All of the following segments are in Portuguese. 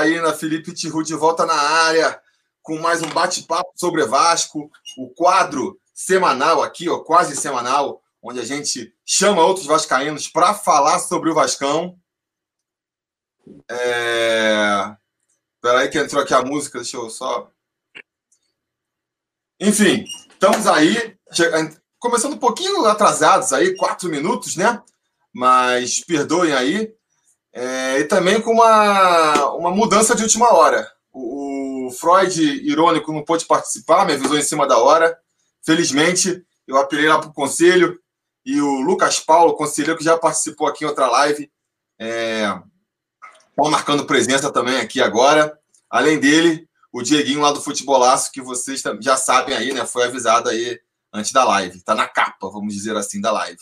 Vascaína, Felipe Tiru de volta na área, com mais um bate-papo sobre Vasco, o quadro semanal aqui, ó, quase semanal, onde a gente chama outros vascaínos para falar sobre o Vascão. É... Peraí que entrou aqui a música, deixa eu só... Enfim, estamos aí, começando um pouquinho atrasados aí, quatro minutos, né? Mas perdoem aí. É, e também com uma, uma mudança de última hora. O, o, Freud, irônico, não pôde participar, me avisou em cima da hora. Felizmente, eu apelei lá para o conselho e o Lucas Paulo, conselheiro que já participou aqui em outra live, é, marcando presença também aqui agora. Além dele, o Dieguinho lá do Futebolaço, que vocês já sabem aí, né? Foi avisado aí antes da live. Está na capa, vamos dizer assim, da live.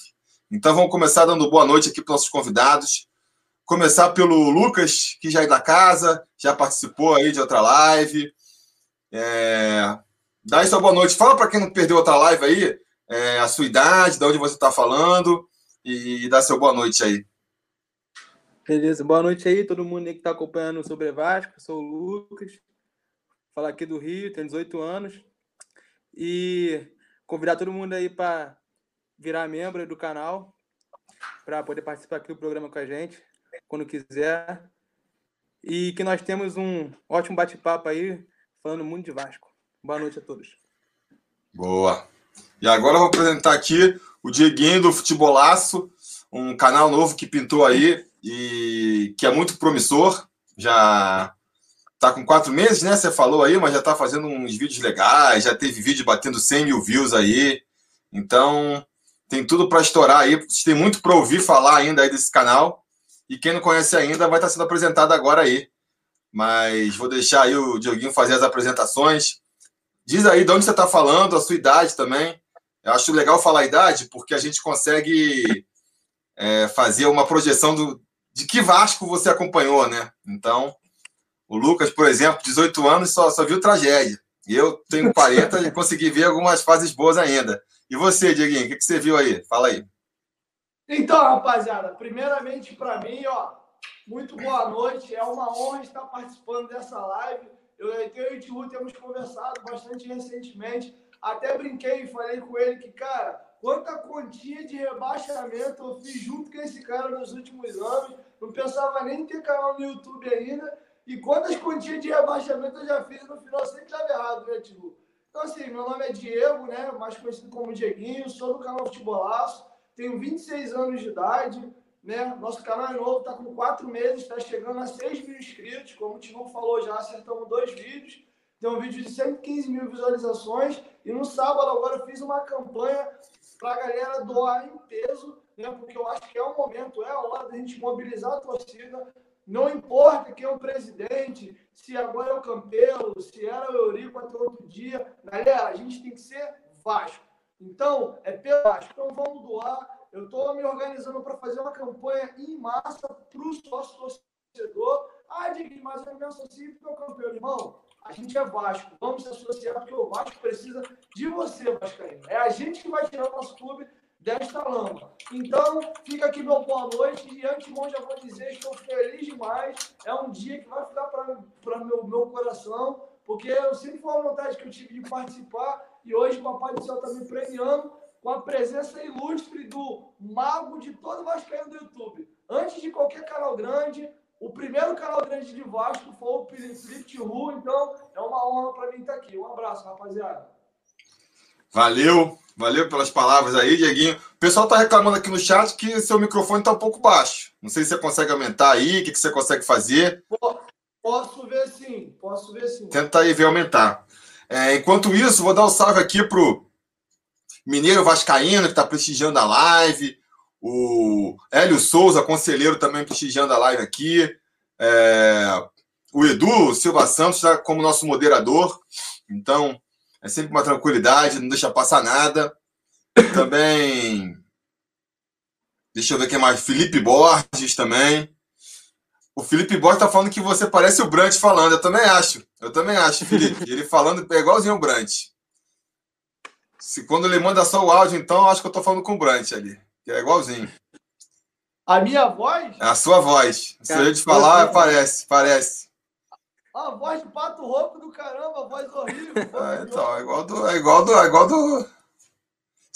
Então vamos começar dando boa noite aqui para nossos convidados. Começar pelo Lucas, que já é da casa, já participou aí de outra live. É... Dá sua boa noite. Fala para quem não perdeu outra live aí, é, a sua idade, de onde você está falando, e dá seu boa noite aí. Beleza, boa noite aí, todo mundo aí que está acompanhando sobre Vasco. Sou o Lucas, falar aqui do Rio, tenho 18 anos. E convidar todo mundo aí para virar membro do canal, para poder participar aqui do programa com a gente quando quiser. E que nós temos um ótimo bate-papo aí, falando muito de Vasco. Boa noite a todos. Boa. E agora eu vou apresentar aqui o Dieguinho do Futebolaço, um canal novo que pintou aí e que é muito promissor. Já tá com quatro meses, né? Você falou aí, mas já tá fazendo uns vídeos legais, já teve vídeo batendo 100 mil views aí. Então, tem tudo para estourar aí. Tem muito para ouvir falar ainda aí desse canal. E quem não conhece ainda vai estar sendo apresentado agora aí. Mas vou deixar aí o Dioguinho fazer as apresentações. Diz aí de onde você está falando, a sua idade também. Eu acho legal falar a idade, porque a gente consegue é, fazer uma projeção do, de que Vasco você acompanhou, né? Então, o Lucas, por exemplo, 18 anos, só, só viu tragédia. E eu tenho 40 e consegui ver algumas fases boas ainda. E você, Dieguinho, o que, que você viu aí? Fala aí. Então, rapaziada, primeiramente para mim, ó, muito boa noite. É uma honra estar participando dessa live. Eu, eu e o Tihu temos conversado bastante recentemente. Até brinquei e falei com ele que, cara, quanta quantia de rebaixamento eu fiz junto com esse cara nos últimos anos. Não pensava nem em ter canal no YouTube ainda. E quantas quantias de rebaixamento eu já fiz no final, sempre estava errado, né, Tihu? Então, assim, meu nome é Diego, né? Mais conhecido como Dieguinho, sou do canal Futebolaço tenho 26 anos de idade, né? Nosso canal é novo, está com quatro meses, está chegando a 6 mil inscritos. Como o Timão falou já, acertamos dois vídeos. Tem um vídeo de 115 mil visualizações. E no sábado agora eu fiz uma campanha para a galera doar em peso, né? Porque eu acho que é o momento, é a hora da gente mobilizar a torcida. Não importa quem é o presidente, se agora é o Campelo, se era o Eurico até outro dia. Galera, a gente tem que ser Vasco. Então, é pelo Vasco. Então, vamos doar. Eu estou me organizando para fazer uma campanha em massa para o sócio torcedor. Ah, Digni, mas eu me associo porque campeão. Irmão, a gente é Vasco. Vamos se associar porque o Vasco precisa de você, Vascaíno. É a gente que vai tirar o nosso clube desta lama. Então, fica aqui meu boa noite e antemão já vou dizer, estou feliz demais. É um dia que vai ficar para meu, meu coração, porque eu sempre foi uma vontade que eu tive de participar e hoje o Papai do Céu está me premiando com a presença ilustre do mago de todo Vascaíno do YouTube. Antes de qualquer canal grande, o primeiro canal grande de Vasco foi o Felipe Tihu, então é uma honra para mim estar aqui. Um abraço, rapaziada. Valeu, valeu pelas palavras aí, Dieguinho. O pessoal está reclamando aqui no chat que seu microfone está um pouco baixo. Não sei se você consegue aumentar aí, o que, que você consegue fazer. Posso ver sim, posso ver sim. Tenta aí ver aumentar. É, enquanto isso, vou dar um salve aqui pro Mineiro Vascaíno, que está prestigiando a live. O Hélio Souza, conselheiro, também prestigiando a live aqui. É, o Edu Silva Santos está como nosso moderador. Então, é sempre uma tranquilidade, não deixa passar nada. Também. Deixa eu ver quem mais. Felipe Borges também. O Felipe Borges tá falando que você parece o Brant falando. Eu também acho. Eu também acho, Felipe. Ele falando é igualzinho o Brant. Se quando ele manda só o áudio, então, eu acho que eu tô falando com o Brant ali. Que é igualzinho. A minha voz? É a sua voz. Se eu te falar, parece, parece. A voz de pato rouco do caramba, a voz horrível. É, então, é igual do. É igual do. É igual do...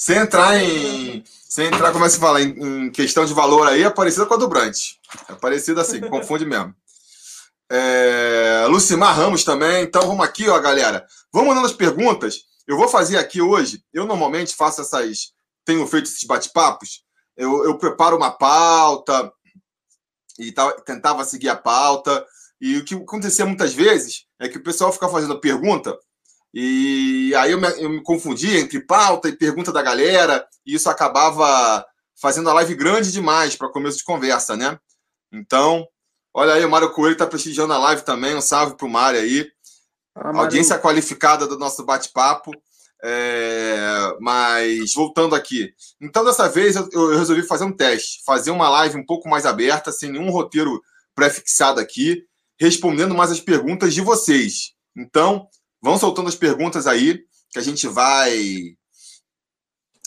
Sem entrar em. Sem entrar, como é que se fala, em, em questão de valor aí, é parecida com a do Brant. É parecida assim, confunde mesmo. É, Lucimar Ramos também. Então vamos aqui, ó, galera. Vamos mandando as perguntas. Eu vou fazer aqui hoje. Eu normalmente faço essas. Tenho feito esses bate-papos. Eu, eu preparo uma pauta e tal, tentava seguir a pauta. E o que acontecia muitas vezes é que o pessoal ficava fazendo pergunta e aí eu me, eu me confundia entre pauta e pergunta da galera e isso acabava fazendo a live grande demais para começo de conversa, né? Então, olha aí, o Mário Coelho está prestigiando a live também. Um salve para o Mário aí. Ah, Audiência qualificada do nosso bate-papo. É, mas voltando aqui. Então, dessa vez eu, eu, resolvi fazer um teste, fazer uma live um pouco mais aberta, sem nenhum roteiro pré-fixado aqui respondendo mais as perguntas de vocês. Então, vão soltando as perguntas aí, que a gente vai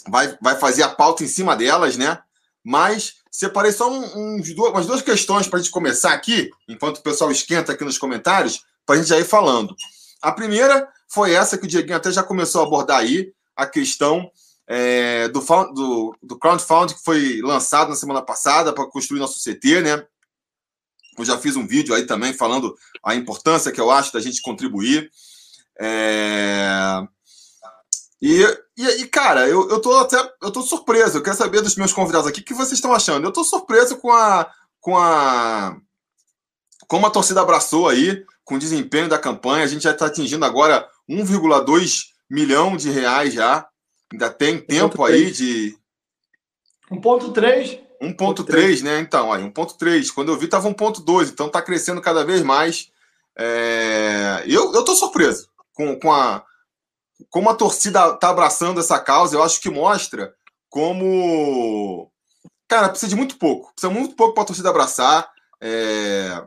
vai, vai fazer a pauta em cima delas, né? Mas separei só um, uns, umas duas questões para a gente começar aqui, enquanto o pessoal esquenta aqui nos comentários, para a gente já ir falando. A primeira foi essa que o Dieguinho até já começou a abordar aí, a questão é, do, do, do crowdfunding que foi lançado na semana passada para construir nosso CT, né? Eu já fiz um vídeo aí também falando a importância que eu acho da gente contribuir. É... E, e, e, cara, eu, eu tô até eu tô surpreso. Eu quero saber dos meus convidados aqui o que vocês estão achando. Eu tô surpreso com a com a como a torcida abraçou aí com o desempenho da campanha. A gente já está atingindo agora 1,2 milhão de reais já. Ainda tem tempo aí de 1.3 1.3, né? Então, aí, 1.3. Quando eu vi, estava 1.2, então está crescendo cada vez mais. É... Eu, eu tô surpreso com, com a como a torcida está abraçando essa causa. Eu acho que mostra como. Cara, precisa de muito pouco. Precisa muito pouco para a torcida abraçar. É...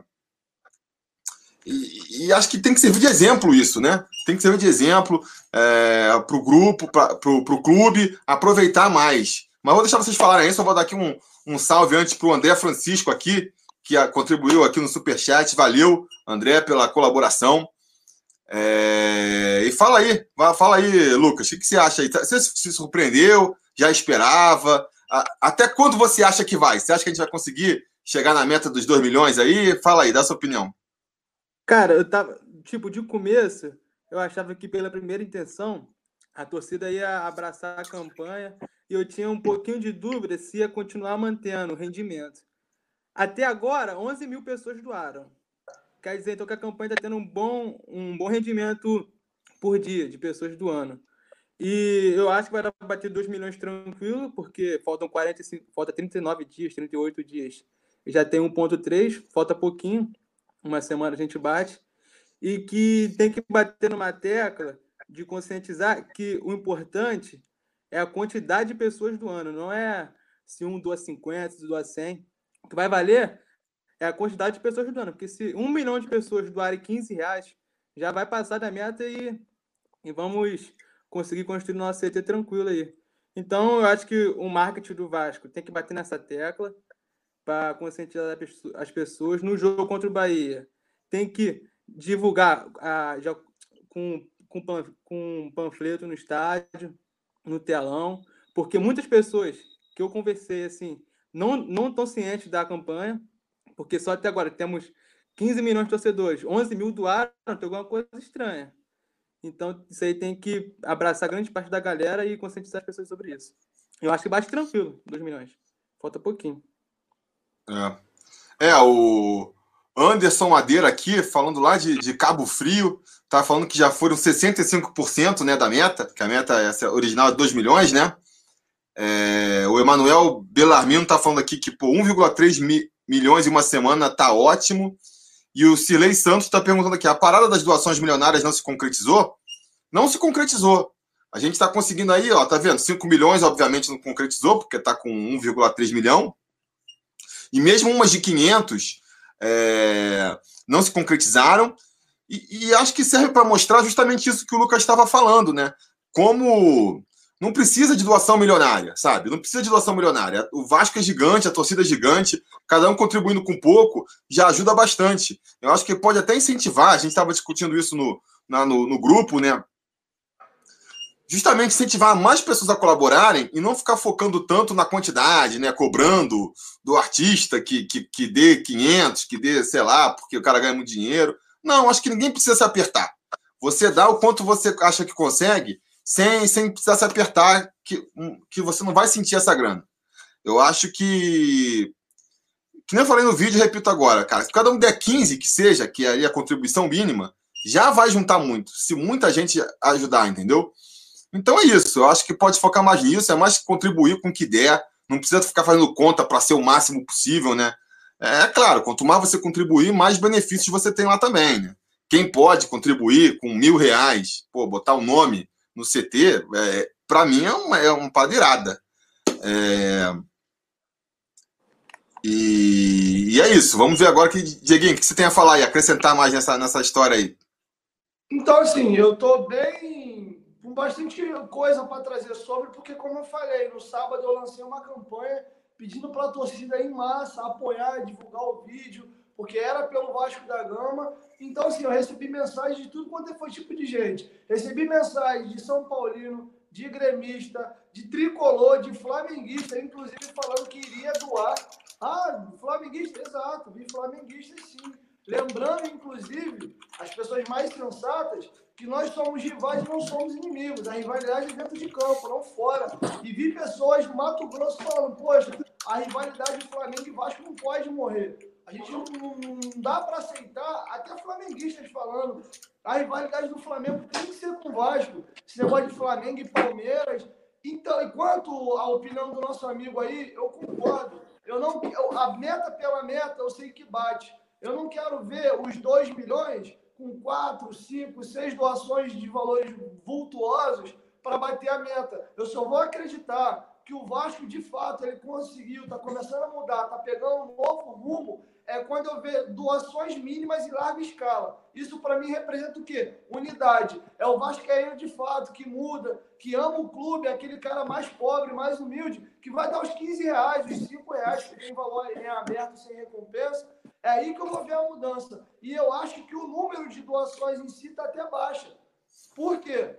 E, e, acho que tem que servir de exemplo isso, né? Tem que servir de exemplo é, para o grupo, para o clube, aproveitar mais. Mas vou deixar vocês falarem aí, só vou dar aqui um, um salve antes para o André Francisco aqui, que contribuiu aqui no Superchat. Valeu, André, pela colaboração. É... E fala aí, fala aí, Lucas, o que, você acha aí? Você se surpreendeu? Já esperava? Até quando você acha que vai? Você acha que a gente vai conseguir chegar na meta dos 2 milhões aí? Fala aí, dá sua opinião. Cara, eu tava, tipo, de começo, eu achava que pela primeira intenção, a torcida ia abraçar a campanha e eu tinha um pouquinho de dúvida se ia continuar mantendo o rendimento. Até agora, 11 mil pessoas doaram. Quer dizer, então, que a campanha está tendo um bom, um bom rendimento por dia de pessoas doando. E eu acho que vai dar para bater 2 milhões tranquilo, porque faltam 45, falta 39 dias, 38 dias. E já tem 1.3, falta pouquinho. Uma semana a gente bate. E que tem que bater numa tecla de conscientizar que o importante é a quantidade de pessoas do ano, não é se um doa 50, se doa 100. O que vai valer é a quantidade de pessoas do ano, porque se um milhão de pessoas doarem 15 reais, já vai passar da meta e, e vamos conseguir construir nosso CT tranquilo aí. Então, eu acho que o marketing do Vasco tem que bater nessa tecla para conscientizar as pessoas no jogo contra o Bahia. Tem que divulgar a, já, com, com, com panfleto no estádio, no telão, porque muitas pessoas que eu conversei assim não não estão cientes da campanha, porque só até agora temos 15 milhões de torcedores, 11 mil doaram, tem alguma coisa estranha. Então, isso aí tem que abraçar grande parte da galera e conscientizar as pessoas sobre isso. Eu acho que bate tranquilo, 2 milhões. Falta pouquinho. É. É, o Anderson Madeira aqui, falando lá de, de Cabo Frio, tá falando que já foram 65% né, da meta, que a meta essa original é 2 milhões, né? É, o Emanuel Belarmino tá falando aqui que 1,3 mi, milhões em uma semana tá ótimo. E o Cirlei Santos está perguntando aqui: a parada das doações milionárias não se concretizou? Não se concretizou. A gente está conseguindo aí, ó, tá vendo? 5 milhões, obviamente, não concretizou, porque está com 1,3 milhão. E mesmo umas de 500 é, não se concretizaram. E, e acho que serve para mostrar justamente isso que o Lucas estava falando, né? Como Não precisa de doação milionária, sabe? Não precisa de doação milionária. O Vasco é gigante, a torcida é gigante, cada um contribuindo com pouco já ajuda bastante. Eu acho que pode até incentivar, a gente estava discutindo isso no, na, no, no grupo, né? Justamente incentivar mais pessoas a colaborarem e não ficar focando tanto na quantidade, né? Cobrando do artista que, que, que dê 500, que dê, sei lá, porque o cara ganha muito dinheiro. Não, acho que ninguém precisa se apertar. Você dá o quanto você acha que consegue sem, sem precisar se apertar, que, que você não vai sentir essa grana. Eu acho que. Que nem eu falei no vídeo, repito agora, cara. Se cada um der 15, que seja, que é a contribuição mínima, já vai juntar muito. Se muita gente ajudar, entendeu? Então é isso. Eu acho que pode focar mais nisso, é mais contribuir com o que der. Não precisa ficar fazendo conta para ser o máximo possível, né? É claro, quanto mais você contribuir, mais benefícios você tem lá também, né? Quem pode contribuir com mil reais, pô, botar o um nome no CT, é, para mim é uma, é uma padeirada. É... E, e, é isso. Vamos ver agora que, Dieguinho, o que você tem a falar e acrescentar mais nessa, nessa história aí? Então, assim, eu tô bem com bastante coisa para trazer sobre, porque, como eu falei, no sábado eu lancei uma campanha pedindo para a torcida em massa apoiar, divulgar o vídeo, porque era pelo Vasco da Gama. Então, assim, eu recebi mensagem de tudo quanto foi tipo de gente. Recebi mensagem de São Paulino, de gremista, de tricolor, de flamenguista, inclusive falando que iria doar. Ah, flamenguista, exato, vi flamenguista sim. Lembrando, inclusive, as pessoas mais sensatas, que nós somos rivais não somos inimigos. A rivalidade é dentro de campo, não fora. E vi pessoas do Mato Grosso falando, poxa, a rivalidade de Flamengo e Vasco não pode morrer. A gente não, não dá para aceitar, até flamenguistas falando, a rivalidade do Flamengo tem que ser com o Vasco. Esse negócio de Flamengo e Palmeiras. Então, enquanto a opinião do nosso amigo aí, eu concordo. Eu não, eu, a meta pela meta, eu sei que bate. Eu não quero ver os 2 milhões com 4, 5, 6 doações de valores vultuosos para bater a meta. Eu só vou acreditar que o Vasco, de fato, ele conseguiu, está começando a mudar, está pegando um novo rumo é quando eu vejo doações mínimas em larga escala. Isso para mim representa o quê? Unidade. É o Vascaíno de fato que muda, que ama o clube, é aquele cara mais pobre, mais humilde, que vai dar os 15 reais, os 5 reais que tem valor em aberto sem recompensa. É aí que eu vou ver a mudança. E eu acho que o número de doações em si está até baixa. Por quê?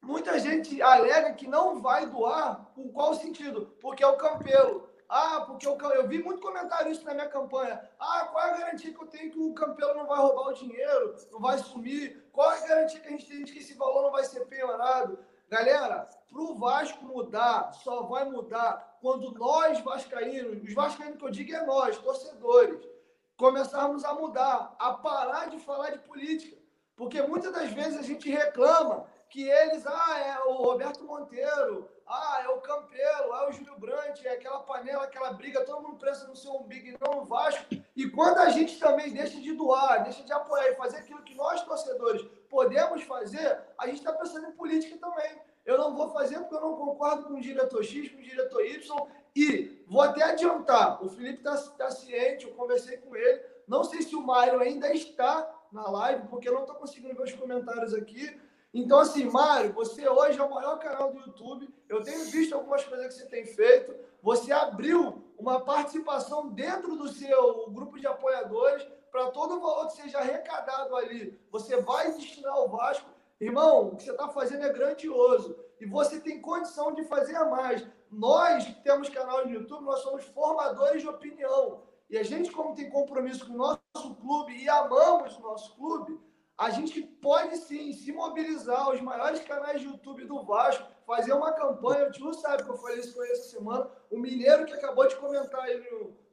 Muita gente alega que não vai doar, por qual sentido? Porque é o campelo. Ah, porque eu, eu vi muito comentário isso na minha campanha. Ah, qual é a garantia que eu tenho que o Campelo não vai roubar o dinheiro, não vai sumir? Qual é a garantia que a gente tem de que esse valor não vai ser penhorado? Galera, para o Vasco mudar, só vai mudar quando nós, vascaínos, os vascaínos que eu digo é nós, torcedores, começarmos a mudar, a parar de falar de política. Porque muitas das vezes a gente reclama que eles, ah, é o Roberto Monteiro, ah, é o Campelo, é o Júlio Brandt, é aquela panela, aquela briga, todo mundo pensa no seu umbigo e não no Vasco. E quando a gente também deixa de doar, deixa de apoiar e fazer aquilo que nós, torcedores, podemos fazer, a gente está pensando em política também. Eu não vou fazer porque eu não concordo com o diretor X, com o diretor Y. E vou até adiantar, o Felipe está tá ciente, eu conversei com ele. Não sei se o Mário ainda está na live, porque eu não estou conseguindo ver os comentários aqui. Então, assim, Mário, você hoje é o maior canal do YouTube. Eu tenho visto algumas coisas que você tem feito. Você abriu uma participação dentro do seu grupo de apoiadores para todo o valor que seja arrecadado ali. Você vai destinar ao Vasco. Irmão, o que você está fazendo é grandioso. E você tem condição de fazer mais. Nós que temos canal no YouTube, nós somos formadores de opinião. E a gente, como tem compromisso com o nosso clube e amamos o nosso clube, a gente pode sim se mobilizar, os maiores canais de YouTube do Vasco, fazer uma campanha. O tio sabe que eu falei isso com ele essa semana. O Mineiro que acabou de comentar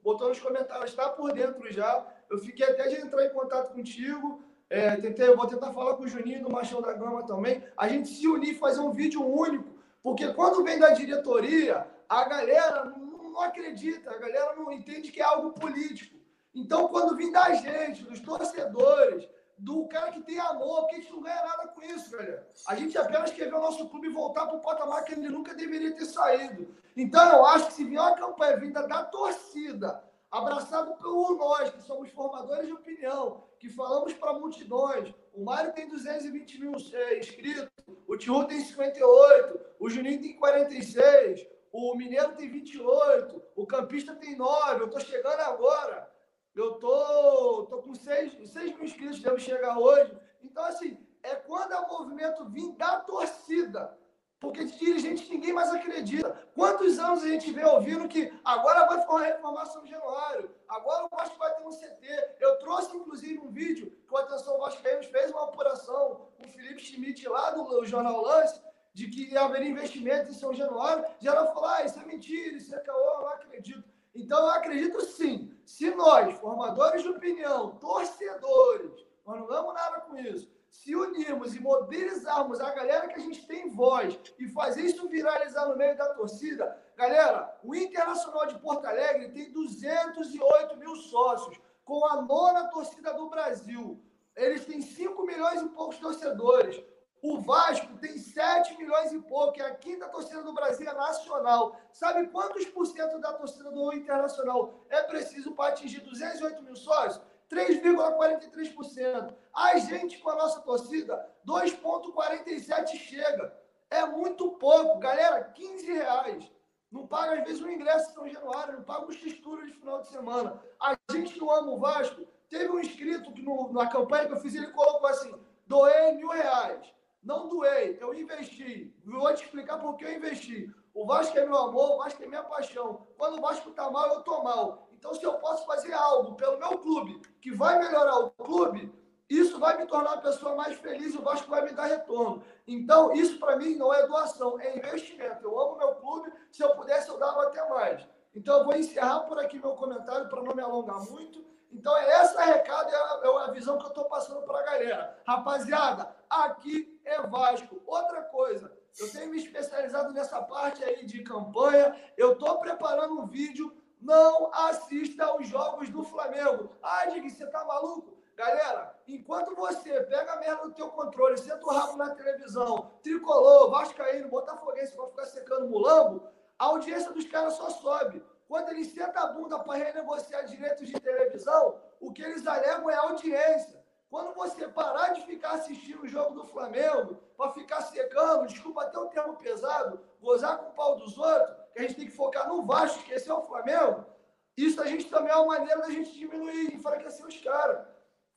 botou nos comentários, está por dentro já. Eu fiquei até de entrar em contato contigo. É, tentei, vou tentar falar com o Juninho do Machão da Gama também. A gente se unir fazer um vídeo único. Porque quando vem da diretoria, a galera não, não acredita, a galera não entende que é algo político. Então, quando vem da gente, dos torcedores, do cara que tem amor, porque a gente não ganha nada com isso, velho. A gente apenas quer ver o nosso clube voltar para o patamar que ele nunca deveria ter saído. Então, eu acho que se vier uma campanha vinda da torcida, abraçado por nós, que somos formadores de opinião, que falamos para multidões, o Mário tem 220 mil é, inscritos, o Tio tem 58, o Juninho tem 46, o Mineiro tem 28, o Campista tem 9, eu tô chegando agora. Eu tô, tô com 6, 6 mil inscritos, devo chegar hoje. Então, assim, é quando é o movimento vir da torcida. Porque de dirigente ninguém mais acredita. Quantos anos a gente vê ouvindo que agora vai reformar São Januário, agora o Vasco vai ter um CT. Eu trouxe, inclusive, um vídeo que o Atenção Vascaínos fez uma apuração com o Felipe Schmidt lá do Jornal Lance, de que haveria investimento em São Januário. Geral falou, ah, isso é mentira, isso é caô, eu não acredito. Então, eu acredito sim. Se nós, formadores de opinião, torcedores, nós não damos nada com isso, se unirmos e mobilizarmos a galera que a gente tem voz e fazer isso viralizar no meio da torcida, galera, o Internacional de Porto Alegre tem 208 mil sócios, com a nona torcida do Brasil. Eles têm 5 milhões e poucos torcedores. O Vasco tem 7 milhões e pouco, é a quinta torcida do Brasil é nacional. Sabe quantos por cento da torcida do Internacional é preciso para atingir 208 mil sócios? 3,43%. A gente, com a nossa torcida, 2,47% chega. É muito pouco. Galera, 15 reais. Não paga, às vezes, um ingresso em São Januário, não paga um x-tour de final de semana. A gente não ama o Vasco. Teve um inscrito que no, na campanha que eu fiz, ele colocou assim: doei mil reais. Não doei, eu investi. Vou te explicar por que eu investi. O Vasco é meu amor, o Vasco é minha paixão. Quando o Vasco tá mal, eu tô mal. Então, se eu posso fazer algo pelo meu clube que vai melhorar o clube, isso vai me tornar uma pessoa mais feliz e o Vasco vai me dar retorno. Então, isso para mim não é doação, é investimento. Eu amo meu clube, se eu pudesse, eu dava até mais. Então, eu vou encerrar por aqui meu comentário para não me alongar muito. Então, é essa recado, é a, é a visão que eu estou passando para a galera. Rapaziada, aqui é Vasco. Outra coisa, eu tenho me especializado nessa parte aí de campanha. Eu estou preparando um vídeo não assista aos jogos do Flamengo. Ah, Dig, você tá maluco? Galera, enquanto você pega merda no teu controle, senta o rabo na televisão, tricolor, vascaíno, botafoguense vai ficar secando mulambo, a audiência dos caras só sobe. Quando eles sentam a bunda para renegociar direitos de televisão, o que eles alegam é audiência. Quando você parar de ficar assistindo o jogo do Flamengo, para ficar secando, desculpa até o termo pesado, gozar com o pau dos outros, que a gente tem que focar no Vasco, esquecer o Flamengo, isso a gente também é uma maneira da gente diminuir, enfraquecer os caras.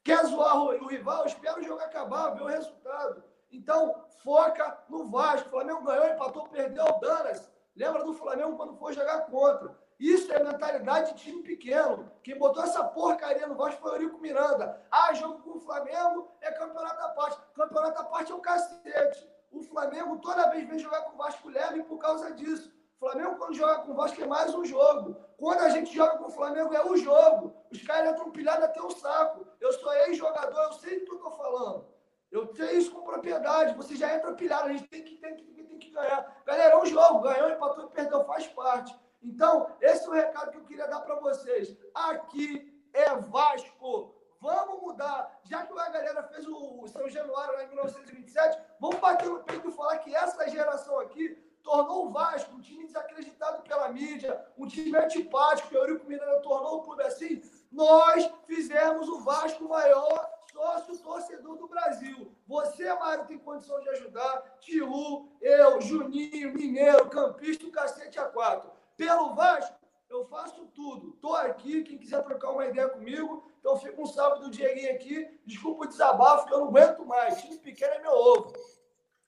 Quer zoar o rival? Espera o jogo acabar, ver o resultado. Então, foca no Vasco. O Flamengo ganhou, empatou, perdeu, danas. Lembra do Flamengo quando foi jogar contra. Isso é mentalidade de time pequeno. Quem botou essa porcaria no Vasco foi o Eurico Miranda. Ah, jogo com o Flamengo é campeonato à parte. Campeonato à parte é um cacete. O Flamengo toda vez vem jogar com o Vasco leve por causa disso. O Flamengo, quando joga com o Vasco, é mais um jogo. Quando a gente joga com o Flamengo, é o jogo. Os caras entram pilhados até o saco. Eu sou ex-jogador, eu sei do que eu tô falando. Eu sei isso com propriedade. Você já entra pilhado, a gente tem que, tem que, tem que ganhar. Galera, é um jogo. Ganhou, empatou e perdeu, faz parte. Então, esse é o recado que eu queria dar para vocês. Aqui é Vasco. Vamos mudar. Já que a galera fez o São Januário lá em 1927, vamos bater no peito e falar que essa geração aqui tornou o Vasco um time desacreditado pela mídia, um time antipático, que o Eurico Miranda tornou o clube assim. Nós fizemos o Vasco maior sócio torcedor do Brasil. Você, Mário, tem condição de ajudar. Tiu, eu, Juninho, Mineiro, Campista, o cacete a quatro. Pelo Vasco, eu faço tudo. Tô aqui, quem quiser trocar uma ideia comigo, então fica um salve do Dieguinho aqui. Desculpa o desabafo, que eu não aguento mais. Time pequeno é meu ovo.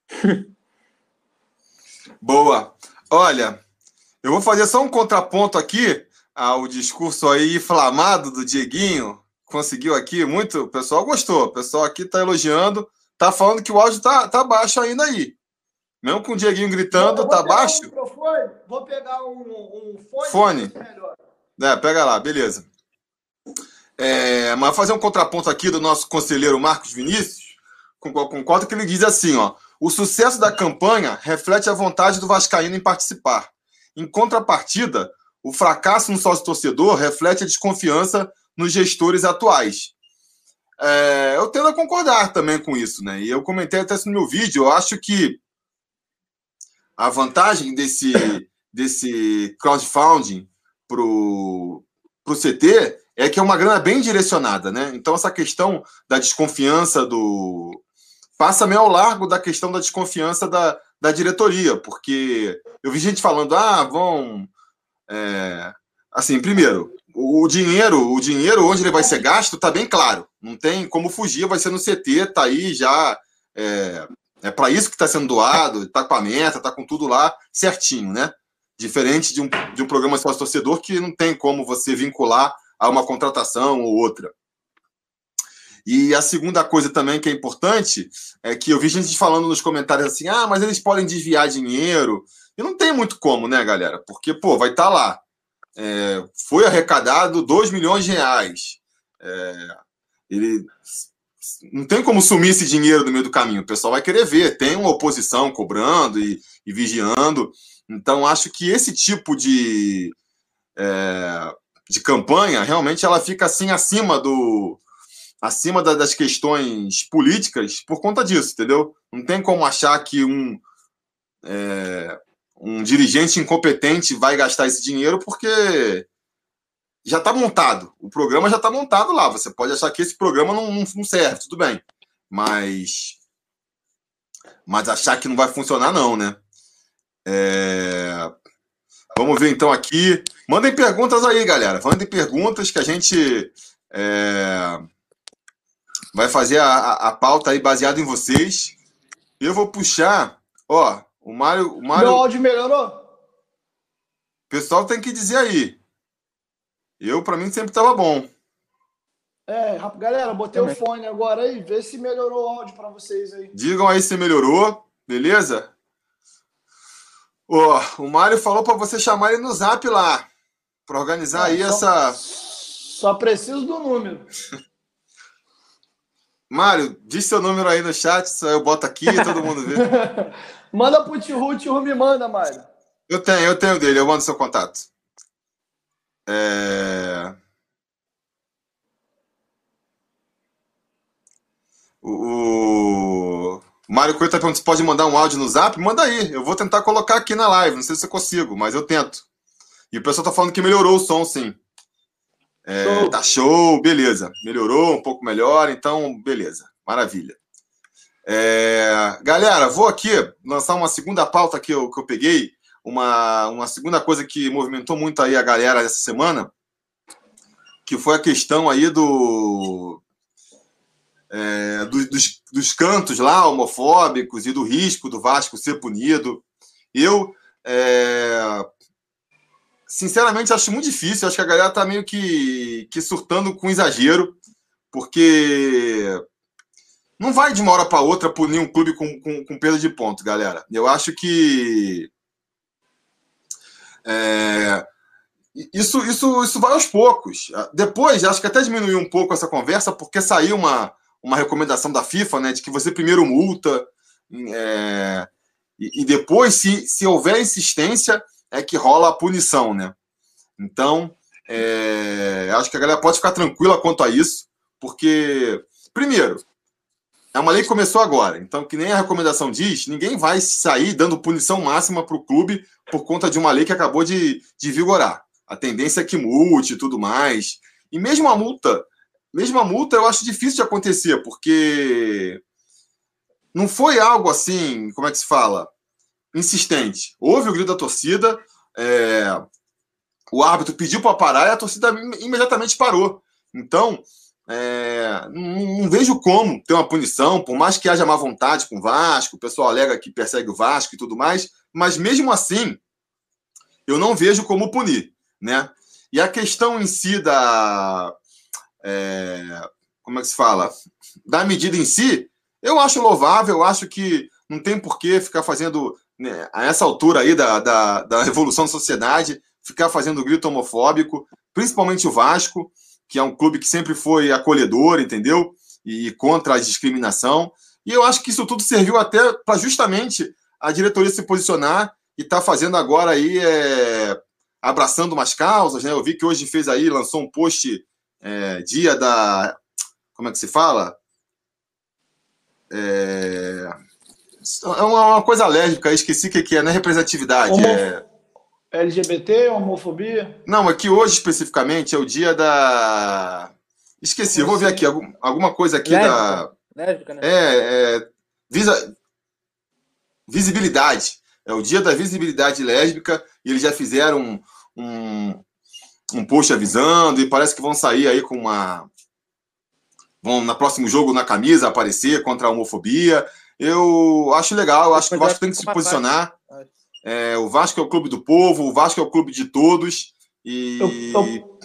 Boa. Olha, eu vou fazer só um contraponto aqui ao discurso aí inflamado do Dieguinho. Conseguiu aqui muito, o pessoal gostou. O pessoal aqui tá elogiando, tá falando que o áudio tá, tá baixo ainda aí. Mesmo com o Dieguinho gritando, tá baixo? Um vou pegar um, um fone. Fone. É, pega lá, beleza. É, mas fazer um contraponto aqui do nosso conselheiro Marcos Vinícius, concordo que ele diz assim, ó. O sucesso da campanha reflete a vontade do Vascaíno em participar. Em contrapartida, o fracasso no sócio-torcedor reflete a desconfiança nos gestores atuais. É, eu tendo a concordar também com isso, né? E eu comentei até isso no meu vídeo. Eu acho que a vantagem desse, desse crowdfunding para o CT é que é uma grana bem direcionada, né? Então, essa questão da desconfiança do. passa meio ao largo da questão da desconfiança da, da diretoria, porque eu vi gente falando, ah, vão. É, assim, primeiro, o dinheiro, o dinheiro onde ele vai ser gasto está bem claro. Não tem como fugir, vai ser no CT, tá aí já. É, é para isso que está sendo doado, está com a meta, está com tudo lá certinho, né? Diferente de um, de um programa sócio-torcedor que não tem como você vincular a uma contratação ou outra. E a segunda coisa também que é importante é que eu vi gente falando nos comentários assim: ah, mas eles podem desviar dinheiro. E não tem muito como, né, galera? Porque, pô, vai estar tá lá. É, foi arrecadado 2 milhões de reais. É, ele não tem como sumir esse dinheiro no meio do caminho. O pessoal vai querer ver. Tem uma oposição cobrando e, e vigiando. Então, acho que esse tipo de, é, de campanha realmente ela fica assim acima do, acima da, das questões políticas por conta disso, entendeu? Não tem como achar que um, é, um dirigente incompetente vai gastar esse dinheiro porque já está montado. O programa já está montado lá. Você pode achar que esse programa não, não, não, serve, tudo bem. Mas. Mas achar que não vai funcionar, não, né? É... Vamos ver então aqui. Mandem perguntas aí, galera. Mandem perguntas que a gente. É vai fazer a, a, pauta aí baseada em vocês. Eu vou puxar, ó, o Mário. O Mário... Meu áudio melhorou? O pessoal tem que dizer aí. Eu, para mim, sempre tava bom. É, galera, botei Também. o fone agora aí, vê se melhorou o áudio para vocês aí. Digam aí se melhorou, beleza? Ó, o Mário falou para você chamar ele no zap lá, para organizar é, aí só, essa. Só preciso do número. Mário, diz seu número aí no chat, eu boto aqui e todo mundo vê. manda pro Tio o Tio me manda, Mário. Eu tenho, eu tenho dele, eu mando seu contato. É... O, Mário Coelho tá perguntando se pode mandar um áudio no zap? Manda aí, eu vou tentar colocar aqui na live, não sei se eu consigo, mas eu tento. E o pessoal tá falando que melhorou o som, sim. É, show. Tá show, beleza. Melhorou um pouco melhor, então beleza, maravilha. É, galera, vou aqui lançar uma segunda pauta que eu, que eu peguei, uma, uma segunda coisa que movimentou muito aí a galera essa semana, que foi a questão aí do, é, do dos, dos cantos lá homofóbicos e do risco do Vasco ser punido. Eu é, sinceramente, acho muito difícil. Acho que a galera tá meio que, que surtando com exagero, porque não vai de uma hora para outra punir um clube com, com, com perda de ponto, galera. Eu acho que. É, isso, isso, isso vai aos poucos. Depois, acho que até diminuiu um pouco essa conversa, porque saiu uma, uma recomendação da FIFA, né, de que você primeiro multa é, e, e, depois, se, se houver insistência, é que rola a punição, né? Então, é, acho que a galera pode ficar tranquila quanto a isso, porque, primeiro, é uma lei que começou agora, então, que nem a recomendação diz, ninguém vai sair dando punição máxima para o clube por conta de uma lei que acabou de, de vigorar. A tendência é que multe e tudo mais. E mesmo a multa, mesmo a multa, eu acho difícil de acontecer, porque não foi algo assim, como é que se fala? insistente. Houve o grito da torcida, é, o árbitro pediu para parar e a torcida imediatamente parou. Então, é, não, não, vejo como ter uma punição, por mais que haja má vontade com o Vasco, o pessoal alega que persegue o Vasco e tudo mais, mas mesmo assim, eu não vejo como punir, né? E a questão em si da. É, como é que se fala? Da medida em si, eu acho louvável, eu acho que não tem por que ficar fazendo né, a essa altura aí da, da, da evolução da sociedade, ficar fazendo grito homofóbico, principalmente o Vasco, que é um clube que sempre foi acolhedor, entendeu? E contra a discriminação. E eu acho que isso tudo serviu até para justamente a diretoria se posicionar e tá fazendo agora aí, é, abraçando umas causas, né? Eu vi que hoje fez aí, lançou um post é, dia da. Como é que se fala? É, é uma coisa alérgica, esqueci o que é, não é representatividade. Homo... É... LGBT, homofobia? Não, aqui hoje especificamente é o dia da. Esqueci, eu vou ver aqui, alguma coisa aqui lésbica. da. Lésbica, né? É, é, visa. visibilidade. É o dia da visibilidade lésbica e eles já fizeram um, um, um post avisando e parece que vão sair aí com uma. Vão no próximo jogo na camisa aparecer contra a homofobia. Eu acho legal, eu acho que o Vasco tem que se posicionar. É, o Vasco é o clube do povo, o Vasco é o clube de todos. E, eu, eu...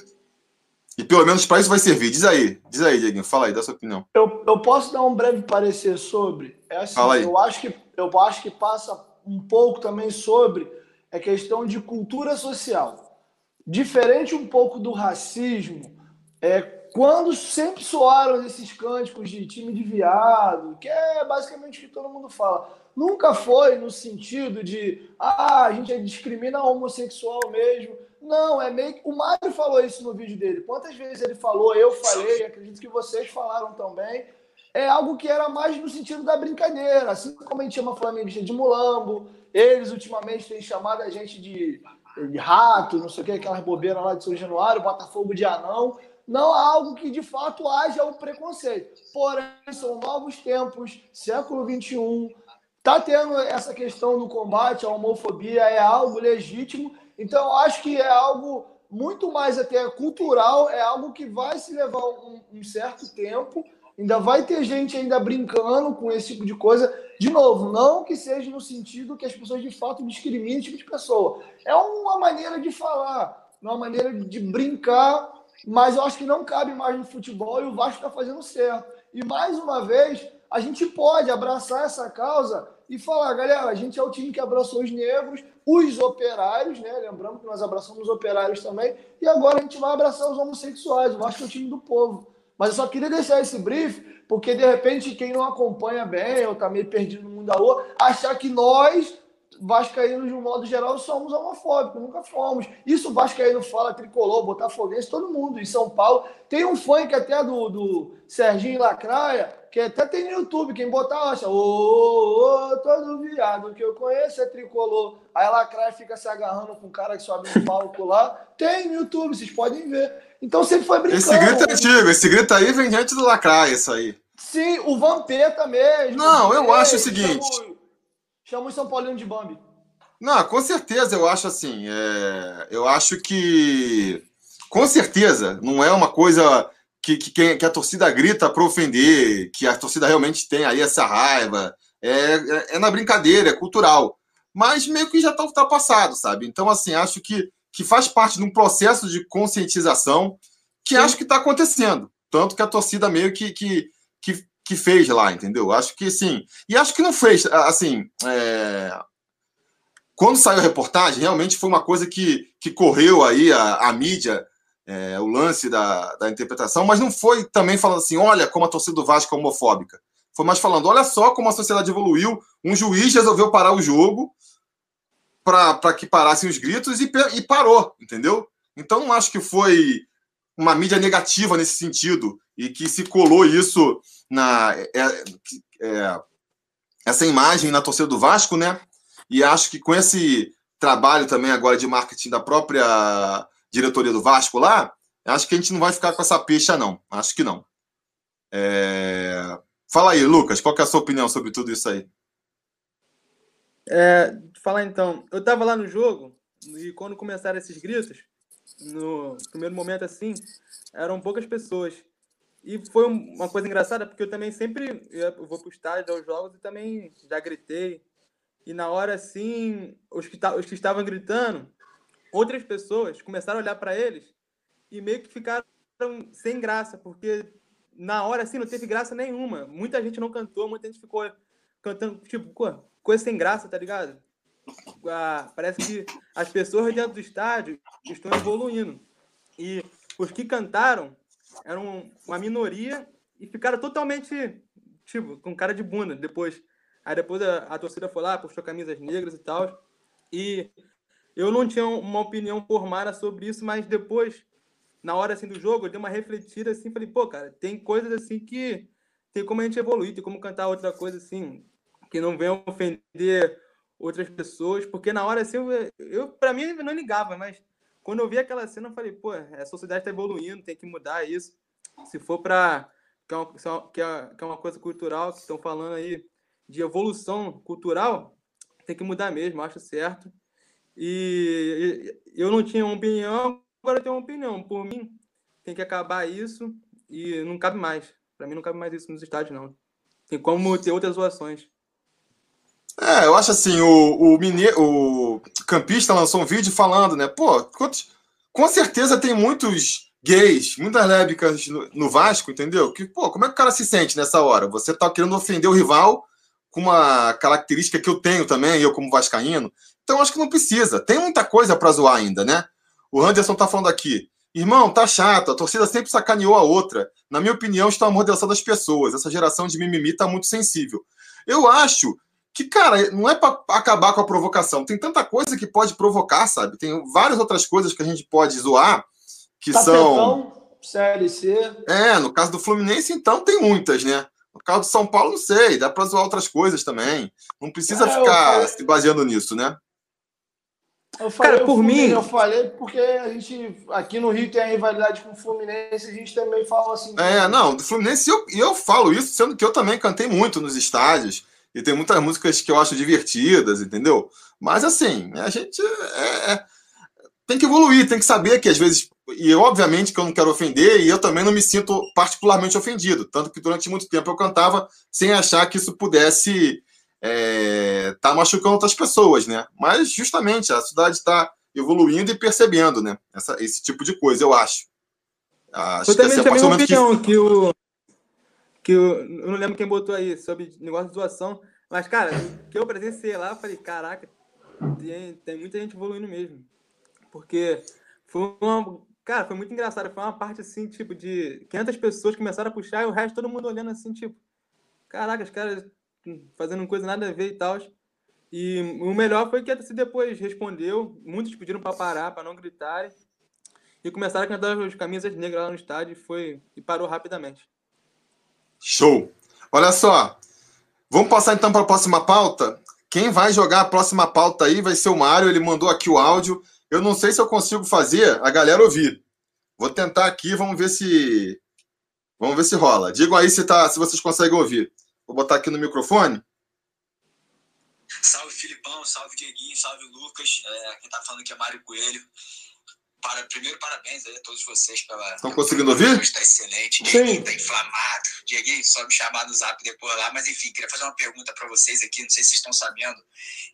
e pelo menos para isso vai servir. Diz aí, diz aí, Dieguinho, fala aí, dá sua opinião. Eu, eu posso dar um breve parecer sobre? É assim, fala aí. Eu acho, que, eu acho que passa um pouco também sobre a questão de cultura social. Diferente um pouco do racismo, é, quando sempre soaram esses cânticos de time de viado, que é basicamente o que todo mundo fala, nunca foi no sentido de ah, a gente discrimina homossexual mesmo. Não, é meio que. O Mário falou isso no vídeo dele. Quantas vezes ele falou, eu falei, acredito que vocês falaram também. É algo que era mais no sentido da brincadeira. Assim como a gente chama Flamengo de mulambo, eles ultimamente têm chamado a gente de, de rato, não sei o que, aquelas bobeiras lá de São Januário, Botafogo de anão. Não há algo que de fato haja o preconceito. Porém, são novos tempos, século XXI. Está tendo essa questão do combate à homofobia, é algo legítimo. Então, acho que é algo muito mais até cultural, é algo que vai se levar um, um certo tempo Ainda vai ter gente ainda brincando com esse tipo de coisa. De novo, não que seja no sentido que as pessoas de fato discriminem esse tipo de pessoa. É uma maneira de falar, uma maneira de brincar, mas eu acho que não cabe mais no futebol e o Vasco está fazendo certo. E mais uma vez, a gente pode abraçar essa causa e falar, galera, a gente é o time que abraçou os negros, os operários, né? Lembrando que nós abraçamos os operários também, e agora a gente vai abraçar os homossexuais. O Vasco é o time do povo. Mas eu só queria deixar esse brief, porque de repente quem não acompanha bem ou está meio perdido no mundo da rua, achar que nós, vascaínos de um modo geral, somos homofóbicos, nunca fomos. Isso vascaíno fala, tricolor, botafoguense, todo mundo. Em São Paulo tem um funk até do, do Serginho Lacraia, que até tem no YouTube, quem botar acha, ô, ô, ô, todo viado que eu conheço é tricolor. Aí a Lacraia fica se agarrando com um cara que sobe no palco lá. Tem no YouTube, vocês podem ver. Então sempre foi brincando. Esse grito é antigo, esse grito aí vem diante do Lacraia, isso aí. Sim, o Vampeta mesmo. Não, eu acho o seguinte. Chama o São Paulino de Bambi. Não, com certeza eu acho assim. É... Eu acho que. Com certeza, não é uma coisa que, que, que a torcida grita para ofender, que a torcida realmente tem aí essa raiva. É, é, é na brincadeira, é cultural. Mas meio que já está ultrapassado, sabe? Então, assim, acho que, que faz parte de um processo de conscientização que Sim. acho que está acontecendo. Tanto que a torcida meio que, que, que, que, fez lá, entendeu? Acho que sim. E acho que não fez, assim. É... Quando saiu a reportagem, realmente foi uma coisa que, que correu aí a, a mídia é, o lance da, da interpretação, mas não foi também falando assim, olha como a torcida do Vasco é homofóbica. Foi mais falando, olha só como a sociedade evoluiu, um juiz resolveu parar o jogo para que parassem os gritos e, e parou, entendeu? Então não acho que foi uma mídia negativa nesse sentido e que se colou isso na é, é, essa imagem na torcida do Vasco, né? E acho que com esse trabalho também agora de marketing da própria diretoria do Vasco lá, acho que a gente não vai ficar com essa pecha, não. Acho que não. É... Fala aí, Lucas, qual é a sua opinião sobre tudo isso aí? É, falar então, eu tava lá no jogo e quando começaram esses gritos, no primeiro momento assim, eram poucas pessoas. E foi uma coisa engraçada, porque eu também sempre eu vou pro estádio, aos jogos, e também já gritei. E na hora, assim, os que, os que estavam gritando, outras pessoas começaram a olhar para eles e meio que ficaram sem graça, porque na hora assim não teve graça nenhuma. Muita gente não cantou, muita gente ficou cantando, tipo, coisa sem graça, tá ligado? Ah, parece que as pessoas dentro do estádio estão evoluindo. E os que cantaram eram uma minoria e ficaram totalmente, tipo, com cara de bunda depois. Aí depois a, a torcida foi lá, postou camisas negras e tal. E eu não tinha uma opinião formada sobre isso, mas depois, na hora assim do jogo, eu dei uma refletida assim, falei, pô, cara, tem coisas assim que tem como a gente evoluir, tem como cantar outra coisa assim, que não venha ofender outras pessoas, porque na hora assim, eu, eu para mim não ligava, mas quando eu vi aquela cena, eu falei, pô, a sociedade está evoluindo, tem que mudar isso. Se for para que, é que, é, que é uma coisa cultural, que estão falando aí de evolução cultural, tem que mudar mesmo, acho certo. E eu não tinha opinião, agora eu tenho uma opinião. Por mim, tem que acabar isso e não cabe mais. Para mim, não cabe mais isso nos estádios, não. Tem como ter outras zoações. É, eu acho assim, o, o, mine... o campista lançou um vídeo falando, né? Pô, com certeza tem muitos gays, muitas lésbicas no, no, Vasco, entendeu? Que, pô, como é que o cara se sente nessa hora? Você tá querendo ofender o rival com uma característica que eu tenho também, eu como vascaíno. Então acho que não precisa. Tem muita coisa para zoar ainda, né? O Anderson tá falando aqui. Irmão, tá chato, a torcida sempre sacaneou a outra. Na minha opinião, está amordaçando as pessoas. Essa geração de mimimi tá muito sensível. Eu acho que, cara, não é para acabar com a provocação. Tem tanta coisa que pode provocar, sabe? Tem várias outras coisas que a gente pode zoar que são. Série C. É, no caso do Fluminense, então, tem muitas, né? No caso do São Paulo, não sei, dá para zoar outras coisas também. Não precisa é, ficar se baseando nisso, né? Eu falei, Cara, por mim. Eu falei porque a gente aqui no Rio tem a rivalidade com o Fluminense, a gente também fala assim. É, não, do Fluminense eu, eu falo isso, sendo que eu também cantei muito nos estádios. E tem muitas músicas que eu acho divertidas, entendeu? Mas assim, a gente é, é, tem que evoluir, tem que saber que às vezes. E obviamente que eu não quero ofender, e eu também não me sinto particularmente ofendido. Tanto que durante muito tempo eu cantava sem achar que isso pudesse é, tá machucando outras pessoas, né? Mas justamente a cidade está evoluindo e percebendo, né? Essa, esse tipo de coisa, eu acho. Acho eu também tenho a opinião que... que o que eu, eu, não lembro quem botou aí sobre negócio de doação, mas, cara, que eu presenciei lá, eu falei, caraca, tem, tem muita gente evoluindo mesmo. Porque foi uma. Cara, foi muito engraçado. Foi uma parte assim, tipo, de 500 pessoas começaram a puxar e o resto todo mundo olhando assim, tipo, caraca, os caras fazendo coisa nada a ver e tal. E o melhor foi que se depois respondeu, muitos pediram para parar, para não gritarem. E começaram a cantar as camisas negras lá no estádio e foi e parou rapidamente. Show! Olha só, vamos passar então para a próxima pauta. Quem vai jogar a próxima pauta aí vai ser o Mário, ele mandou aqui o áudio. Eu não sei se eu consigo fazer a galera ouvir. Vou tentar aqui, vamos ver se vamos ver se rola. Digam aí se tá, se vocês conseguem ouvir. Vou botar aqui no microfone. Salve Filipão, salve Dieguinho, salve Lucas. É, quem tá falando aqui é Mário Coelho para, primeiro, parabéns a todos vocês pela. Estão conseguindo ouvir? Está excelente. Dieguinho está inflamado. Dieguinho, só me chamar no zap depois lá. Mas, enfim, queria fazer uma pergunta para vocês aqui. Não sei se vocês estão sabendo.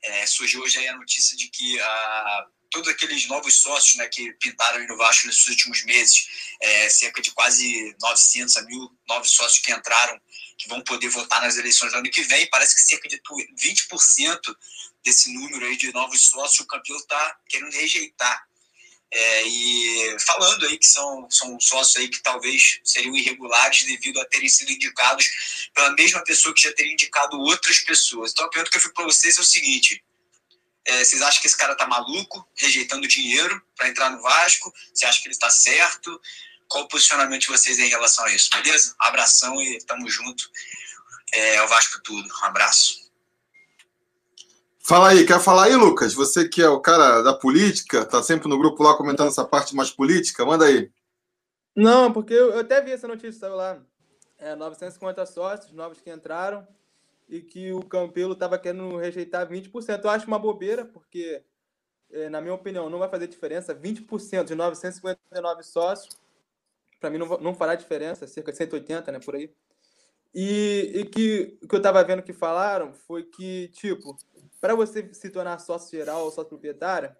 É, surgiu hoje aí a notícia de que a todos aqueles novos sócios né, que pintaram no Vasco nesses últimos meses, é, cerca de quase 900 a mil novos sócios que entraram, que vão poder votar nas eleições do ano que vem, parece que cerca de 20% desse número aí de novos sócios o Campelo está querendo rejeitar. É, e falando aí que são, são sócios aí que talvez seriam irregulares devido a terem sido indicados pela mesma pessoa que já teria indicado outras pessoas. Então a pergunta que eu fico para vocês é o seguinte: é, vocês acham que esse cara tá maluco, rejeitando dinheiro para entrar no Vasco? Você acha que ele está certo? Qual o posicionamento de vocês em relação a isso? Beleza? Abração e tamo junto. É, o Vasco tudo. Um abraço. Fala aí, quer falar aí, Lucas? Você que é o cara da política, tá sempre no grupo lá comentando essa parte mais política, manda aí. Não, porque eu, até vi essa notícia, saiu lá. É, 950 sócios novos que entraram e que o Campelo estava querendo rejeitar 20%. Eu acho uma bobeira, porque, é, na minha opinião, não vai fazer diferença. 20% de 959 sócios, para mim não, não fará diferença, cerca de 180, né, por aí. E, e que que eu estava vendo que falaram foi que, tipo, para você se tornar sócio geral ou sócio proprietário,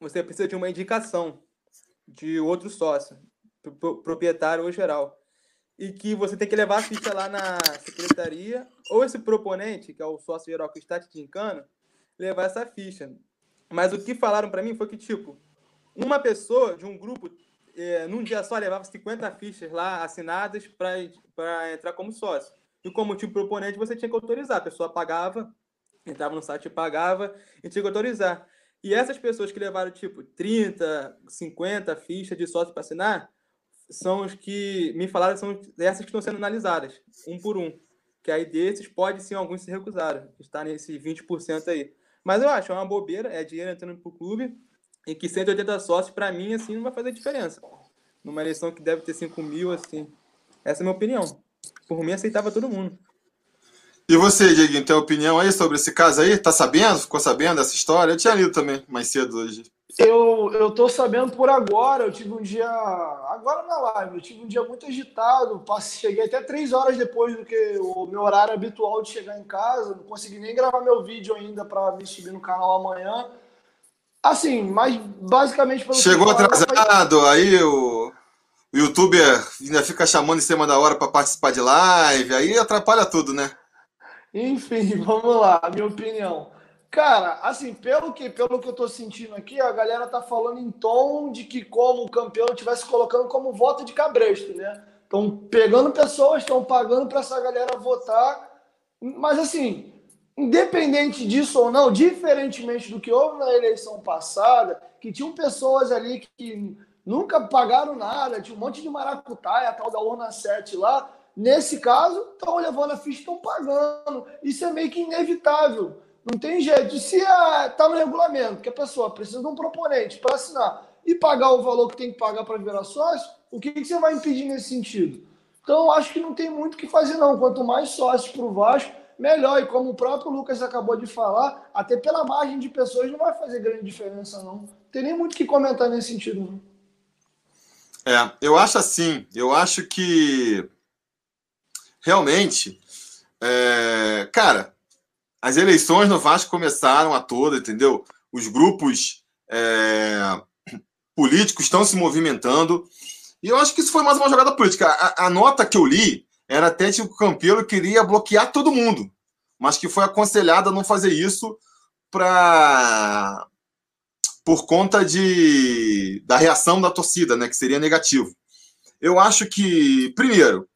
você precisa de uma indicação de outro sócio, proprietário ou geral. E que você tem que levar a ficha lá na secretaria, ou esse proponente, que é o sócio geral que está te indicando, levar essa ficha. Mas o que falaram para mim foi que, tipo, uma pessoa de um grupo, é, num dia só, levava 50 fichas lá assinadas para entrar como sócio. E como tipo proponente, você tinha que autorizar. A pessoa pagava entrava no site e pagava e tinha que autorizar. E essas pessoas que levaram, tipo, 30, 50 fichas de sócio para assinar, são os que me falaram, são essas que estão sendo analisadas, um por um. Que aí desses, pode sim, alguns se recusaram, estar nesse 20% aí. Mas eu acho, é uma bobeira, é dinheiro entrando pro clube, e que 180 sócios, para mim, assim, não vai fazer diferença. Numa eleição que deve ter 5 mil, assim. Essa é a minha opinião. Por mim, aceitava todo mundo. E você, Dieguinho, tem opinião aí sobre esse caso aí? Tá sabendo? Ficou sabendo dessa história? Eu tinha lido também mais cedo hoje. Eu, eu tô sabendo por agora, eu tive um dia. Agora na live, eu tive um dia muito agitado. Cheguei até três horas depois do que o meu horário habitual de chegar em casa. Não consegui nem gravar meu vídeo ainda para me subir no canal amanhã. Assim, mas basicamente. Chegou atrasado, foi... aí o o youtuber ainda fica chamando em cima da hora para participar de live, aí atrapalha tudo, né? Enfim, vamos lá, minha opinião. Cara, assim, pelo que, pelo que eu tô sentindo aqui, a galera tá falando em tom de que como o campeão estivesse colocando como voto de cabresto, né? Estão pegando pessoas, estão pagando para essa galera votar. Mas assim, independente disso ou não, diferentemente do que houve na eleição passada, que tinham pessoas ali que nunca pagaram nada, tinha um monte de maracutaia, a tal da urna 7 lá, Nesse caso, estão levando a ficha, estão pagando. Isso é meio que inevitável. Não tem jeito. Se está no regulamento que a pessoa precisa de um proponente para assinar e pagar o valor que tem que pagar para virar sócio, o que, que você vai impedir nesse sentido? Então, acho que não tem muito o que fazer, não. Quanto mais sócios para o Vasco, melhor. E como o próprio Lucas acabou de falar, até pela margem de pessoas não vai fazer grande diferença, não. Tem nem muito que comentar nesse sentido, não. É, eu acho assim. Eu acho que realmente, é, cara, as eleições no Vasco começaram a toda, entendeu? Os grupos é, políticos estão se movimentando. E eu acho que isso foi mais uma jogada política. A, a nota que eu li era até que o Campelo queria bloquear todo mundo, mas que foi aconselhado a não fazer isso para por conta de da reação da torcida, né, que seria negativo. Eu acho que, primeiro,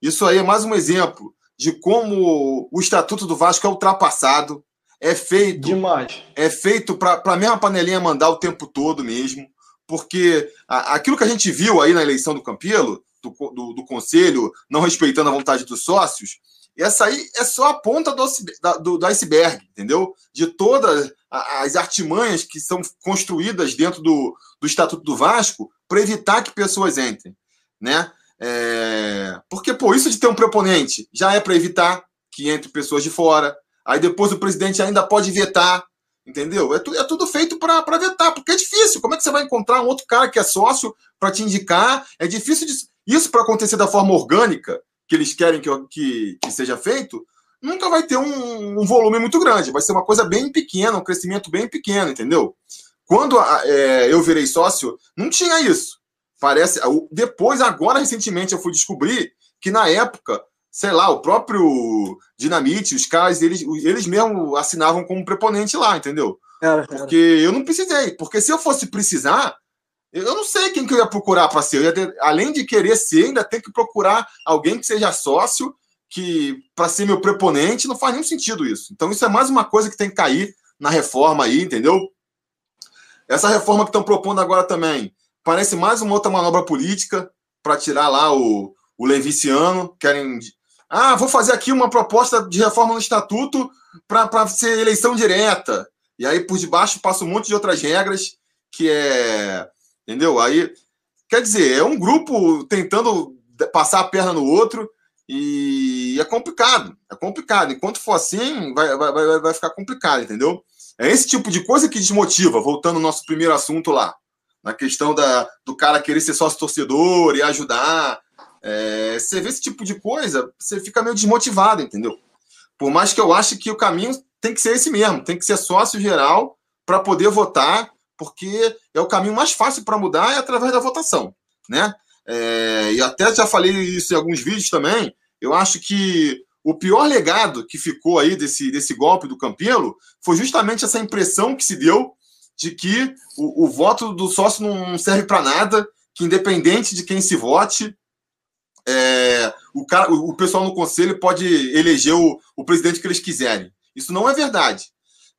isso aí é mais um exemplo de como o Estatuto do Vasco é ultrapassado. É feito. Demais. É feito para a mesma panelinha mandar o tempo todo mesmo. Porque aquilo que a gente viu aí na eleição do Campelo, do, do, do, conselho, não respeitando a vontade dos sócios, essa aí é só a ponta do, do, do iceberg, entendeu? De todas as artimanhas que são construídas dentro do, do Estatuto do Vasco para evitar que pessoas entrem, né? É... Porque, pô, isso de ter um proponente já é para evitar que entre pessoas de fora. Aí depois o presidente ainda pode vetar, entendeu? É, tu, é tudo feito para vetar, porque é difícil. Como é que você vai encontrar um outro cara que é sócio para te indicar? É difícil de... isso para acontecer da forma orgânica que eles querem que, que, que seja feito. Nunca vai ter um, um, volume muito grande, vai ser uma coisa bem pequena, um crescimento bem pequeno, entendeu? Quando é, eu virei sócio, não tinha isso. Parece. Depois, agora, recentemente, eu fui descobrir que na época, sei lá, o próprio Dinamite, os caras, eles, eles mesmo assinavam como preponente lá, entendeu? Era, era. Porque eu não precisei. Porque se eu fosse precisar, eu não sei quem que eu ia procurar para ser. Eu ter, além de querer ser, ainda tem que procurar alguém que seja sócio, que para ser meu preponente, não faz nenhum sentido isso. Então, isso é mais uma coisa que tem que cair na reforma aí, entendeu? Essa reforma que estão propondo agora também Parece mais uma outra manobra política para tirar lá o, o Leviciano. Querem. Ah, vou fazer aqui uma proposta de reforma no estatuto para ser eleição direta. E aí, por debaixo, passa um monte de outras regras que é. Entendeu? Aí. Quer dizer, é um grupo tentando passar a perna no outro e é complicado. É complicado. Enquanto for assim, vai, vai, vai ficar complicado, entendeu? É esse tipo de coisa que desmotiva, voltando ao nosso primeiro assunto lá na questão da, do cara querer ser sócio torcedor e ajudar. É, você vê esse tipo de coisa, você fica meio desmotivado, entendeu? Por mais que eu ache que o caminho tem que ser esse mesmo, tem que ser sócio geral para poder votar, porque é o caminho mais fácil para mudar é através da votação, né? É, e até já falei isso em alguns vídeos também. Eu acho que o pior legado que ficou aí desse, desse golpe do Campelo foi justamente essa impressão que se deu de que o, o voto do sócio não serve para nada, que independente de quem se vote, é, o, cara, o, o, pessoal no conselho pode eleger o, o presidente que eles quiserem. Isso não é verdade.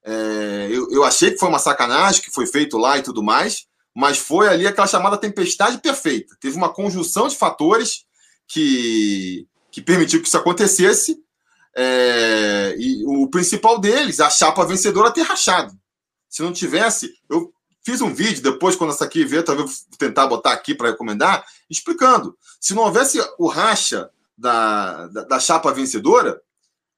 É, eu, eu achei que foi uma sacanagem que foi feito lá e tudo mais, mas foi ali aquela chamada tempestade perfeita. Teve uma conjunção de fatores que, que permitiu que isso acontecesse. É, e o principal deles, a chapa vencedora ter rachado. Se não tivesse, eu fiz um vídeo depois, quando essa aqui ver, talvez vou tentar botar aqui para recomendar, explicando. Se não houvesse o racha da, da, da chapa vencedora,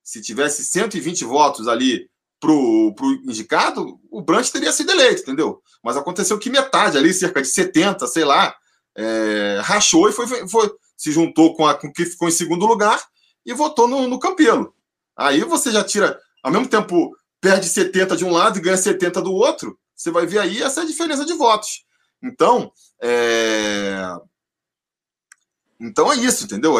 se tivesse 120 votos ali pro, pro indicado, o Brandt teria sido eleito, entendeu? Mas aconteceu que metade ali, cerca de 70, sei lá, é, rachou e foi, foi, se juntou com, a, com que ficou em segundo lugar e votou no, no Campelo. Aí você já tira, ao mesmo tempo, perde 70 de um lado e ganha 70 do outro. Você vai ver aí essa diferença de votos. Então, é... então é isso, entendeu?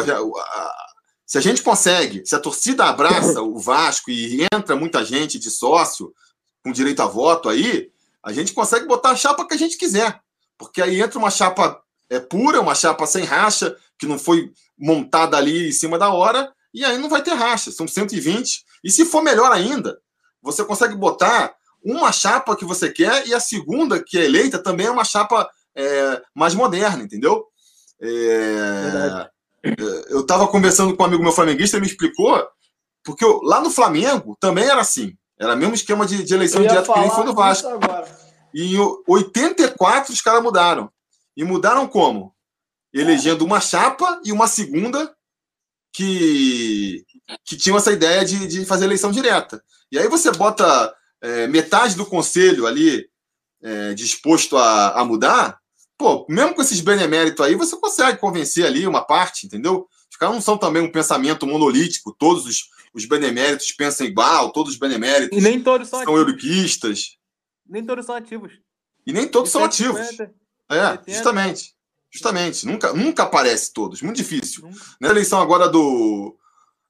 Se a gente consegue, se a torcida abraça o Vasco e entra muita gente de sócio com direito a voto aí, a gente consegue botar a chapa que a gente quiser. Porque aí entra uma chapa é, pura, uma chapa sem racha, que não foi montada ali em cima da hora, e aí não vai ter racha, são 120. E se for melhor ainda, você consegue botar uma chapa que você quer e a segunda, que é eleita, também é uma chapa é, mais moderna, entendeu? É, eu estava conversando com um amigo meu flamenguista, ele me explicou, porque eu, lá no Flamengo também era assim. Era o mesmo esquema de, de eleição direta que nem foi no Vasco. E em 84 os caras mudaram. E mudaram como? Elegendo uma chapa e uma segunda que, que tinham essa ideia de, de fazer eleição direta. E aí você bota é, metade do conselho ali é, disposto a, a mudar, pô, mesmo com esses beneméritos aí, você consegue convencer ali uma parte, entendeu? Os caras não são também um pensamento monolítico, todos os, os beneméritos pensam igual, todos os beneméritos e nem todos são, são euroquistas. Nem todos são ativos. E nem todos são ativos. é, justamente. Justamente. Nunca, nunca aparece todos. Muito difícil. Na eleição agora do,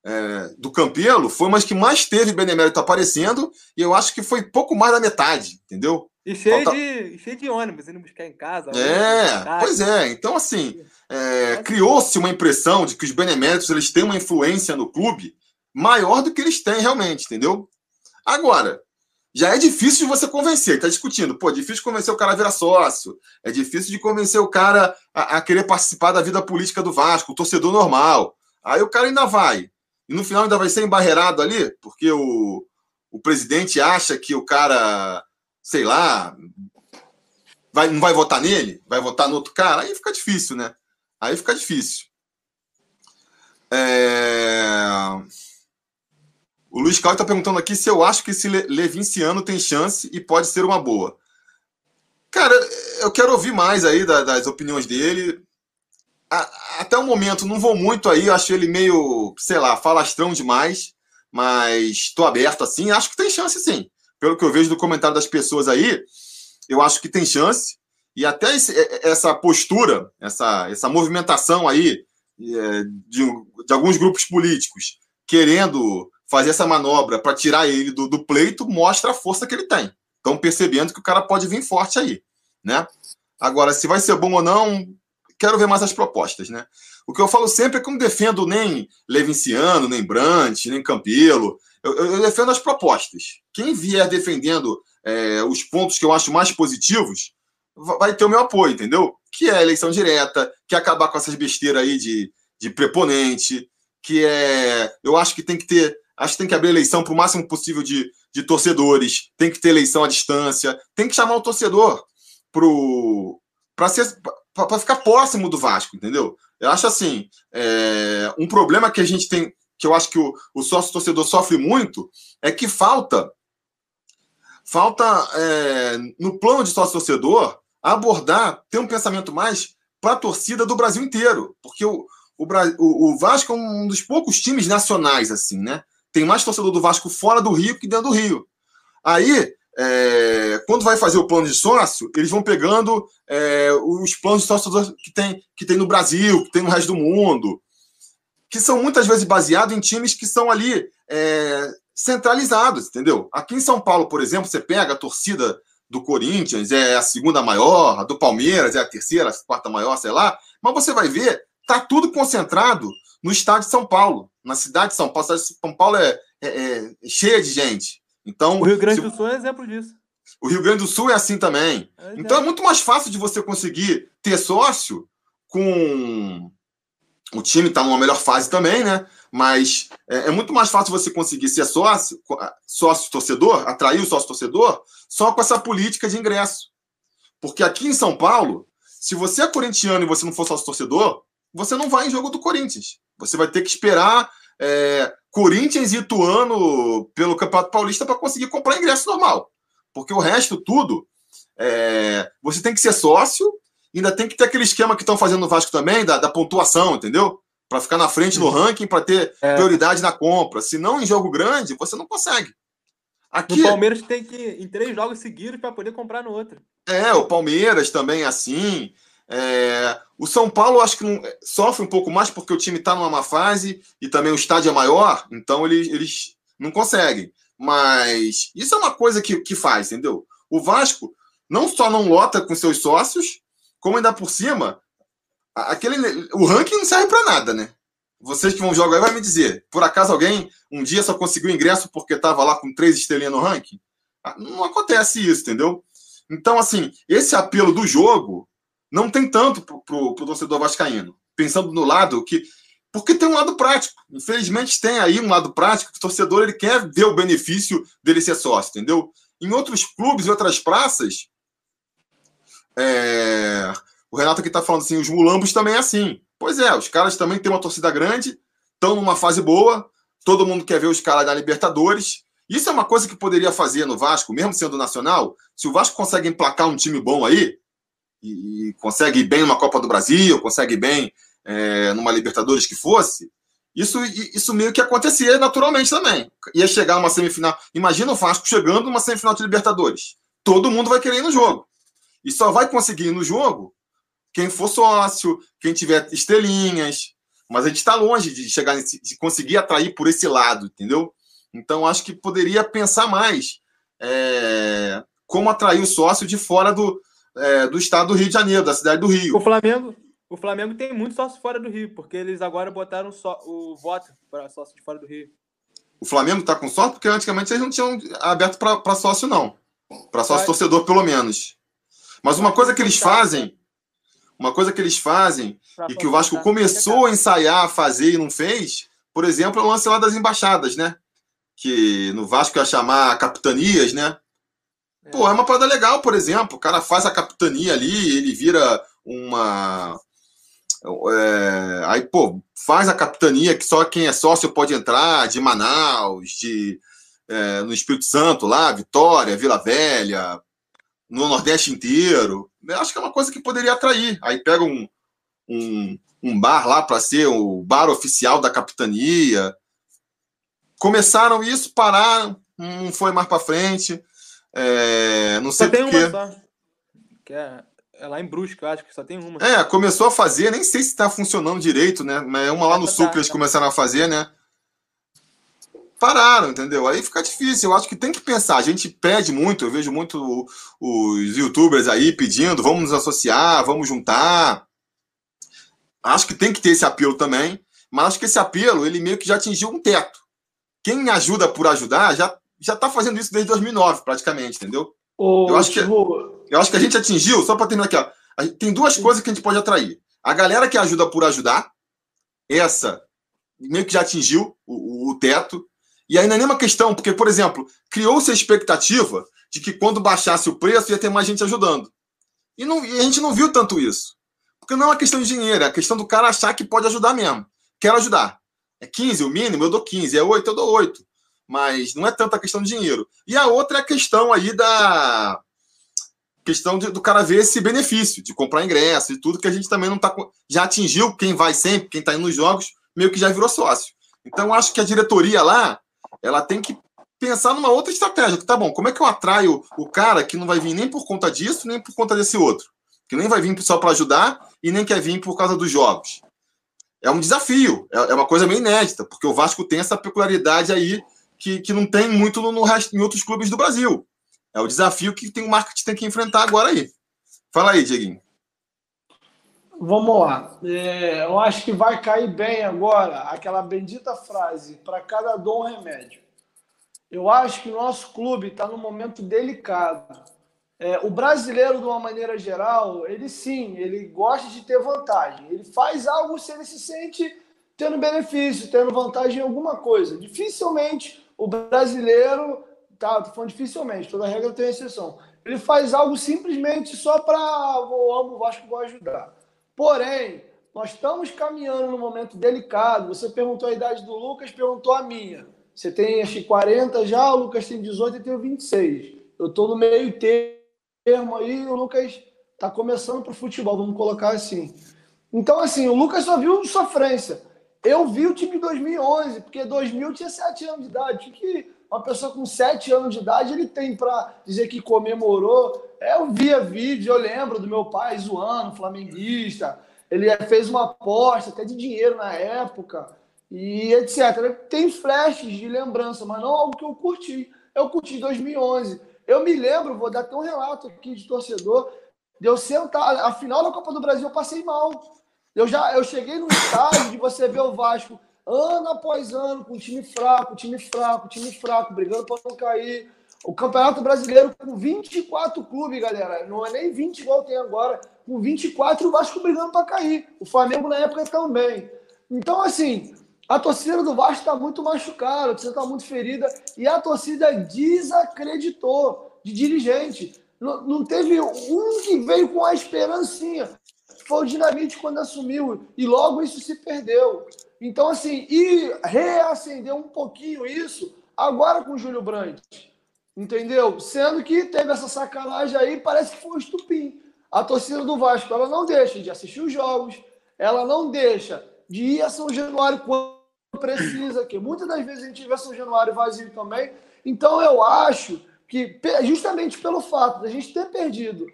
é, do Campelo, foi uma que mais teve Benemérito aparecendo, e eu acho que foi pouco mais da metade, entendeu? E cheio, Falta... de, cheio de ônibus, indo buscar em casa. É, pois é. Então, assim, é, criou-se uma impressão de que os beneméritos eles têm uma influência no clube maior do que eles têm realmente, entendeu? Agora, já é difícil de você convencer, tá discutindo. Pô, é difícil convencer o cara a virar sócio, é difícil de convencer o cara a, a, querer participar da vida política do Vasco, o torcedor normal. Aí o cara ainda vai. E no final ainda vai ser embarreirado ali, porque o, o presidente acha que o cara, sei lá, vai, não vai votar nele, vai votar no outro cara. Aí fica difícil, né? Aí fica difícil. É... O Luiz Carlos está perguntando aqui se eu acho que esse Levinciano tem chance e pode ser uma boa. Cara, eu quero ouvir mais aí das opiniões dele. Até o momento, não vou muito aí, acho ele meio, sei lá, falastrão demais, mas estou aberto assim, acho que tem chance sim. Pelo que eu vejo do comentário das pessoas aí, eu acho que tem chance. E até esse, essa postura, essa, essa movimentação aí é, de, de alguns grupos políticos querendo fazer essa manobra para tirar ele do, do pleito mostra a força que ele tem. Estão percebendo que o cara pode vir forte aí, né? Agora, se vai ser bom ou não, quero ver mais as propostas, né? O que eu falo sempre é que não defendo nem Levinciano, nem Brant, nem Campelo. Eu, eu, defendo as propostas. Quem vier defendendo é, os pontos que eu acho mais positivos vai ter o meu apoio, entendeu? Que é eleição direta, que é acabar com essas besteiras aí de, de preponente, que é. Eu acho que tem que ter Acho que tem que abrir eleição para o máximo possível de, de torcedores, tem que ter eleição à distância, tem que chamar o torcedor para ficar próximo do Vasco, entendeu? Eu acho assim, é, um problema que a gente tem, que eu acho que o, o sócio torcedor sofre muito, é que falta falta é, no plano de sócio torcedor abordar, ter um pensamento mais para a torcida do Brasil inteiro, porque o, o, o Vasco é um dos poucos times nacionais assim, né? tem mais torcedor do Vasco fora do Rio que dentro do Rio. Aí, é, quando vai fazer o plano de sócio, eles vão pegando é, os planos de sócio que tem, que tem no Brasil, que tem no resto do mundo, que são muitas vezes baseados em times que são ali é, centralizados, entendeu? Aqui em São Paulo, por exemplo, você pega a torcida do Corinthians, é a segunda maior, a do Palmeiras é a terceira, a quarta maior, sei lá, mas você vai ver, tá tudo concentrado no estado de São Paulo, na cidade de São Paulo. A cidade de São Paulo é, é, é cheia de gente. Então, o Rio Grande do Sul é exemplo disso. O Rio Grande do Sul é assim também. É, então é muito mais fácil de você conseguir ter sócio com. O time está numa melhor fase também, né? Mas é, é, muito mais fácil você conseguir ser sócio, sócio torcedor, atrair o sócio torcedor, só com essa política de ingresso. Porque aqui em São Paulo, se você é corintiano e você não for sócio torcedor, você não vai em jogo do Corinthians. Você vai ter que esperar é, Corinthians e Ituano pelo Campeonato Paulista para conseguir comprar ingresso normal. Porque o resto, tudo, é, você tem que ser sócio, ainda tem que ter aquele esquema que estão fazendo no Vasco também, da, da pontuação, entendeu? Para ficar na frente no ranking, para ter é. prioridade na compra. Se não em jogo grande, você não consegue. Aqui, o Palmeiras tem que ir em três jogos seguidos para poder comprar no outro. É, o Palmeiras também é assim. É, o São Paulo acho que não, sofre um pouco mais porque o time está numa má fase e também o estádio é maior, então eles, eles não conseguem. Mas isso é uma coisa que, que faz, entendeu? O Vasco não só não lota com seus sócios, como ainda por cima, aquele, o ranking não serve para nada, né? Vocês que vão jogar aí vai me dizer, por acaso alguém um dia só conseguiu ingresso porque estava lá com três estrelinhas no ranking? Ah, não acontece isso, entendeu? Então, assim, esse apelo do jogo não tem tanto para o torcedor vascaíno. Pensando no lado que. Porque tem um lado prático. Infelizmente, tem aí um lado prático que o torcedor ele quer ver o benefício dele ser sócio, entendeu? Em outros clubes, em outras praças, é... o Renato aqui está falando assim: os mulambos também é assim. Pois é, os caras também têm uma torcida grande, estão numa fase boa, todo mundo quer ver os caras da Libertadores. Isso é uma coisa que poderia fazer no Vasco, mesmo sendo nacional. Se o Vasco consegue emplacar um time bom aí, e, e consegue ir bem numa Copa do Brasil, consegue ir bem é, numa Libertadores que fosse, isso, isso meio que acontecia naturalmente também. Ia chegar uma semifinal. Imagina o Vasco chegando numa semifinal de Libertadores. Todo mundo vai querer ir no jogo. E só vai conseguir ir no jogo quem for sócio, quem tiver estrelinhas. Mas a gente está longe de chegar nesse, de conseguir atrair por esse lado, entendeu? Então acho que poderia pensar mais é, como atrair o sócio de fora do, é, do estado do Rio de Janeiro, da cidade do Rio. O Flamengo, o Flamengo tem muito sócio fora do Rio, porque eles agora botaram só, o voto para sócio de fora do Rio. O Flamengo está com sócio porque antigamente eles não tinham aberto para sócio, não. Para sócio torcedor, pelo menos. Mas uma coisa que eles fazem, uma coisa que eles fazem, e que o Vasco começou a ensaiar, a fazer e não fez, por exemplo, é o lance lá das embaixadas, né? Que no Vasco ia chamar capitanias, né? Pô, é uma parada legal, por exemplo. O cara faz a capitania ali, ele vira uma. É, aí, pô, faz a capitania que só quem é sócio pode entrar, de Manaus, de é, no Espírito Santo lá, Vitória, Vila Velha, no Nordeste inteiro. Eu acho que é uma coisa que poderia atrair. Aí pega um, um, um bar lá para ser o bar oficial da capitania. Começaram isso, pararam, não foi mais para frente. É, não sei só tem uma só. Que é, é, lá em Brusque, acho que só tem uma. É, começou a fazer, nem sei se está funcionando direito, né? Mas é uma lá no tá, Sul que eles tá. começaram a fazer, né? Pararam, entendeu? Aí fica difícil. Eu acho que tem que pensar. A gente pede muito, eu vejo muito os youtubers aí pedindo, vamos nos associar, vamos juntar. Acho que tem que ter esse apelo também, mas acho que esse apelo, ele meio que já atingiu um teto. Quem ajuda por ajudar já já está fazendo isso desde 2009, praticamente, entendeu? Ô, eu, acho que, eu acho que a gente atingiu, só para terminar aqui, ó, tem duas coisas que a gente pode atrair. A galera que ajuda por ajudar, essa meio que já atingiu o, o, o teto. E não é nenhuma questão, porque, por exemplo, criou-se a expectativa de que quando baixasse o preço ia ter mais gente ajudando. E, não, e a gente não viu tanto isso. Porque não é uma questão de dinheiro, é a questão do cara achar que pode ajudar mesmo. Quero ajudar. É 15 o mínimo, eu dou 15. É 8, eu dou 8 mas não é tanta questão de dinheiro. E a outra é a questão aí da questão de, do cara ver esse benefício de comprar ingresso e tudo que a gente também não está já atingiu quem vai sempre, quem está indo nos jogos, meio que já virou sócio. Então acho que a diretoria lá, ela tem que pensar numa outra estratégia, tá bom, como é que eu atraio o cara que não vai vir nem por conta disso, nem por conta desse outro, que nem vai vir só para ajudar e nem quer vir por causa dos jogos. É um desafio, é, é uma coisa meio inédita, porque o Vasco tem essa peculiaridade aí que, que não tem muito no, no em outros clubes do Brasil. É o desafio que tem o marketing tem que enfrentar agora aí. Fala aí, Dieguinho. Vamos lá. É, eu acho que vai cair bem agora aquela bendita frase: para cada dom, remédio. Eu acho que o nosso clube está num momento delicado. É, o brasileiro, de uma maneira geral, ele sim, ele gosta de ter vantagem. Ele faz algo se ele se sente tendo benefício, tendo vantagem em alguma coisa. Dificilmente o brasileiro, tá, tô falando dificilmente, toda regra tem exceção. Ele faz algo simplesmente só para o amo, o Vasco vou ajudar. Porém, Nós estamos caminhando num momento delicado. Você perguntou a idade do Lucas, perguntou a minha. Você tem acho que 40 já, o Lucas tem 18 e tenho 26. Eu estou no meio termo aí, o Lucas está começando para o futebol, vamos colocar assim. Então, assim, o Lucas só viu sofrência. Eu vi o time de 2011, porque 2000 tinha 7 anos de idade. O que uma pessoa com 7 anos de idade ele tem para dizer que comemorou? Eu via vídeo, eu lembro do meu pai zoando, flamenguista. Ele fez uma aposta, até de dinheiro na época, e etc. Tem flashes de lembrança, mas não algo que eu curti. Eu curti 2011. Eu me lembro, vou dar até um relato aqui de torcedor, de eu sentar, a final da Copa do Brasil eu passei mal. Eu já eu cheguei no estágio de você ver o Vasco ano após ano com time fraco, time fraco, time fraco, brigando para não cair. O Campeonato Brasileiro com 24 clubes, galera. Não é nem 20 igual tem agora. Com 24 o Vasco brigando para cair. O Flamengo na época também. Então, assim, a torcida do Vasco está muito machucada, a torcida está muito ferida. E a torcida desacreditou de dirigente. Não, não teve um que veio com a esperancinha foi o Dinamite quando assumiu, e logo isso se perdeu. Então, assim, e reacender um pouquinho isso agora com o Júlio Brandt, entendeu? Sendo que teve essa sacanagem aí, parece que foi um estupim. A torcida do Vasco, ela não deixa de assistir os jogos, ela não deixa de ir a São Januário quando precisa, que muitas das vezes a gente vê São Januário vazio também. Então, eu acho que, justamente pelo fato de a gente ter perdido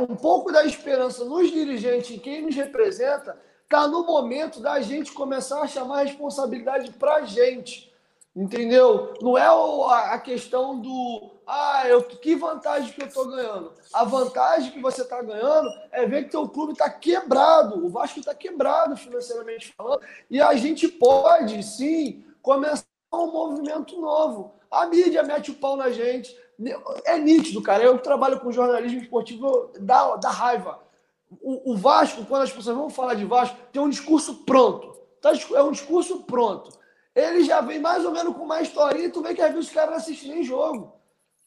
um pouco da esperança nos dirigentes, em quem nos representa, está no momento da gente começar a chamar a responsabilidade para a gente. Entendeu? Não é a questão do ah, eu, que vantagem que eu estou ganhando. A vantagem que você está ganhando é ver que teu clube está quebrado. O Vasco está quebrado financeiramente falando. E a gente pode, sim, começar um movimento novo. A mídia mete o pau na gente, é nítido, cara. Eu que trabalho com jornalismo esportivo, dá, dá raiva. O, o, Vasco, quando as pessoas vão falar de Vasco, tem um discurso pronto. Tá, é um discurso pronto. Ele já vem mais ou menos com uma historinha tu vê que às vezes os caras não assistem nem jogo.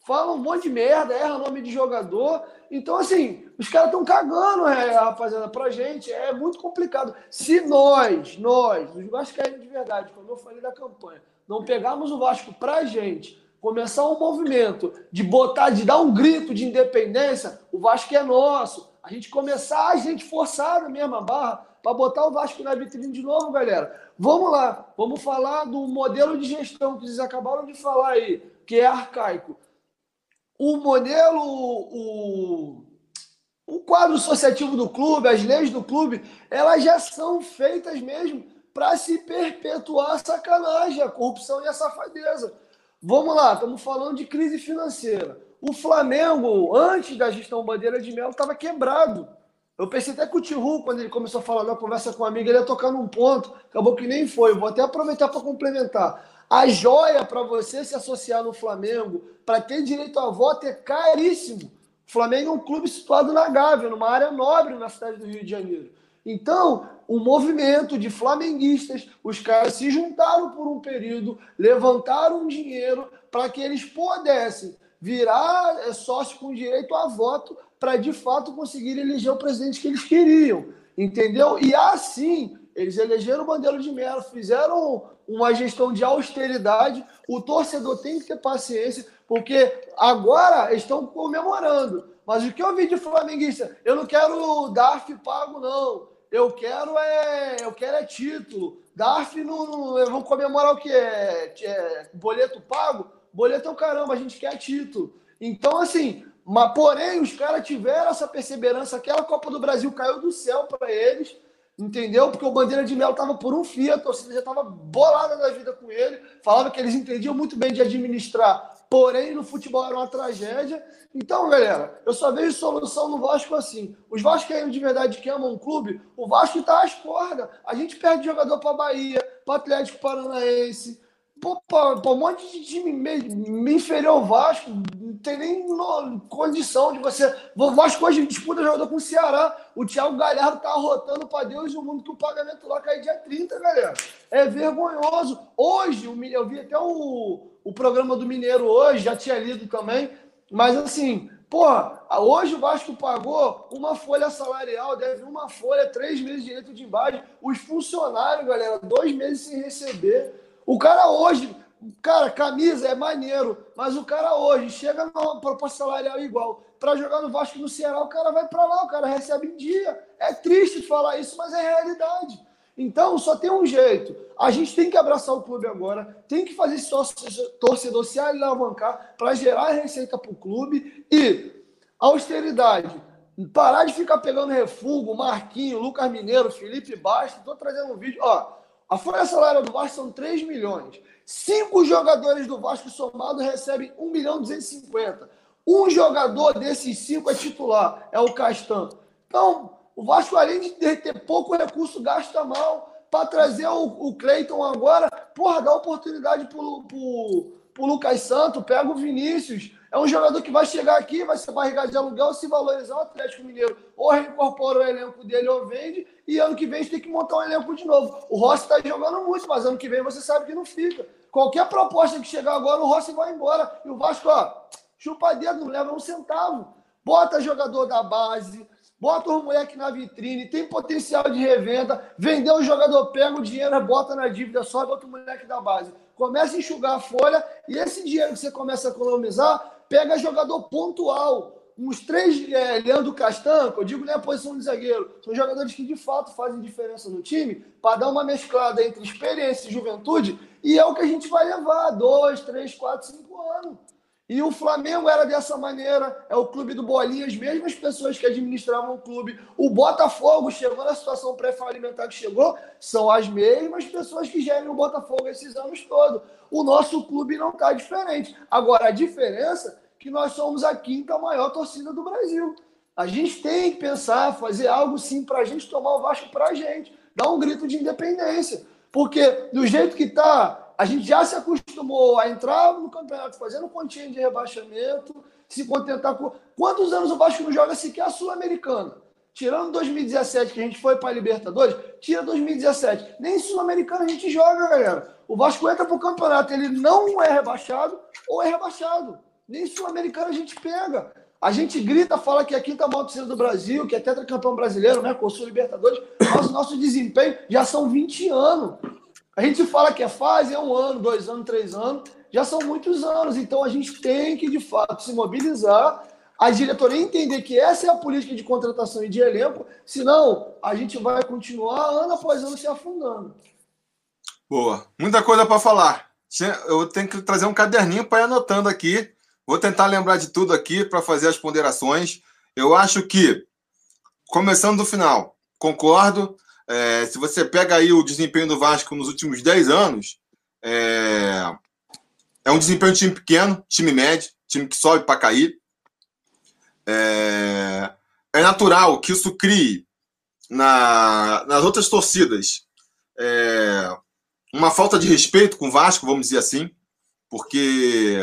Falam um monte de merda, erra nome de jogador. Então, assim, os caras estão cagando, é, rapaziada, pra gente. É muito complicado. Se nós, nós, os vascaínos de verdade, como eu falei da campanha, não pegarmos o Vasco pra gente começar um movimento de botar, de dar um grito de independência, o Vasco é nosso. A gente começar a gente forçar na mesma barra para botar o Vasco na vitrine de novo, galera. Vamos lá, vamos falar do modelo de gestão que vocês acabaram de falar aí, que é arcaico. O modelo, o, o quadro associativo do clube, as leis do clube, elas já são feitas mesmo para se perpetuar a sacanagem, a corrupção e a safadeza. Vamos lá, estamos falando de crise financeira. O Flamengo, antes da gestão Bandeira de Melo, estava quebrado. Eu pensei até que o Tihu, quando ele começou a falar na conversa com um amigo, ele ia tocar num ponto, acabou que nem foi. Vou até aproveitar para complementar. A joia para você se associar no Flamengo, para ter direito a voto, é caríssimo. O Flamengo é um clube situado na Gávea, numa área nobre na cidade do Rio de Janeiro. Então, um movimento de flamenguistas, os caras se juntaram por um período, levantaram dinheiro para que eles pudessem virar é, sócio com direito a voto para de fato conseguir eleger o presidente que eles queriam, entendeu? E assim eles elegeram o Bandeira de Mello, fizeram uma gestão de austeridade. O torcedor tem que ter paciência, porque agora estão comemorando. Mas o que eu vi de flamenguista? Eu não quero DARF pago, não. Eu quero é, eu quero é título. DARF não, não comemorar o que é, é, boleto pago. Boleto é o caramba, a gente quer título. Então assim, mas porém os caras tiveram essa perseverança. Aquela Copa do Brasil caiu do céu para eles, entendeu? Porque o Bandeira de Melo tava por um fio, a torcida já estava bolada da vida com ele. Falava que eles entendiam muito bem de administrar Porém, no futebol era uma tragédia. Então, galera, eu só vejo solução no Vasco assim. Os vascaínos de verdade que amam o clube, o Vasco está às cordas. A gente perde jogador para Bahia, para Atlético Paranaense, para um monte de time me inferior ao Vasco. Não tem nem condição de você. O Vasco hoje disputa jogador com o Ceará. O Thiago Galhardo tá rotando para Deus e o mundo que o pagamento lá cai dia 30, galera. É vergonhoso. Hoje, eu vi até o o programa do Mineiro hoje, já tinha lido também, mas assim, Porra, hoje o Vasco pagou uma folha salarial, deve uma folha, três meses de direito de embalagem. Os funcionários, galera, dois meses sem receber. O cara hoje, cara, camisa é maneiro, mas o cara hoje chega numa proposta salarial igual. Para jogar no Vasco no Ceará, o cara vai para lá, o cara recebe em dia. É triste falar isso, mas é realidade. Então, só tem um jeito. A gente tem que abraçar o clube agora, tem que fazer esse torcedor se alavancar para gerar receita para o clube e austeridade. Parar de ficar pegando refugo, Marquinho, Lucas Mineiro, Felipe Bastos. Estou trazendo um vídeo. Ó, a folha salarial do Vasco são 3 milhões. Cinco jogadores do Vasco somado recebem 1 milhão e 250. Um jogador desses cinco é titular, é o Castan. Então, o Vasco, além de ter pouco recurso, gasta mal. Para trazer o, o Cleiton agora, porra, dá oportunidade pro, pro Lucas Santos, pega o Vinícius. É um jogador que vai chegar aqui, vai ser barrigado de aluguel, se valorizar o Atlético Mineiro, ou reincorpora o elenco dele ou vende, e ano que vem gente tem que montar um elenco de novo. O Rossi está jogando muito, mas ano que vem você sabe que não fica. Qualquer proposta que chegar agora, o Rossi vai embora. E o Vasco, ó, chupa dedo, não leva um centavo. Bota jogador da base, bota o moleque na vitrine, tem potencial de revenda, vendeu o jogador, pega o dinheiro, bota na dívida, sobe outro moleque da base. Começa a enxugar a folha e esse dinheiro que você começa a economizar, pega jogador pontual. Uns três, é, Leandro Castanco, eu digo nem a posição de zagueiro, são jogadores que de fato fazem diferença no time para dar uma mesclada entre experiência e juventude, e é o que a gente vai levar dois, três, quatro, cinco anos. E o Flamengo era dessa maneira, é o clube do Bolinha, as mesmas pessoas que administravam o clube. O Botafogo chegou na situação pré-falimentar que chegou, são as mesmas pessoas que gerem o Botafogo esses anos todos. O nosso clube não está diferente. Agora, a diferença que nós somos a quinta maior torcida do Brasil. A gente tem que pensar, fazer algo sim para a gente tomar o Vasco para a gente, dar um grito de independência. Porque do jeito que está, a gente já se acostumou a entrar no campeonato fazendo continha de rebaixamento, se contentar com. Quantos anos o Vasco não joga sequer a Sul-Americana? Tirando 2017, que a gente foi para a Libertadores, tira 2017. Nem Sul-Americana a gente joga, galera. O Vasco entra para o campeonato, ele não é rebaixado ou é rebaixado. Nem Sul-Americana a gente pega. A gente grita, fala que é a quinta maior torcida do Brasil, que é tetracampeão brasileiro, né? Com o Sul Libertadores, mas o nosso desempenho já são 20 anos. A gente fala que é fase, é um ano, dois anos, três anos, já são muitos anos. Então a gente tem que, de fato, se mobilizar, a diretoria entender que essa é a política de contratação e de elenco, senão a gente vai continuar ano após ano se afundando. Boa. Muita coisa para falar. Eu tenho que trazer um caderninho para ir anotando aqui. Vou tentar lembrar de tudo aqui para fazer as ponderações. Eu acho que, começando do final, concordo. É, se você pega aí o desempenho do Vasco nos últimos 10 anos, é, é um desempenho de time pequeno, time médio, time que sobe para cair. É, é, natural que isso crie na, nas outras torcidas é, uma falta de respeito com o Vasco, vamos dizer assim, porque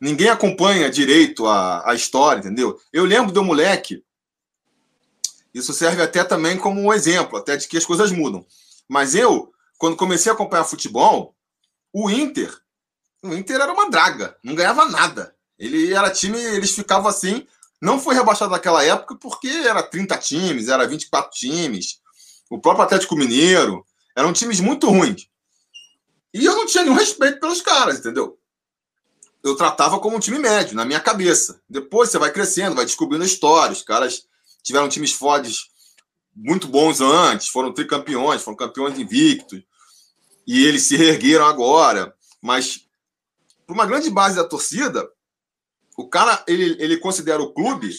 ninguém acompanha direito a, a história, entendeu? Eu lembro do moleque isso serve até também como um exemplo, até de que as coisas mudam. Mas eu, quando comecei a acompanhar futebol, o Inter, o Inter era uma draga, não ganhava nada. Ele era time, eles ficavam assim, não foi rebaixado naquela época porque era 30 times, era 24 times. O próprio Atlético Mineiro, eram times muito ruins. E eu não tinha nenhum respeito pelos caras, entendeu? Eu tratava como um time médio, na minha cabeça. Depois você vai crescendo, vai descobrindo a história, os caras tiveram times fortes muito bons antes, foram tricampeões, foram campeões invictos, e eles se reergueram agora. Mas, para uma grande base da torcida, o cara, ele, ele considera o clube.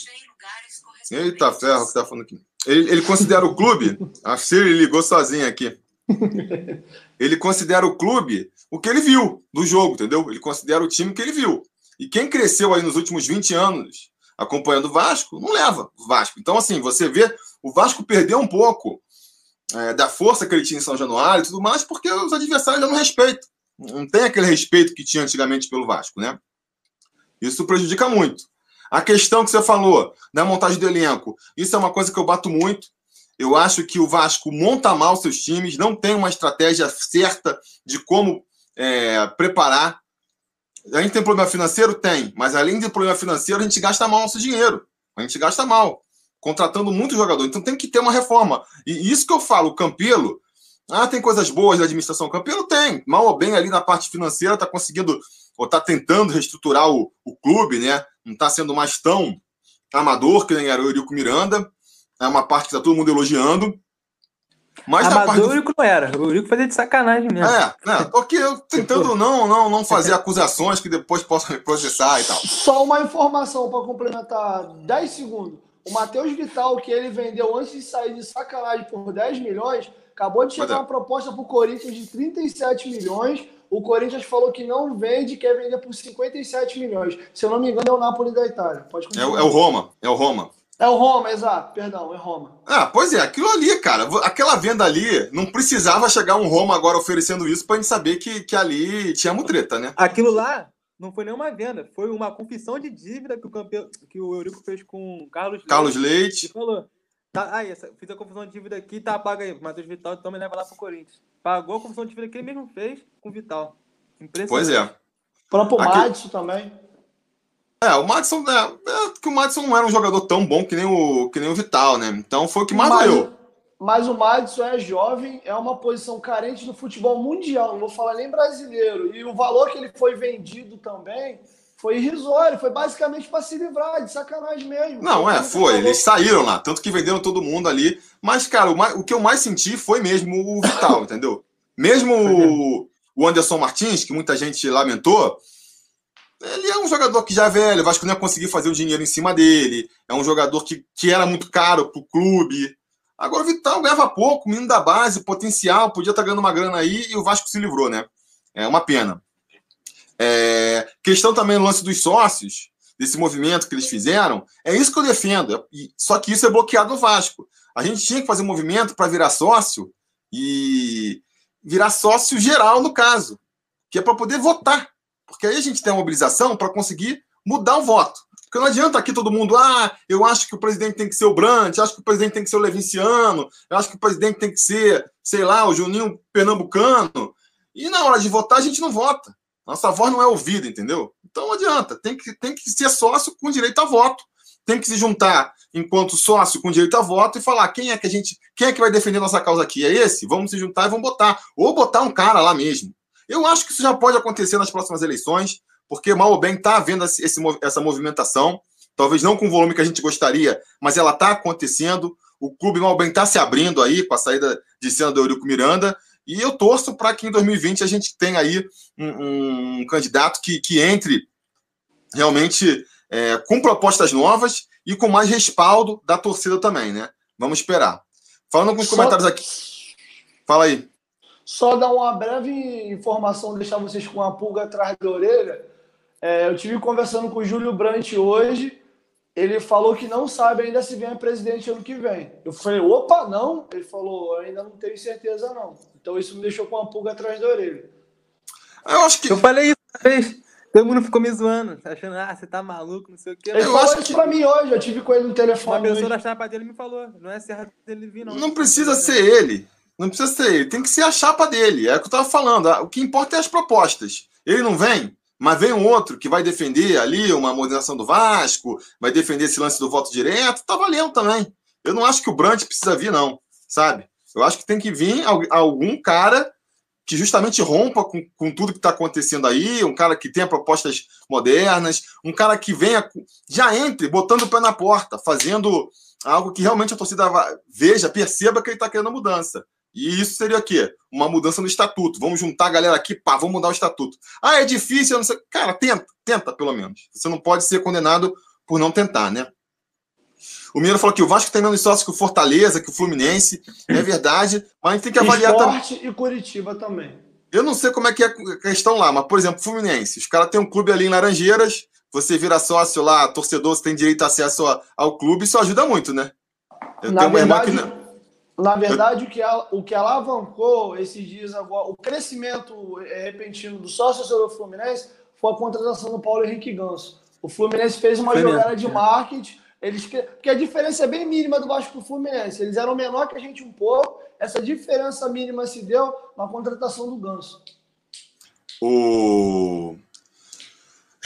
Eita ferro que tá falando aqui. Ele, ele considera o clube. A Siri ligou sozinha aqui. Ele considera o clube o que ele viu do jogo, entendeu? Ele considera o time que ele viu. E quem cresceu aí nos últimos 20 anos acompanhando o Vasco, não leva o Vasco. Então, assim, você vê, o Vasco perdeu um pouco é, da força que ele tinha em São Januário e tudo mais, porque os adversários já não respeitam. Não tem aquele respeito que tinha antigamente pelo Vasco, né? Isso prejudica muito. A questão que você falou da montagem do elenco, isso é uma coisa que eu bato muito. Eu acho que o Vasco monta mal seus times, não tem uma estratégia certa de como é, preparar A gente tem problema financeiro? Tem. Mas além de problema financeiro, a gente gasta mal nosso dinheiro. A gente gasta mal. Contratando muito jogador. Então tem que ter uma reforma. E isso que eu falo, o Campelo. Ah, tem coisas boas da administração. Campelo tem. Mal ou bem ali na parte financeira, está conseguindo, ou está tentando reestruturar o, o clube, né? Não está sendo mais tão amador que nem era o Eurico Miranda. É uma parte que está todo mundo elogiando. Mas Amador parte do... o Eurico não era. O Eurico fazia de sacanagem mesmo. É, né? Porque eu tentando não, não, não fazer acusações que depois possam me processar e tal. Só uma informação para complementar 10 segundos. O Matheus Vital, que ele vendeu antes de sair de sacanagem por 10 milhões, acabou de chegar é. uma proposta para o Corinthians de 37 milhões. O Corinthians falou que não vende, quer vender por 57 milhões. Se eu não me engano, é o Napoli da Itália. Pode é, é o Roma. É o Roma. É o Roma, exato. Perdão, é Roma. Ah, pois é, aquilo ali, cara. Aquela venda ali, não precisava chegar um Roma agora oferecendo isso pra gente saber que, que ali tinha mutreta, né? Aquilo lá não foi nenhuma venda, foi uma confissão de dívida que o campeão, que o Eurico fez com o Carlos Leite. Carlos Leite. E falou: tá, aí, essa, fiz a confissão de dívida aqui, tá, paga aí. Matheus Vital, então me leva lá pro Corinthians. Pagou a confissão de dívida que ele mesmo fez com o Vital. Impressionante. Pois é. O próprio Aqui... Madison também. É, o Madison, é, é, que o Madison não era um jogador tão bom que nem o, que nem o Vital, né? Então foi o que mais mas, doeu. Mas o Madison é jovem, é uma posição carente no futebol mundial, não vou falar nem brasileiro. E o valor que ele foi vendido também foi irrisório, foi basicamente para se livrar, de sacanagem mesmo. Não, é, foi. Eles saíram lá, tanto que venderam todo mundo ali. Mas, cara, o, mais, o que eu mais senti foi mesmo o Vital, entendeu? Mesmo o, o Anderson Martins, que muita gente lamentou, ele é um jogador que já é velho, o Vasco não ia conseguir fazer o dinheiro em cima dele. É um jogador que, que era muito caro para o clube. Agora o Vital ganhava pouco, menino da base, potencial, podia estar tá ganhando uma grana aí e o Vasco se livrou, né? É uma pena. É, questão também no lance dos sócios, desse movimento que eles fizeram, é isso que eu defendo. Só que isso é bloqueado no Vasco. A gente tinha que fazer um movimento para virar sócio e virar sócio geral, no caso, que é para poder votar. Porque aí a gente tem a mobilização para conseguir mudar o voto. Porque não adianta aqui todo mundo, ah, eu acho que o presidente tem que ser o Brant, eu acho que o presidente tem que ser o Levinciano, eu acho que o presidente tem que ser, sei lá, o Juninho Pernambucano. E na hora de votar, a gente não vota. Nossa voz não é ouvida, entendeu? Então não adianta. Tem que, tem que ser sócio com direito a voto. Tem que se juntar enquanto sócio com direito a voto e falar quem é que a gente. Quem é que vai defender nossa causa aqui? É esse? Vamos se juntar e vamos botar. Ou botar um cara lá mesmo. Eu acho que isso já pode acontecer nas próximas eleições, porque mal ou bem está havendo esse, essa movimentação, talvez não com o volume que a gente gostaria, mas ela está acontecendo. O clube mal ou bem está se abrindo aí com a saída de cena do Eurico Miranda, e eu torço para que em 2020 a gente tenha aí um, um candidato que, que entre realmente é, com propostas novas e com mais respaldo da torcida também, né? Vamos esperar. Falando alguns Só... comentários aqui. Fala aí. Só dar uma breve informação, deixar vocês com uma pulga atrás da orelha. É, eu tive conversando com o Júlio Brandt hoje. Ele falou que não sabe ainda se vem a presidente ano que vem. Eu falei, opa, não. Ele falou, ainda não tenho certeza, não. Então isso me deixou com uma pulga atrás da orelha. Eu acho que. Eu falei isso uma vez. Todo mundo ficou me zoando, achando, ah, você tá maluco, não sei o quê. Ele eu falou isso que... pra mim hoje, eu tive com ele no telefone. Uma pessoa hoje. da chapa dele me falou, não é certo dele vir, não. Não precisa ser ele. Não precisa ser ele, tem que ser a chapa dele. É o que eu estava falando. O que importa é as propostas. Ele não vem, mas vem um outro que vai defender ali uma modernização do Vasco, vai defender esse lance do voto direto, tá valendo também. Eu não acho que o Brandt precisa vir, não, sabe? Eu acho que tem que vir algum cara que justamente rompa com, com tudo que está acontecendo aí, um cara que tenha propostas modernas, um cara que venha, já entre, botando o pé na porta, fazendo algo que realmente a torcida veja, perceba que ele está querendo mudança. E isso seria o quê? Uma mudança no estatuto. Vamos juntar a galera aqui, pá, vamos mudar o estatuto. Ah, é difícil, eu não sei. Cara, tenta, tenta pelo menos. Você não pode ser condenado por não tentar, né? O Mineiro falou que o Vasco tem menos sócios que o Fortaleza, que o Fluminense. É verdade, mas a gente tem que avaliar também. e Curitiba também. Eu não sei como é que é a questão lá, mas, por exemplo, Fluminense. Os caras têm um clube ali em Laranjeiras, você vira sócio lá, torcedor, você tem direito a acesso ao clube, isso ajuda muito, né? Eu Na tenho verdade, uma irmã que na verdade, o que, o que alavancou esses dias agora, o crescimento é, repentino do sócio do Fluminense foi a contratação do Paulo Henrique Ganso. O Fluminense fez uma jogada de marketing, eles, porque a diferença é bem mínima do Vasco para o Fluminense. Eles eram menor que a gente um pouco, essa diferença mínima se deu na contratação do Ganso. O...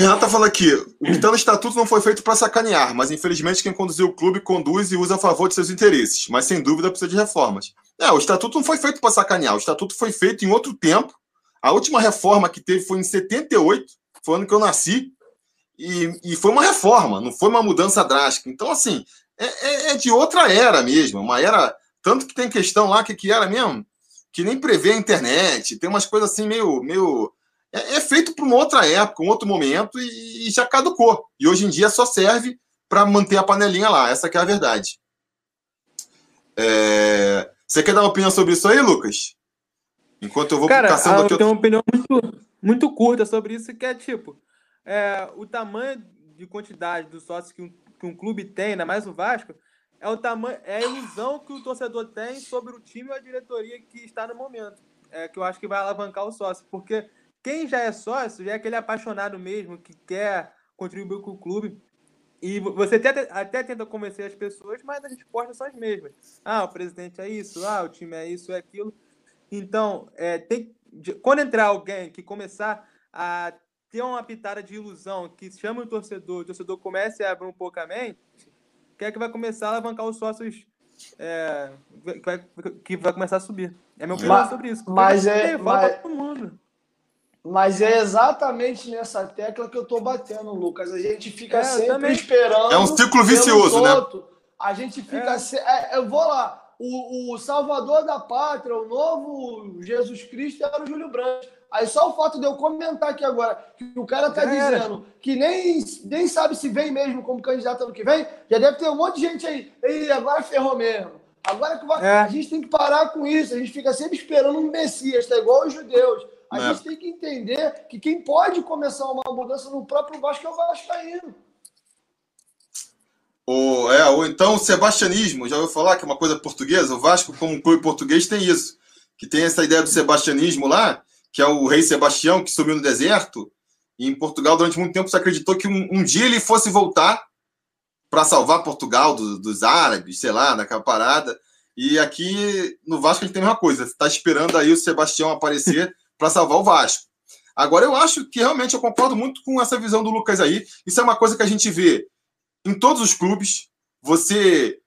Renata fala aqui: o que está no estatuto não foi feito para sacanear, mas infelizmente quem conduziu o clube conduz e usa a favor de seus interesses, mas sem dúvida precisa de reformas. É, o estatuto não foi feito para sacanear, o estatuto foi feito em outro tempo. A última reforma que teve foi em 78, foi o ano que eu nasci, e, e foi uma reforma, não foi uma mudança drástica. Então, assim, é, é, é de outra era mesmo, uma era. Tanto que tem questão lá que, que era mesmo, que nem prevê a internet, tem umas coisas assim meio. meio é, é feito para uma outra época, um outro momento, e, e já caducou. E hoje em dia só serve para manter a panelinha lá, essa é a verdade. É... Você quer dar uma opinião sobre isso aí, Lucas? Enquanto eu vou Cara, caçando aqui. Eu tenho uma opinião muito, muito curta sobre isso, que é tipo: é, o tamanho de quantidade dos sócios que um, que um clube tem, ainda mais o Vasco, é o tamanho, é a ilusão que o torcedor tem sobre o time ou a diretoria que está no momento. É que eu acho que vai alavancar o sócio, porque quem já é sócio já é aquele apaixonado mesmo que quer contribuir com o clube. E você até, até tenta convencer as pessoas, mas as respostas são as mesmas. Ah, o presidente é isso, ah, o time é isso, é aquilo. Então, é, tem, quando entrar alguém que começar a ter uma pitada de ilusão, que chama o torcedor, o torcedor comece a abrir um pouco a mente, que é que vai começar a alavancar os sócios é, que, vai, que vai começar a subir. É meu opinião sobre isso. Mas é. Mas, mas é exatamente nessa tecla que eu tô batendo, Lucas. A gente fica é, sempre esperando. É um ciclo vicioso, né? A gente fica. É. Se... É, eu vou lá. O, o Salvador da Pátria, o novo Jesus Cristo era o Júlio Branco. Aí só o fato de eu comentar aqui agora que o cara tá dizendo que nem, nem sabe se vem mesmo como candidato ano que vem, já deve ter um monte de gente aí. E agora ferrou mesmo. Agora que vai... é. a gente tem que parar com isso. A gente fica sempre esperando um Messias, tá igual os judeus. A é. gente tem que entender que quem pode começar uma mudança no próprio Vasco é o Vascaíno. Ou, é, ou então o sebastianismo, já ouviu falar que é uma coisa portuguesa? O Vasco, como um clube português, tem isso. Que tem essa ideia do sebastianismo lá, que é o rei Sebastião, que sumiu no deserto. E em Portugal, durante muito tempo, se acreditou que um, um dia ele fosse voltar para salvar Portugal do, dos árabes, sei lá, naquela parada. E aqui no Vasco a gente tem a mesma coisa. Está esperando aí o Sebastião aparecer para salvar o Vasco. Agora, eu acho que realmente eu concordo muito com essa visão do Lucas aí. Isso é uma coisa que a gente vê em todos os clubes. Você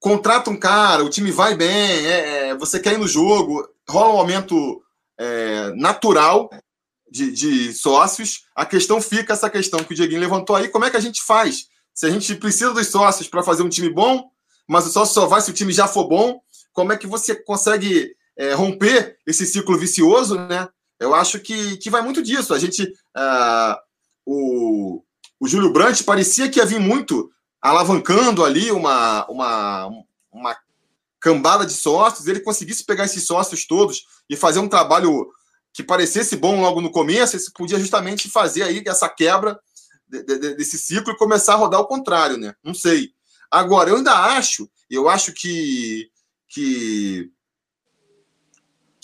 contrata um cara, o time vai bem, é, é você quer ir no jogo, rola um aumento é, natural de, de, sócios. A questão fica essa questão que o Dieguinho levantou aí: como é que a gente faz? Se a gente precisa dos sócios para fazer um time bom, mas o sócio só vai se o time já for bom, como é que você consegue é, romper esse ciclo vicioso, né? Eu acho que, que vai muito disso. A gente. Uh, o, o Júlio Brandt parecia que ia vir muito alavancando ali uma, uma, uma cambada de sócios, ele conseguisse pegar esses sócios todos e fazer um trabalho que parecesse bom logo no começo, você podia justamente fazer aí essa quebra de, de, desse ciclo e começar a rodar ao contrário, né? Não sei. Agora, eu ainda acho, eu acho que, que,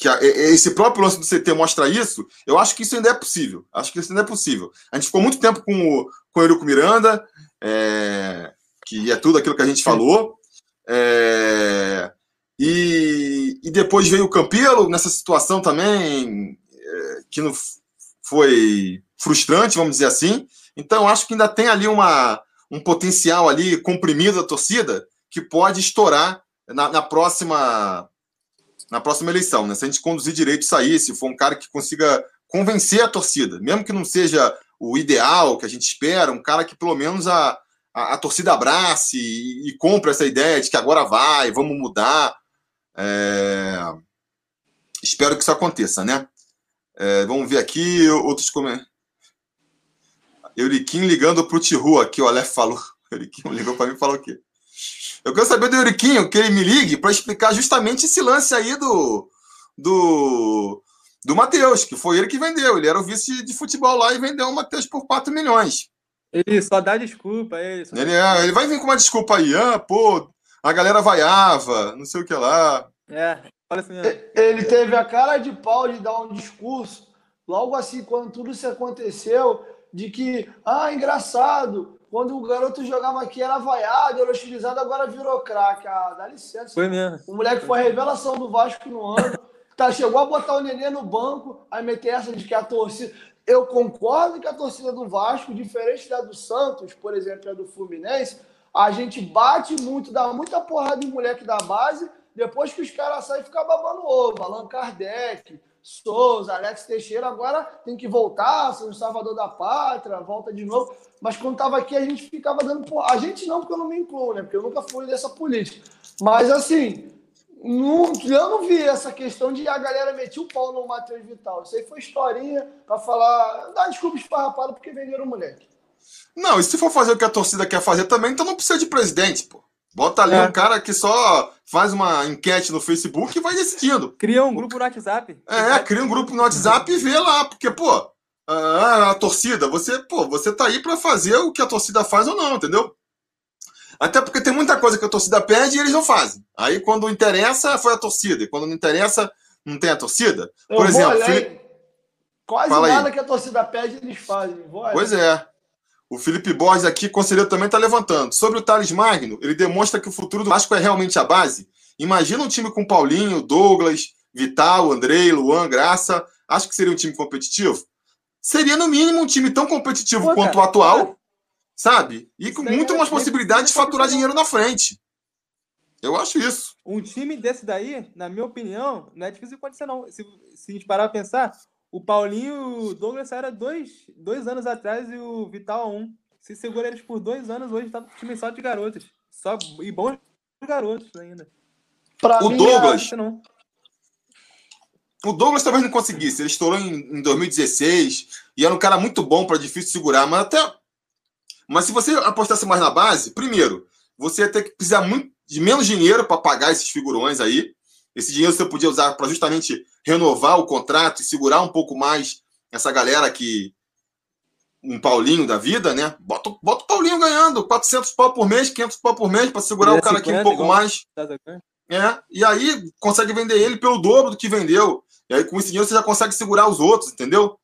que a, esse próprio lance do CT mostra isso, eu acho que isso ainda é possível. Acho que isso ainda é possível. A gente ficou muito tempo com o, com o Eurico Miranda, é, que é tudo aquilo que a gente falou. É, e, e depois veio o Campelo nessa situação também, é, que não foi frustrante, vamos dizer assim. Então, acho que ainda tem ali uma, um potencial ali comprimido da torcida que pode estourar na, na, próxima na próxima eleição, né? Se a gente conduzir direito isso aí, se for um cara que consiga convencer a torcida, mesmo que não seja o ideal que a gente espera, um cara que pelo menos a, a, a torcida abrace e, e compra essa ideia de que agora vai, vamos mudar. É... Espero que isso aconteça, né? É, vamos ver aqui outros comentários. Euriquim ligando pro Tihu aqui, o Aleph falou. Euriquim ligou para mim e falou o quê? Eu quero saber do Euriquinho que ele me ligue para explicar justamente esse lance aí do, do, do Matheus, que foi ele que vendeu. Ele era o vice de futebol lá e vendeu o Matheus por 4 milhões. Ele só dá desculpa, é isso. Ele, é, ele vai vir com uma desculpa aí, ah, pô, a galera vaiava, não sei o que lá. É, assim, é. Ele teve a cara de pau de dar um discurso, logo assim, quando tudo isso aconteceu, de que, ah, engraçado, quando o garoto jogava aqui era vaiado, era hostilizado, agora virou craque. Ah, dá licença. Foi mesmo. O moleque foi a revelação do Vasco no ano. Tá, chegou a botar o Nenê no banco, aí meter essa de que a torcida. Eu concordo que a torcida do Vasco, diferente da do Santos, por exemplo, a do Fluminense, a gente bate muito, dá muita porrada em moleque da base, depois que os caras saem, fica babando ovo. Allan Kardec, Souza, Alex Teixeira, agora tem que voltar, ser o salvador da pátria, volta de novo. Mas quando estava aqui, a gente ficava dando. A gente não, porque eu não me incluo, né? Porque eu nunca fui dessa política. Mas assim, não, eu não vi essa questão de a galera meter o pau no Matheus Vital. Isso aí foi historinha para falar, dá desculpa esfarrapada porque venderam o moleque. Não, e se for fazer o que a torcida quer fazer também, então não precisa de presidente, pô. Bota ali é. um cara que só faz uma enquete no Facebook e vai decidindo. Cria um grupo no WhatsApp. É, cria um grupo no WhatsApp e vê lá, porque, pô, a, a torcida, você, pô, você tá aí para fazer o que a torcida faz ou não, entendeu? Até porque tem muita coisa que a torcida pede e eles não fazem. Aí quando interessa, foi a torcida. E quando não interessa, não tem a torcida. Por exemplo, Felipe... quase Fala nada aí. que a torcida pede, eles fazem. pois é. O Felipe Borges aqui, conselheiro, também está levantando. Sobre o Thales Magno, ele demonstra que o futuro do Vasco é realmente a base. Imagina um time com Paulinho, Douglas, Vital, Andrei, Luan, Graça. Acho que seria um time competitivo? Seria, no mínimo, um time tão competitivo Pô, quanto cara, o atual, cara. sabe? E com muito mais possibilidade de faturar dinheiro na frente. Eu acho isso. Um time desse daí, na minha opinião, não é difícil acontecer, não. Se, se a gente parar pra pensar, o Paulinho e o Douglas era dois, dois anos atrás e o Vital um. Se segura eles por dois anos, hoje tá no time só de garotos. Só, e bons garotos ainda. Pra o Douglas. Não. O Douglas talvez não conseguisse. Ele estourou em, em 2016 e era um cara muito bom para difícil segurar, mas até. Mas se você apostasse mais na base, primeiro, você ia ter que precisar muito de menos dinheiro para pagar esses figurões aí. Esse dinheiro você podia usar para justamente renovar o contrato e segurar um pouco mais essa galera que. Um Paulinho da vida, né? Bota, bota o Paulinho ganhando 400 pau por mês, 500 pau por mês para segurar o cara aqui um pouco mais. É, e aí consegue vender ele pelo dobro do que vendeu. E aí com esse dinheiro você já consegue segurar os outros, entendeu?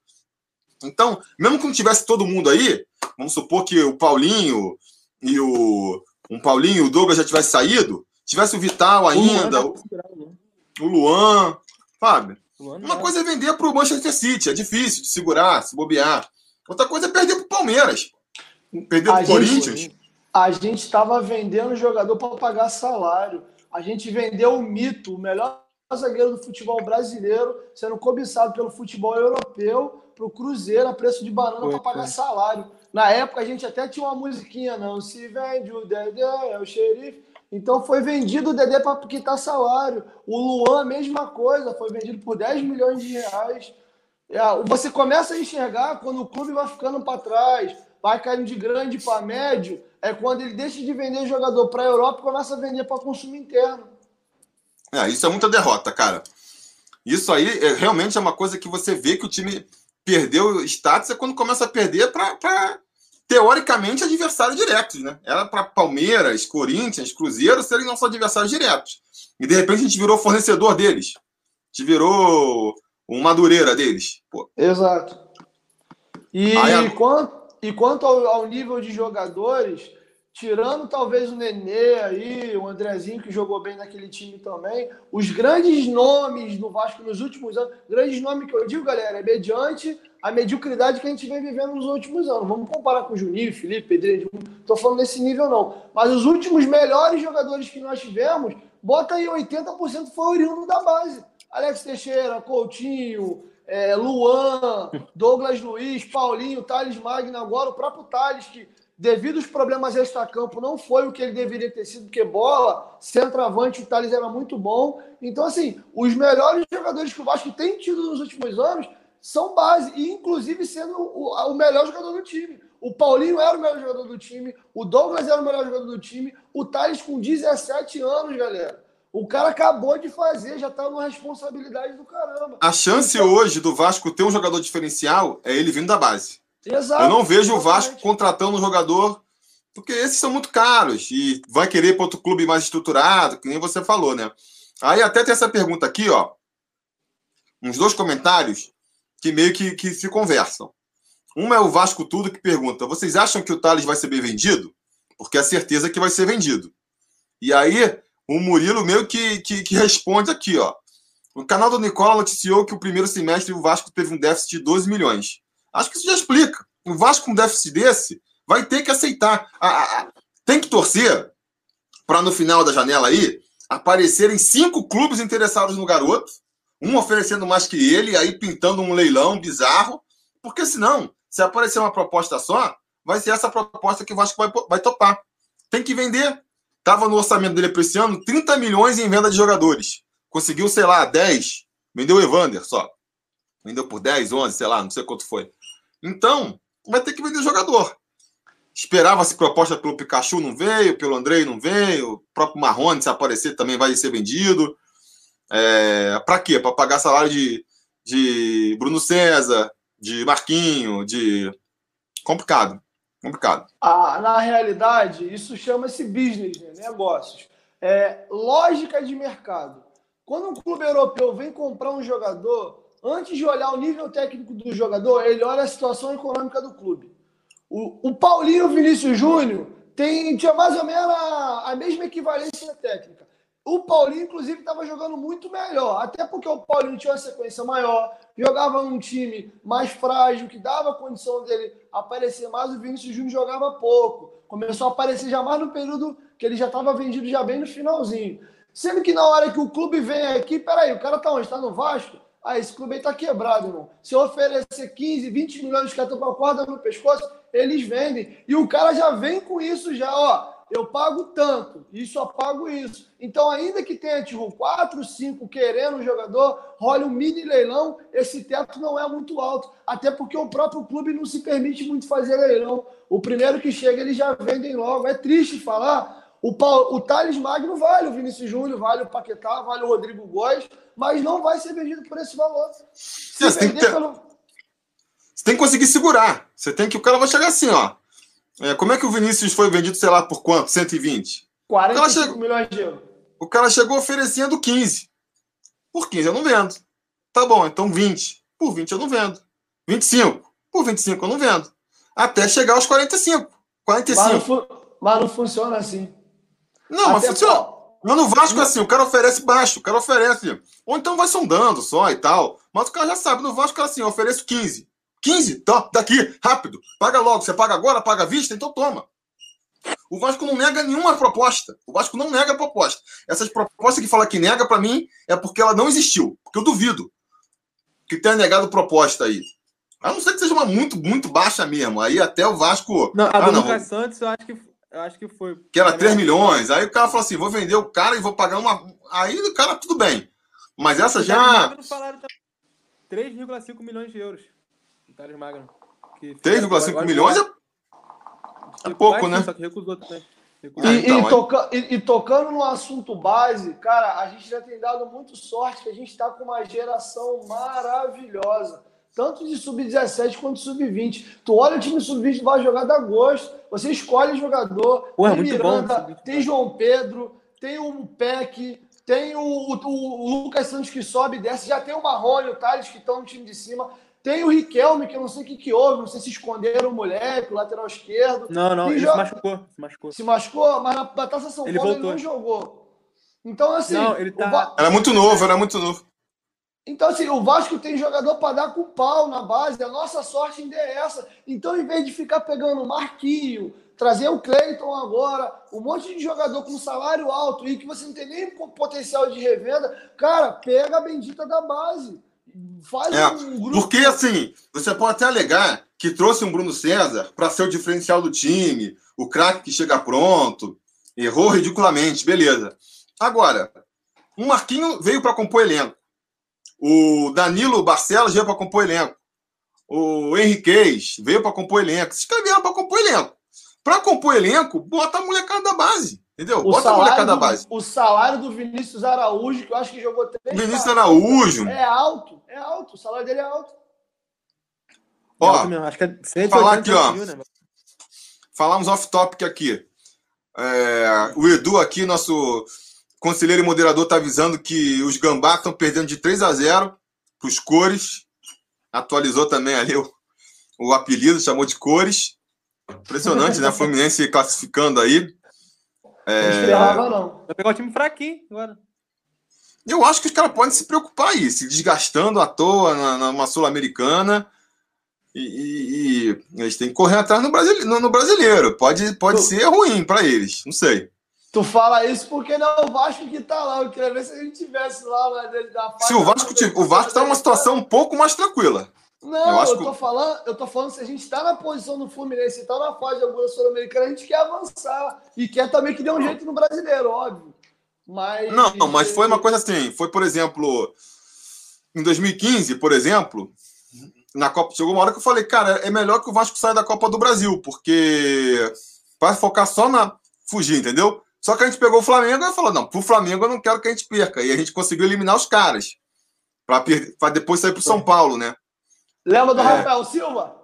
Então, mesmo que não tivesse todo mundo aí, vamos supor que o Paulinho e o um Paulinho e o Douglas já tivesse saído, tivesse o Vital ainda, o Luan, o Luan Fábio, uma coisa é vender para o Manchester City, é difícil de segurar, se bobear. Outra coisa é perder para o Palmeiras, perder para o Corinthians. A gente estava vendendo jogador para pagar salário. A gente vendeu o mito, o melhor zagueiro do futebol brasileiro, sendo cobiçado pelo futebol europeu para o Cruzeiro a preço de banana para pagar salário. Na época a gente até tinha uma musiquinha, não se vende o Dedé, é o xerife. Então foi vendido o Dedé para quitar salário. O Luan, mesma coisa, foi vendido por 10 milhões de reais. É, você começa a enxergar quando o clube vai ficando para trás, vai caindo de grande para médio, é quando ele deixa de vender jogador para a Europa e começa a vender para consumo interno. É, isso é muita derrota, cara. Isso aí é, realmente é uma coisa que você vê que o time perdeu status é quando começa a perder para teoricamente, adversários diretos, né? Era para Palmeiras, Corinthians, Cruzeiro serem nossos adversários diretos. E de repente a gente virou fornecedor deles. A gente virou um Madureira deles. Pô. Exato. E, Aí, quanto, e quanto ao, ao, nível de jogadores, tirando talvez o Nenê aí, o Andrezinho que jogou bem naquele time também, os grandes nomes do Vasco nos últimos anos, grandes nomes que eu digo, galera, é mediante a mediocridade que a gente vem vivendo nos últimos anos. Vamos comparar com o Juninho, Felipe, Pedrinho. Estou falando desse nível, não. Mas os últimos melhores jogadores que nós tivemos, bota aí 80% foi oriundo da base. Alex Teixeira, Coutinho, é, Luan, Douglas Luiz, Paulinho, Thales Magno, agora o próprio Thales, que devido aos problemas extra-campo não foi o que ele deveria ter sido, porque bola, centroavante, o Thales era muito bom. Então, assim, os melhores jogadores que o Vasco tem tido nos últimos anos são base, e inclusive sendo o, o melhor jogador do time. O Paulinho era o melhor jogador do time, o Douglas era o melhor jogador do time, o Thales com 17 anos, galera. O cara acabou de fazer, já tá numa responsabilidade do caramba. A chance então, hoje do Vasco ter um jogador diferencial é ele vindo da base. Exato. Eu não vejo exatamente. o Vasco contratando um jogador, porque esses são muito caros e vai querer para outro clube mais estruturado, que nem você falou, né? Aí até tem essa pergunta aqui, ó. Uns dois comentários que meio que, que se conversam. Uma é o Vasco Tudo que pergunta: vocês acham que o Thales vai ser bem vendido? Porque é certeza que vai ser vendido. E aí, o Murilo meio que, que, que responde aqui, ó. O canal do Nicola noticiou que o primeiro semestre o Vasco teve um déficit de 12 milhões. Acho que isso já explica. O Vasco com um déficit desse vai ter que aceitar. tem que torcer para no final da janela aí aparecerem cinco clubes interessados no garoto, um oferecendo mais que ele, aí pintando um leilão bizarro, porque senão, se aparecer uma proposta só, vai ser essa proposta que o Vasco vai, vai topar. Tem que vender. Tava no orçamento dele para esse ano 30 milhões em venda de jogadores. Conseguiu, sei lá, 10. Vendeu o Evander só. Vendeu por 10, 11, sei lá, não sei quanto foi. Então, vai ter que vender jogador. Esperava-se proposta pelo Pikachu, não veio, pelo Andrei não veio, o próprio Marrone, se aparecer, também vai ser vendido. É, para quê? Para pagar salário de, de Bruno César, de Marquinho, de. Complicado. Complicado. Ah, na realidade, isso chama-se business, né? negócios. É lógica de mercado. Quando um clube europeu vem comprar um jogador, antes de olhar o nível técnico do jogador, ele olha a situação econômica do clube. O, o Paulinho Vinícius Júnior tem, tinha mais ou menos a, a mesma equivalência técnica. O Paulinho, inclusive, estava jogando muito melhor, até porque o Paulinho tinha uma sequência maior, jogava num time mais frágil, que dava condição dele aparecer mais. O Vinícius Júnior jogava pouco, começou a aparecer já mais no período que ele já estava vendido já bem no finalzinho. Sendo que na hora que o clube vem aqui, peraí, o cara tá onde? Está no Vasco? Ah, esse clube aí tá quebrado, irmão. Se eu oferecer 15, 20 milhões, de estão com a corda no pescoço, eles vendem. E o cara já vem com isso já, ó. Eu pago tanto, e só pago isso. Então, ainda que tenha, tipo, 4, 5 querendo um jogador, role um mini leilão, esse teto não é muito alto. Até porque o próprio clube não se permite muito fazer leilão. O primeiro que chega, eles já vendem logo. É triste falar, o, Paulo, o Thales Magno vale o Vinícius Júnior, vale o Paquetá, vale o Rodrigo Góes, mas não vai ser vendido por esse valor. Se você, tem que ter... pelo... você tem que conseguir segurar. Você tem que. O cara vai chegar assim, ó. É, como é que o Vinícius foi vendido, sei lá, por quanto? 120? 45 chegou... milhões de euros. O cara chegou oferecendo 15. Por 15 eu não vendo. Tá bom, então 20. Por 20 eu não vendo. 25. Por 25 eu não vendo. Até chegar aos 45. 45. Mas não, fu... mas não funciona assim. Não, mas funciona. Mas no Vasco, assim, o cara oferece baixo, o cara oferece. Ou então vai sondando só e tal. Mas o cara já sabe, no Vasco, cara assim, eu ofereço 15. 15? Tá, daqui, rápido. Paga logo. Você paga agora, paga à vista, então toma. O Vasco não nega nenhuma proposta. O Vasco não nega proposta. Essas propostas que fala que nega, para mim, é porque ela não existiu. Porque eu duvido que tenha negado proposta aí. A não ser que seja uma muito, muito baixa mesmo. Aí até o Vasco. Não, a ah, do Lucas Santos eu acho que eu acho que foi. Que era 3 milhões. Aí o cara falou assim: vou vender o cara e vou pagar uma. Aí o cara, tudo bem. Mas essa já. 3,5 milhões de euros. Thales Magno. 3,5 milhões é, é pouco, né? Só que recusou também. E, então, e, toca, e, e, tocando no assunto base, cara, a gente já tem dado muito sorte que a gente está com uma geração maravilhosa tanto de sub-17 quanto de sub-20. Tu olha o time sub-20 vai jogar da gosto, você escolhe jogador, Ué, tem Miranda, bom, tem João Pedro, tem o Peck, tem o, o, o, Lucas Santos que sobe e desce, já tem o Marrone, o Thales que estão no time de cima, tem o Riquelme, que eu não sei o que, que houve, não sei se esconderam o moleque, o lateral esquerdo. Não, não, ele joga... se machucou, se machucou. Se machucou, mas na, Taça São ele Paulo voltou. ele não jogou. Então, assim. Não, ele tá... Era muito novo, era muito novo. Então, assim, o Vasco tem jogador para dar com pau na base. A nossa sorte ainda é essa. Então, em vez de ficar pegando o Marquinho, trazer o Cleiton agora, um monte de jogador com salário alto e que você não tem nem potencial de revenda, cara, pega a bendita da base. Faz é, um grupo. Porque, assim, você pode até alegar que trouxe um Bruno César para ser o diferencial do time, o craque que chega pronto, errou ridiculamente, beleza. Agora, o Marquinho veio para compor elenco. O Danilo Barcelos veio para compor elenco. O Henriquez veio para compor elenco. Se inscreveram para compor elenco. Para compor elenco, bota a molecada da base. Entendeu? O bota a molecada do, da base. O salário do Vinícius Araújo, que eu acho que jogou três. Vinícius Araújo. É alto, é alto. O salário dele é alto. Ó, acho que é falar aqui, ó. Mil, né? Falamos off-topic aqui. É, o Edu aqui, nosso conselheiro e moderador está avisando que os Gambá estão perdendo de 3 a 0 para os Cores. Atualizou também ali o, o apelido, chamou de Cores. Impressionante, né? Fluminense classificando aí. É... Não não. Vai pegar o time fraquinho agora. Eu acho que os caras podem se preocupar aí, se desgastando à toa na, numa Sul-Americana E, e, e eles têm que correr atrás no, Brasil, no, no brasileiro. Pode, pode ser ruim para eles, não sei. Tu fala isso porque não é o Vasco que tá lá. Eu queria ver se a gente tivesse lá, mas da Se o Vasco, o Vasco tá numa situação um pouco mais tranquila. Não, eu, eu tô, que... falando, eu tô falando se a gente está na posição do Fluminense e está na fase de alguma sul-americana, a gente quer avançar. E quer também que dê um jeito no brasileiro, óbvio. Mas. Não, mas foi uma coisa assim. Foi, por exemplo, em 2015, por exemplo, na Copa. Chegou uma hora que eu falei, cara, é melhor que o Vasco saia da Copa do Brasil, porque. Para focar só na. Fugir, entendeu? Só que a gente pegou o Flamengo e falou: não, pro Flamengo eu não quero que a gente perca. E a gente conseguiu eliminar os caras. Para depois sair pro São Paulo, né? Lembra do é. Rafael Silva?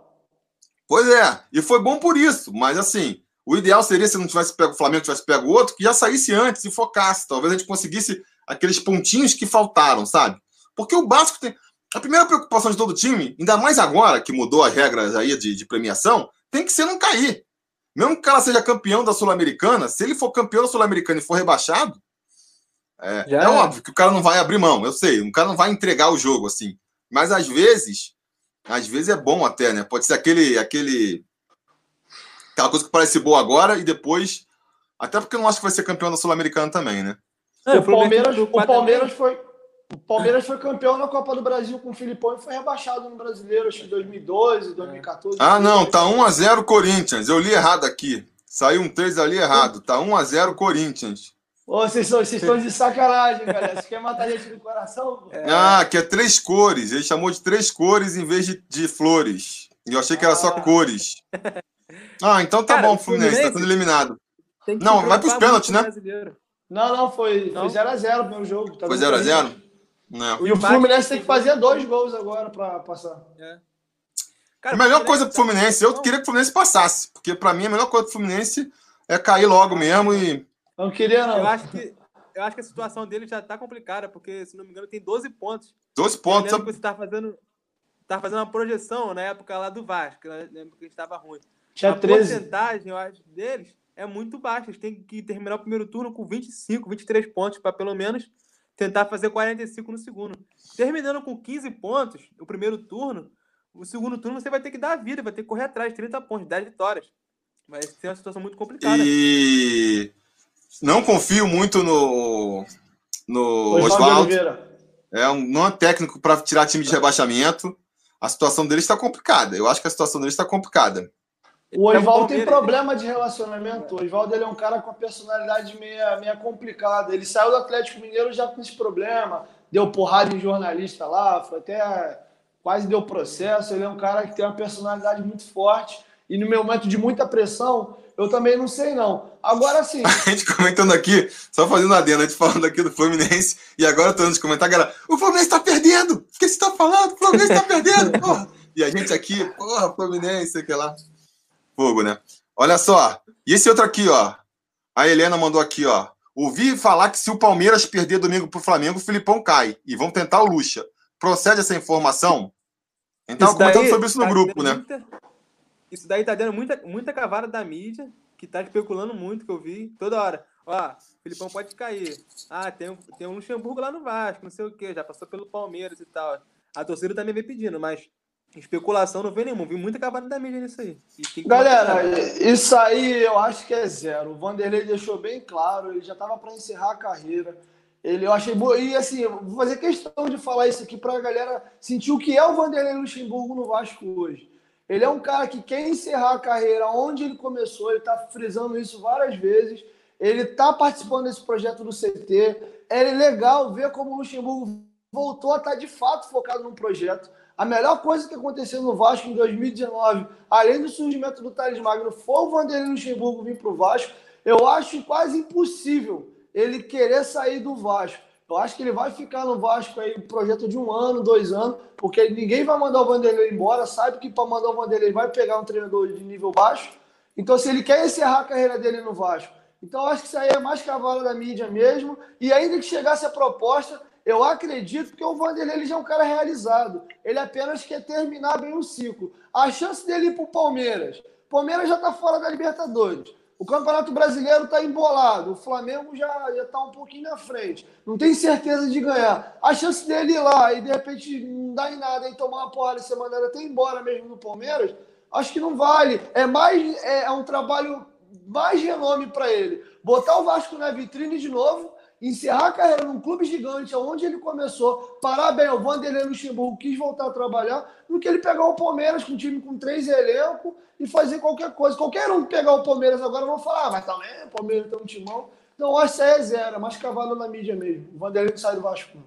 Pois é, e foi bom por isso, mas assim, o ideal seria se não tivesse pego o Flamengo, tivesse pego o outro, que já saísse antes e focasse. Talvez a gente conseguisse aqueles pontinhos que faltaram, sabe? Porque o básico tem. A primeira preocupação de todo time, ainda mais agora que mudou as regras aí de, de premiação, tem que ser não cair. Mesmo que o cara seja campeão da Sul-Americana, se ele for campeão da Sul-Americana e for rebaixado, é, é, óbvio que o cara não vai abrir mão, eu sei, o cara não vai entregar o jogo assim. Mas às vezes às vezes é bom até, né? Pode ser aquele, aquele. Aquela coisa que parece boa agora e depois. Até porque eu não acho que vai ser campeão da Sul-Americana também, né? É, o, Palmeiras, o, Palmeiras foi, o Palmeiras foi campeão na Copa do Brasil com o Filipão e foi rebaixado no Brasileiro, acho que em 2012, 2014. Ah, não, tá 1x0 Corinthians. Eu li errado aqui. Saiu um 3 ali errado. Tá 1x0 Corinthians. Ô, vocês, são, vocês estão de sacanagem, galera. Você quer matar a gente do coração? É. Ah, que é três cores. Ele chamou de três cores em vez de, de flores. E eu achei que era ah. só cores. Ah, então tá Cara, bom, Fluminense, Fluminense tá tudo eliminado. Não, vai pros pênaltis, né? Não, não, foi 0x0 no meu jogo. Tá foi 0x0? E o Fluminense tem que fazer dois gols agora pra passar. É. Cara, a melhor coisa pro Fluminense, eu queria que o Fluminense passasse. Porque pra mim a melhor coisa pro Fluminense é cair logo mesmo e não queria, não. Eu acho que, eu acho que a situação dele já tá complicada, porque, se não me engano, tem 12 pontos. 12 pontos. Eu você tá fazendo, tá fazendo uma projeção na época lá do Vasco, na época que estava ruim. Tinha a 13. porcentagem, eu acho, deles é muito baixa. Eles têm que terminar o primeiro turno com 25, 23 pontos, para pelo menos tentar fazer 45 no segundo. Terminando com 15 pontos, o primeiro turno, o segundo turno você vai ter que dar a vida, vai ter que correr atrás, 30 pontos, 10 vitórias. Vai ser uma situação muito complicada. E não confio muito no, no Oswaldo. É um, não é técnico para tirar time de rebaixamento. A situação dele está complicada. Eu acho que a situação dele está complicada. O Oswaldo tem problema de relacionamento. O Oswaldo é um cara com a personalidade meia, meia complicada. Ele saiu do Atlético Mineiro já com esse problema. Deu porrada em jornalista lá, foi até quase deu processo. Ele é um cara que tem uma personalidade muito forte. E no meu momento de muita pressão, eu também não sei, não. Agora sim. A gente comentando aqui, só fazendo adendo, a gente falando aqui do Fluminense, e agora eu tô antes de comentar, galera, o Fluminense tá perdendo! O que você tá falando? O Fluminense tá perdendo! Porra. E a gente aqui, porra, Fluminense, sei que lá. Fogo, né? Olha só. E esse outro aqui, ó. A Helena mandou aqui, ó. Ouvi falar que se o Palmeiras perder domingo pro Flamengo, o Filipão cai. E vão tentar o Lucha. Procede essa informação? Então, comentando sobre isso no tá grupo, né? Muita, isso daí tá dando muita, muita cavada da mídia, que tá especulando muito, que eu vi toda hora. Ó, Filipão pode cair. Ah, tem, tem um Luxemburgo lá no Vasco, não sei o quê, já passou pelo Palmeiras e tal. A torcida também vem pedindo, mas especulação não vem nenhuma. Vi muita cavada da mídia nisso aí. Galera, isso aí eu acho que é zero. O Vanderlei deixou bem claro, ele já tava para encerrar a carreira. Ele, eu achei boa. E assim, vou fazer questão de falar isso aqui para a galera sentir o que é o Vanderlei Luxemburgo no Vasco hoje. Ele é um cara que quer encerrar a carreira onde ele começou, ele está frisando isso várias vezes. Ele está participando desse projeto do CT. É legal ver como o Luxemburgo voltou a estar tá de fato focado no projeto. A melhor coisa que aconteceu no Vasco em 2019, além do surgimento do Thales Magno, foi o Vanderlei Luxemburgo vir para o Vasco. Eu acho quase impossível ele querer sair do Vasco. Eu acho que ele vai ficar no Vasco aí, projeto de um ano, dois anos, porque ninguém vai mandar o Vanderlei embora, sabe que para mandar o Vanderlei vai pegar um treinador de nível baixo. Então, se ele quer encerrar a carreira dele no Vasco, então acho que isso aí é mais cavalo da mídia mesmo. E ainda que chegasse a proposta, eu acredito que o Vanderlei já é um cara realizado. Ele apenas quer terminar bem o ciclo. A chance dele ir para o Palmeiras. Palmeiras já está fora da Libertadores. O Campeonato Brasileiro está embolado. O Flamengo já está um pouquinho na frente. Não tem certeza de ganhar. A chance dele ir lá e de repente não dar em nada e tomar uma porrada ser mandado até embora mesmo no Palmeiras, acho que não vale. É mais é, é um trabalho mais renome para ele. Botar o Vasco na vitrine de novo encerrar a carreira num clube gigante, onde ele começou, parar bem, o Vanderlei Luxemburgo quis voltar a trabalhar, do que ele pegar o Palmeiras com um time com três elencos e fazer qualquer coisa. Qualquer um pegar o Palmeiras agora vão falar, ah, mas também o Palmeiras tem um timão. Então, acho que isso aí é zero, é mais cavalo na mídia mesmo. O Vanderlei sai do Vasco.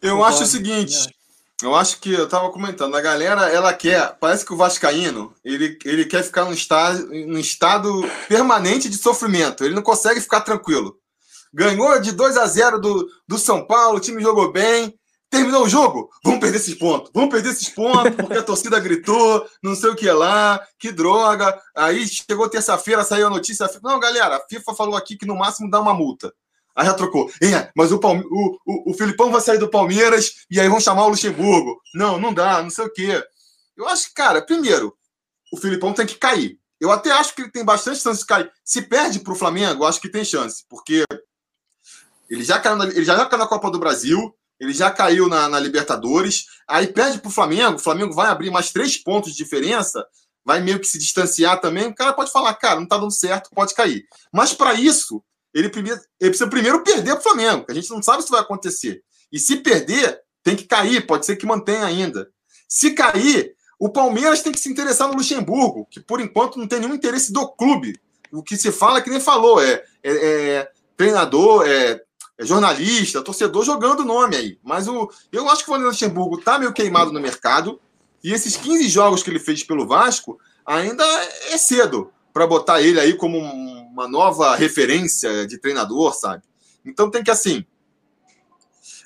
Eu acho o seguinte, eu acho que eu tava comentando, a galera, ela quer, parece que o Vascaíno, ele, ele quer ficar num estado, num estado permanente de sofrimento, ele não consegue ficar tranquilo. Ganhou de 2 a 0 do, do São Paulo, o time jogou bem. Terminou o jogo, vamos perder esses pontos, vamos perder esses pontos, porque a torcida gritou, não sei o que lá, que droga. Aí chegou terça-feira, saiu a notícia. Não, galera, a FIFA falou aqui que no máximo dá uma multa. Aí já trocou. É, mas o, Palme o, o, o Filipão vai sair do Palmeiras e aí vão chamar o Luxemburgo. Não, não dá, não sei o quê. Eu acho que, cara, primeiro, o Filipão tem que cair. Eu até acho que ele tem bastante chance de cair. Se perde para o Flamengo, eu acho que tem chance, porque ele já caiu na, ele já caiu na Copa do Brasil, ele já caiu na, na Libertadores, aí perde para o Flamengo, o Flamengo vai abrir mais três pontos de diferença, vai meio que se distanciar também. O cara pode falar, cara, não está dando certo, pode cair. Mas para isso, ele, primeiro, ele precisa primeiro perder para o Flamengo, que a gente não sabe se vai acontecer. E se perder, tem que cair, pode ser que mantenha ainda. Se cair, o Palmeiras tem que se interessar no Luxemburgo, que por enquanto não tem nenhum interesse do clube. O que se fala, que nem falou, é, é, é treinador, é jornalista, torcedor jogando o nome aí. Mas o, eu acho que o Vanderlei Luxemburgo tá meio queimado no mercado. E esses 15 jogos que ele fez pelo Vasco ainda é cedo para botar ele aí como uma nova referência de treinador, sabe? Então tem que assim.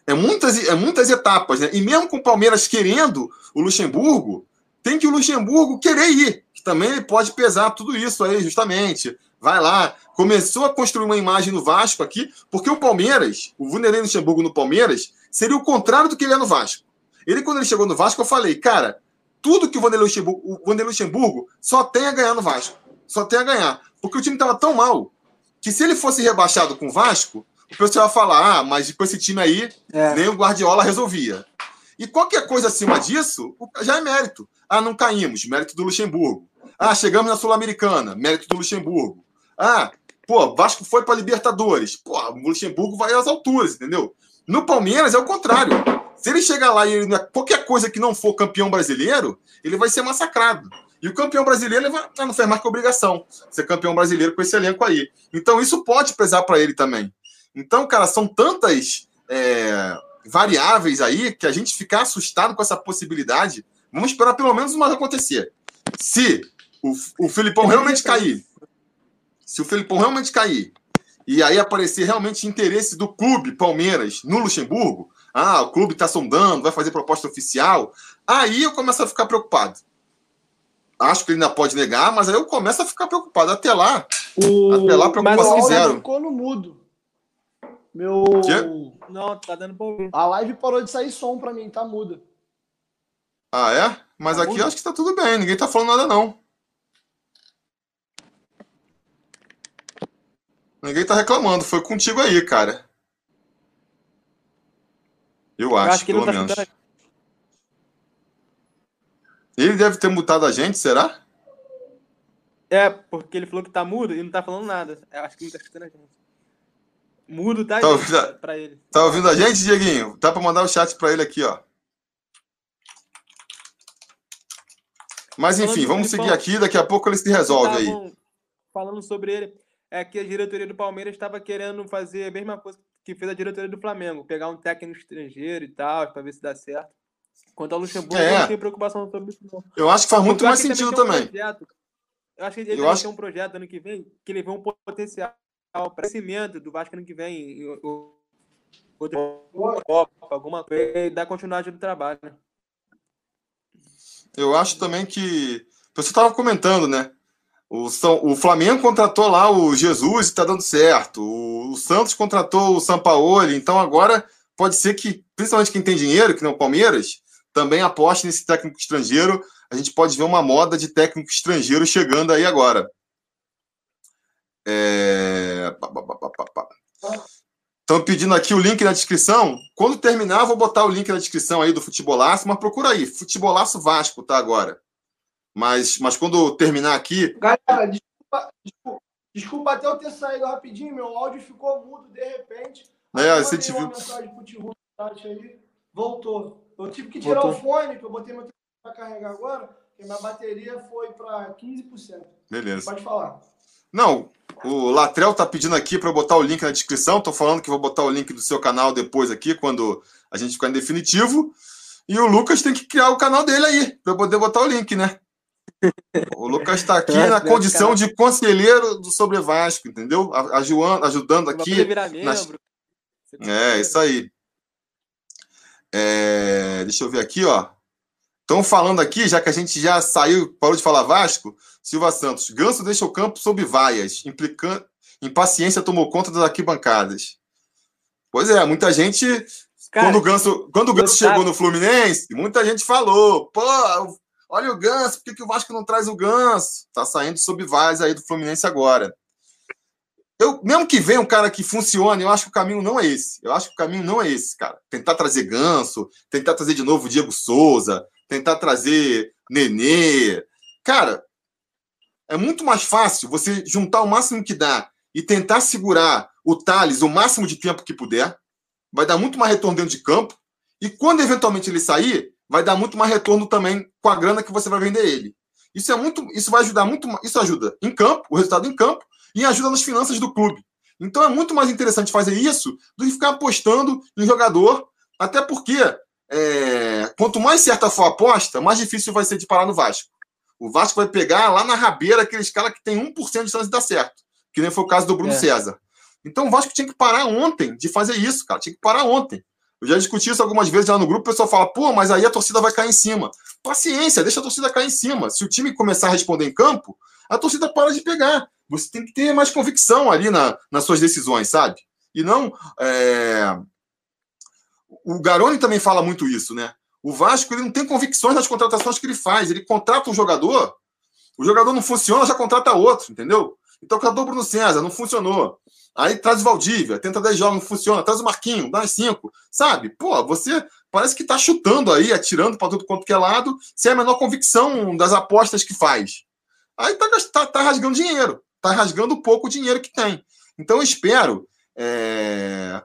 É muitas, é muitas etapas, né? E mesmo com o Palmeiras querendo o Luxemburgo, tem que o Luxemburgo querer ir, que também pode pesar tudo isso aí, justamente. Vai lá, começou a construir uma imagem no Vasco aqui, porque o Palmeiras, o Vanderlei Luxemburgo no Palmeiras, seria o contrário do que ele é no Vasco. Ele, quando ele chegou no Vasco, eu falei, cara, tudo que o Vanderlei Luxemburgo, o Vanderlei Luxemburgo só tem a ganhar no Vasco. Só tem a ganhar. Porque o time estava tão mal que se ele fosse rebaixado com o Vasco, o pessoal ia falar, ah, mas com esse time aí, é. nem o Guardiola resolvia. E qualquer coisa acima disso, já é mérito. Ah, não caímos, mérito do Luxemburgo. Ah, chegamos na Sul-Americana, mérito do Luxemburgo. Ah, Pô, Vasco foi para Libertadores. Pô, o Luxemburgo vai às alturas, entendeu? No Palmeiras é o contrário. Se ele chegar lá e ele, qualquer coisa que não for campeão brasileiro, ele vai ser massacrado. E o campeão brasileiro vai, ah, não fez mais que obrigação ser campeão brasileiro com esse elenco aí. Então isso pode pesar para ele também. Então, cara, são tantas é, variáveis aí que a gente ficar assustado com essa possibilidade. Vamos esperar pelo menos uma acontecer. Se o, o Filipão realmente cair se o Felipão realmente cair e aí aparecer realmente interesse do clube Palmeiras no Luxemburgo, ah, o clube está sondando, vai fazer proposta oficial, aí eu começo a ficar preocupado. Acho que ele ainda pode negar, mas aí eu começo a ficar preocupado. Até lá, o... até lá, preocupação mas zero. ficou no mudo. Meu. Quê? Não, tá dando pra ouvir. A live parou de sair som pra mim, tá muda. Ah, é? Mas tá aqui mudo? acho que tá tudo bem, ninguém tá falando nada, não. Ninguém tá reclamando, foi contigo aí, cara. Eu acho, acho que pelo tá menos. Ele deve ter mutado a gente, será? É, porque ele falou que tá mudo e não tá falando nada. Eu acho que ele tá escutando a gente. Mudo tá, tá ouvindo, a... pra ele. Tá ouvindo a gente, Dieguinho? Dá pra mandar o chat pra ele aqui, ó. Mas enfim, vamos seguir aqui, daqui a pouco ele se resolve aí. Falando sobre ele é que a diretoria do Palmeiras estava querendo fazer a mesma coisa que fez a diretoria do Flamengo, pegar um técnico estrangeiro e tal, para ver se dá certo. Quanto ao Luxemburgo, é. não tem preocupação sobre isso, não. Eu acho que faz muito mais sentido também. Um eu acho que ele vai acho... ter um projeto ano que vem que ele vê um potencial para crescimento do Vasco ano que vem. Copa, alguma coisa, e dar continuidade do trabalho. Eu acho também que. Você estava comentando, né? O, São, o Flamengo contratou lá o Jesus e está dando certo. O, o, Santos contratou o Sampaoli. Então agora pode ser que, principalmente quem tem dinheiro, que não o Palmeiras, também aposte nesse técnico estrangeiro. A gente pode ver uma moda de técnico estrangeiro chegando aí agora. É... Estão pedindo aqui o link na descrição. Quando terminar, vou botar o link na descrição aí do Futebolaço, mas procura aí, Futebolaço Vasco, tá agora. Mas, mas quando terminar aqui. Galera, desculpa, desculpa, desculpa até eu ter saído rapidinho, meu áudio ficou mudo de repente. É, você te viu. mensagem pro aí, voltou. Eu tive que tirar voltou. o fone, que eu botei meu telefone para carregar agora, porque minha bateria foi para 15%. Beleza. Pode falar. Não, o Latrel tá pedindo aqui para botar o link na descrição. Tô falando que vou botar o link do seu canal depois aqui, quando a gente ficar em definitivo. E o Lucas tem que criar o canal dele aí, para poder botar o link, né? O Lucas está aqui na condição de conselheiro do Sobre Vasco, entendeu? Ajudando, ajudando aqui. Nas... É, isso aí. É... Deixa eu ver aqui, ó. Estão falando aqui, já que a gente já saiu, parou de falar Vasco, Silva Santos. Ganso deixa o campo sob vaias, implicando. Impaciência tomou conta das arquibancadas. Pois é, muita gente. Cara, quando o Ganso, quando o Ganso chegou no Fluminense, muita gente falou: pô, olha o Ganso, por que, que o Vasco não traz o Ganso? Tá saindo sob vaias aí do Fluminense agora. Eu, mesmo que venha um cara que funcione, eu acho que o caminho não é esse. Eu acho que o caminho não é esse, cara. Tentar trazer Ganso, tentar trazer de novo o Diego Souza, tentar trazer Nenê. Cara, é muito mais fácil você juntar o máximo que dá e tentar segurar o Thales o máximo de tempo que puder. Vai dar muito mais retorno dentro de campo. E quando eventualmente ele sair, vai dar muito mais retorno também com a grana que você vai vender ele. Isso é muito, isso vai ajudar muito, isso ajuda em campo, o resultado em campo e ajuda nas finanças do clube. Então é muito mais interessante fazer isso do que ficar apostando em jogador, até porque é, quanto mais certa for a aposta, mais difícil vai ser de parar no Vasco. O Vasco vai pegar lá na rabeira aqueles caras que tem 1% de chance de dar certo, que nem foi o caso do Bruno é. César. Então o Vasco tinha que parar ontem de fazer isso, cara. Tinha que parar ontem. Eu já discuti isso algumas vezes lá no grupo, o pessoal fala, pô, mas aí a torcida vai cair em cima. Paciência, deixa a torcida cair em cima. Se o time começar a responder em campo, a torcida para de pegar. Você tem que ter mais convicção ali na, nas suas decisões, sabe? E não. É o Garoni também fala muito isso, né? O Vasco ele não tem convicções nas contratações que ele faz. Ele contrata um jogador, o jogador não funciona, já contrata outro, entendeu? Então, contratou o Bruno César, não funcionou. Aí traz o Valdívia, tenta 10 jogos, não funciona. Traz o Marquinho, dá 5. Sabe? Pô, você parece que tá chutando aí, atirando para tudo quanto que é lado, sem a menor convicção das apostas que faz. Aí tá, tá, tá rasgando dinheiro. Tá rasgando pouco dinheiro que tem. Então, eu espero é,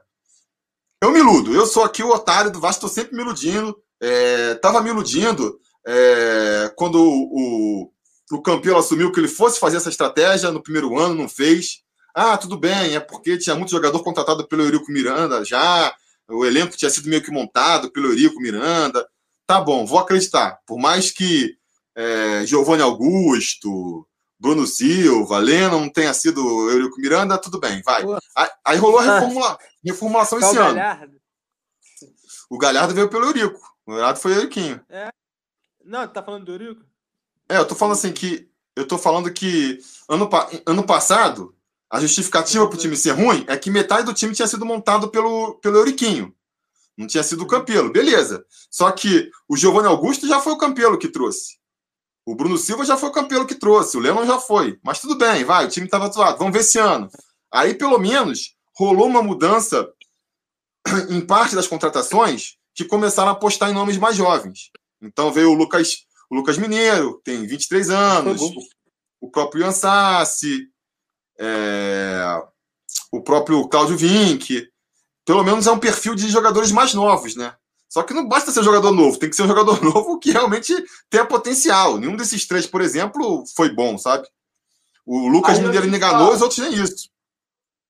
eu me iludo. Eu sou aqui o otário do Vasco, estou sempre me iludindo. É, me iludindo é, quando o, o, o Campelo assumiu que ele fosse fazer essa estratégia no primeiro ano, não fez. Ah, tudo bem, é porque tinha muito jogador contratado pelo Eurico Miranda já, o elenco tinha sido meio que montado pelo Eurico Miranda. Tá bom, vou acreditar. Por mais que é, Giovanni Augusto, Bruno Silva, Lennon tenha sido Eurico Miranda, tudo bem, vai. Aí, aí, rolou a ah. reformula, reformulação esse ano. Galhardo. O Galhardo veio pelo Eurico. O Galhardo foi o Euriquinho. É. Não, tá falando do Eurico? É, eu tô falando assim que. Eu tô falando que ano, ano passado, a justificativa pro time ser ruim é que metade do time tinha sido montado pelo, pelo Euriquinho. Não tinha sido o Campelo, beleza. Só que o Giovanni Augusto já foi o Campelo que trouxe. O Bruno Silva já foi o campeão que trouxe, o Lennon já foi. Mas tudo bem, vai, o time estava atuado. Vamos ver esse ano. Aí, pelo menos, rolou uma mudança em parte das contratações que começaram a apostar em nomes mais jovens. Então veio o Lucas, o Lucas Mineiro, tem 23 anos, o, o próprio Ian Sassi, é, o próprio Cláudio Vinck. Pelo menos é um perfil de jogadores mais novos, né? Só que não basta ser um jogador novo, tem que ser um jogador novo que realmente tenha potencial. Nenhum desses três, por exemplo, foi bom, sabe? O Lucas Mineiro enganou, os outros nem isso.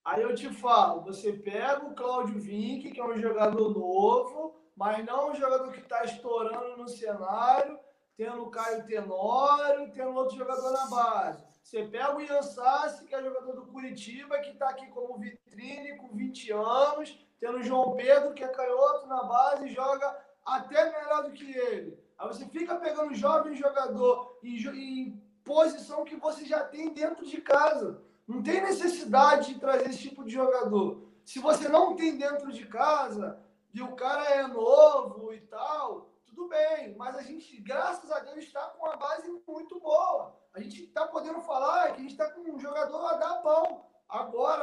Aí eu te falo, você pega o Cláudio Vinck, que é um jogador novo, mas não um jogador que está estourando no cenário, tendo o Caio Tenório, tendo outro jogador na base. Você pega o Ian Sassi, que é jogador do Curitiba, que está aqui como vitrine com 20 anos, tendo o João Pedro, que é canhoto na base, joga até melhor do que ele. Aí você fica pegando jovem jogador em, em posição que você já tem dentro de casa. Não tem necessidade de trazer esse tipo de jogador. Se você não tem dentro de casa e o cara é novo e tal, tudo bem. Mas a gente, graças a Deus, está com uma base muito boa. A gente está podendo falar que a gente está com um jogador a dar pau.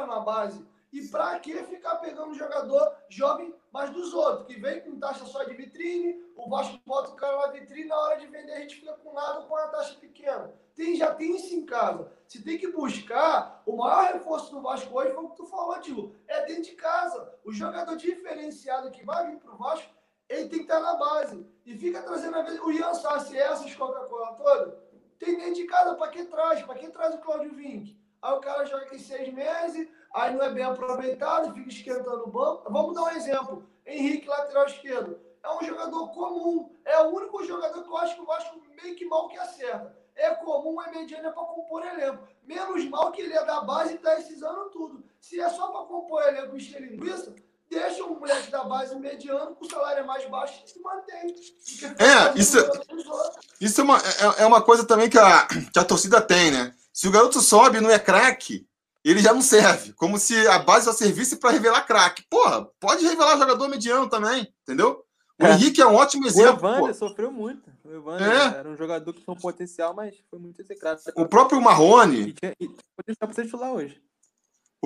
na base. E para que ficar pegando jogador jovem, mas dos outros, que vem com taxa só de vitrine, o Vasco bota o cara na vitrine, na hora de vender a gente fica com nada com a taxa pequena. Tem, já tem isso em casa. Você tem que buscar. O maior reforço do Vasco hoje foi o que tu falou, Tilo. É dentro de casa. O jogador diferenciado que vai vir pro Vasco, ele tem que estar na base. E fica trazendo a vez o Ian Sassi, essas Coca-Cola toda. Tem dentro de casa, para que traz? Para que traz o Claudio Vink? Aí o cara joga aqui seis meses, aí não é bem aproveitado, fica esquentando o banco. Vamos dar um exemplo. Henrique, lateral esquerdo. É um jogador comum. É o único jogador que eu acho que o Vasco meio que mal que acerta. É comum, é mediano, é para compor elenco. Menos mal que ele é da base e está esses anos tudo. Se é só para compor elenco e linguiça, deixa o moleque da base mediano, com o salário é mais baixo e se mantém. É, isso, isso é, uma, é, é uma coisa também que a, que a torcida tem, né? Se o garoto sobe e não é craque, ele já não serve. Como se a base só servisse para revelar craque. Porra, pode revelar jogador mediano também, entendeu? O é. Henrique é um ótimo exemplo. O Evander sofreu muito. O Evander é. era um jogador que tinha um potencial, mas foi muito execrado. O próprio Marrone. E tinha, e potencial para ser titular hoje.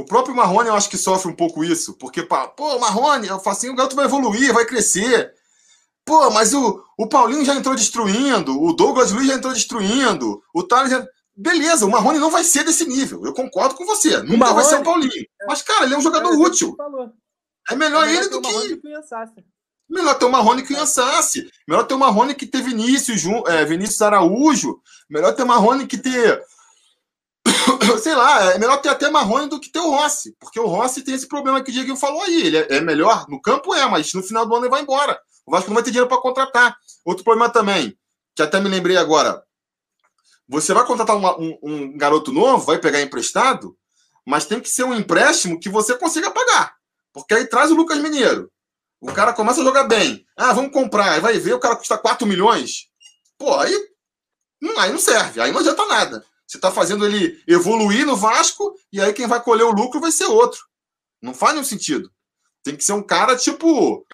O próprio Marrone eu acho que sofre um pouco isso. Porque, pô, o Marrone, eu falo assim, o garoto vai evoluir, vai crescer. Pô, mas o, o Paulinho já entrou destruindo, o Douglas Luiz já entrou destruindo, o Thales já Beleza, o Marrone não vai ser desse nível. Eu concordo com você. Nunca Marrone, vai ser o Paulinho. Mas, cara, ele é um jogador é, útil. É melhor, é ele do que. Melhor ter o Marrone que o Yansassi. Melhor ter o Marrone que ter Vinícius, é, Vinícius Araújo. Melhor ter Marrone que ter. Sei lá, é melhor ter até Marrone do que ter o Rossi. Porque o Rossi tem esse problema que o Diego falou aí. Ele é, é melhor no campo, é, mas no final do ano ele vai embora. O Vasco não vai ter dinheiro para contratar. Outro problema também, que até me lembrei agora. Você vai contratar um, um, garoto novo, vai pegar emprestado, mas tem que ser um empréstimo que você consiga pagar. Porque aí traz o Lucas Mineiro. O cara começa a jogar bem. Ah, vamos comprar. Aí vai ver, o cara custa 4 milhões. Pô, aí, aí não serve. Aí não adianta nada. Você está fazendo ele evoluir no Vasco e aí quem vai colher o lucro vai ser outro. Não faz nenhum sentido. Tem que ser um cara tipo.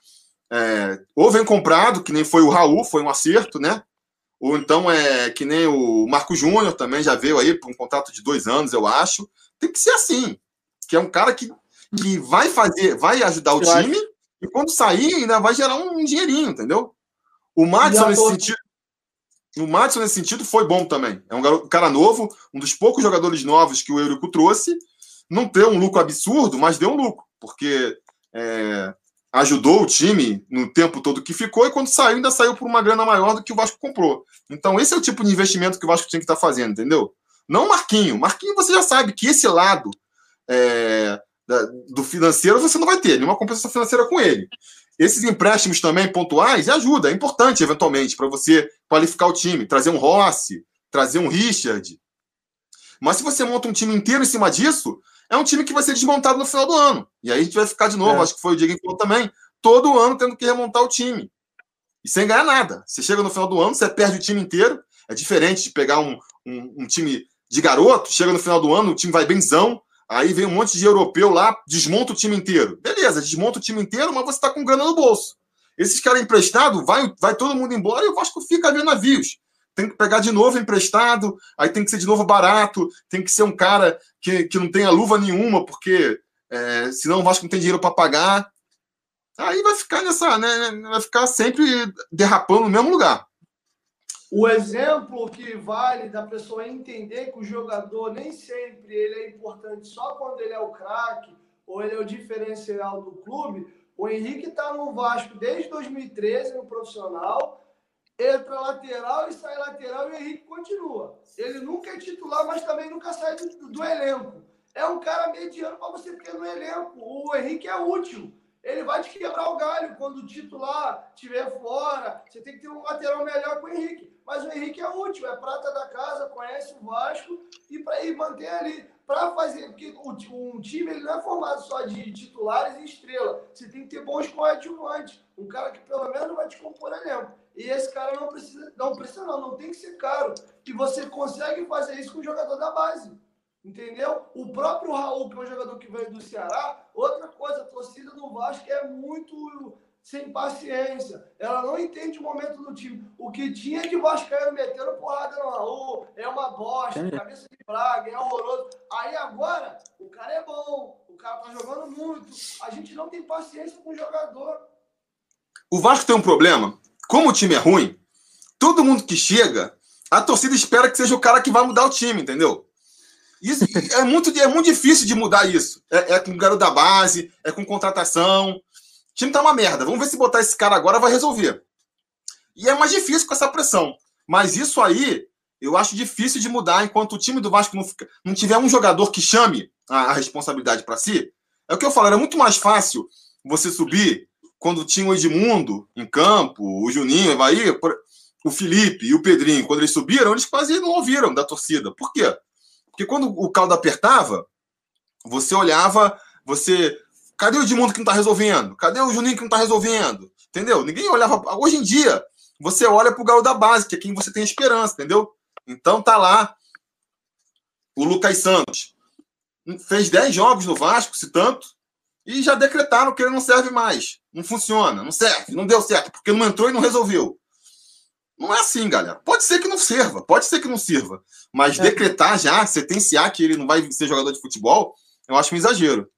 É, ou vem comprado, que nem foi o Raul, foi um acerto, né? Ou então é que nem o Marco Júnior também já veio aí por um contrato de dois anos, eu acho. Tem que ser assim. Que é um cara que, que vai fazer, vai ajudar o time e quando sair ainda vai gerar um dinheirinho, entendeu? O Madison nesse sentido. O Madison, nesse sentido, foi bom também. É um, garoto, cara novo, um dos poucos jogadores novos que o Eurico trouxe. Não deu um lucro absurdo, mas deu um lucro, porque é, ajudou o time no tempo todo que ficou e quando saiu, ainda saiu por uma grana maior do que o Vasco comprou. Então, esse é o tipo de investimento que o Vasco tinha que estar tá fazendo, entendeu? Não Marquinho. Marquinho, você já sabe que esse lado é, da, do financeiro você não vai ter nenhuma compensação financeira com ele. Esses empréstimos também pontuais ajuda, é importante, eventualmente, para você qualificar o time, trazer um Rossi, trazer um Richard. Mas se você monta um time inteiro em cima disso, é um time que vai ser desmontado no final do ano. E aí a gente vai ficar de novo, é. acho que foi o Diego que falou também, todo ano tendo que remontar o time. E sem ganhar nada. Você chega no final do ano, você perde o time inteiro. É diferente de pegar um, um, um time de garoto, chega no final do ano, o time vai benzão, aí vem um monte de europeu lá, desmonta o time inteiro. Beleza, desmonta o time inteiro, mas você está com grana no bolso. Esses caras emprestados, vai, vai todo mundo embora e o Vasco fica vendo navios tem que pegar de novo emprestado, aí tem que ser de novo barato, tem que ser um cara que, que não tenha luva nenhuma, porque é, senão o Vasco não tem dinheiro para pagar. Aí vai ficar nessa, né, vai ficar sempre derrapando no mesmo lugar. O exemplo que vale da pessoa entender que o jogador nem sempre ele é importante só quando ele é o craque ou ele é o diferencial do clube. O Henrique está no Vasco desde 2013 no profissional entra lateral e sai lateral e o Henrique continua. Ele nunca é titular, mas também nunca sai do, do elenco. É um cara mediano para você ter no elenco. O Henrique é útil. Ele vai te quebrar o galho quando o titular estiver fora. Você tem que ter um lateral melhor que o Henrique. Mas o Henrique é útil, é prata da casa, conhece o Vasco e para ir manter ali para fazer, porque um time ele não é formado só de titulares e estrela. Você tem que ter bons coadjuvantes, um cara que pelo menos vai te compor elenco. E esse cara não precisa, não precisa não, não tem que ser caro. E você consegue fazer isso com o jogador da base. Entendeu? O próprio Raul, que é um jogador que veio do Ceará, outra coisa, a torcida do Vasco é muito sem paciência. Ela não entende o momento do time. O que tinha de Vascaíno metendo porrada no Raul é uma bosta, cabeça de praga, é horroroso. Aí agora, o cara é bom, o cara tá jogando muito. A gente não tem paciência com o jogador. O Vasco tem um problema. Como o time é ruim, todo mundo que chega, a torcida espera que seja o cara que vai mudar o time, entendeu? Isso é muito, é muito difícil de mudar isso. É, é com o garoto da base, é com contratação. O time tá uma merda. Vamos ver se botar esse cara agora vai resolver. E é mais difícil com essa pressão. Mas isso aí eu acho difícil de mudar enquanto o time do Vasco não, fica, não tiver um jogador que chame a, a responsabilidade para si. É o que eu falo, era muito mais fácil você subir quando tinha o Edmundo em campo, o Juninho, o Evaí, o Felipe e o Pedrinho, quando eles subiram, eles quase não ouviram da torcida. Por quê? Porque quando o caldo apertava, você olhava, você. Cadê o Edmundo que não está resolvendo? Cadê o Juninho que não está resolvendo? Entendeu? Ninguém olhava. Hoje em dia, você olha para o galo da base, que é quem você tem esperança, entendeu? Então tá lá o Lucas Santos. Fez 10 jogos no Vasco, se tanto, e já decretaram que ele não serve mais. Não funciona, não serve, não deu certo, porque não entrou e não resolveu. Não é assim, galera. Pode ser que não serva, pode ser que não sirva. Mas é. decretar já, sentenciar que ele não vai ser jogador de futebol, eu acho um exagero.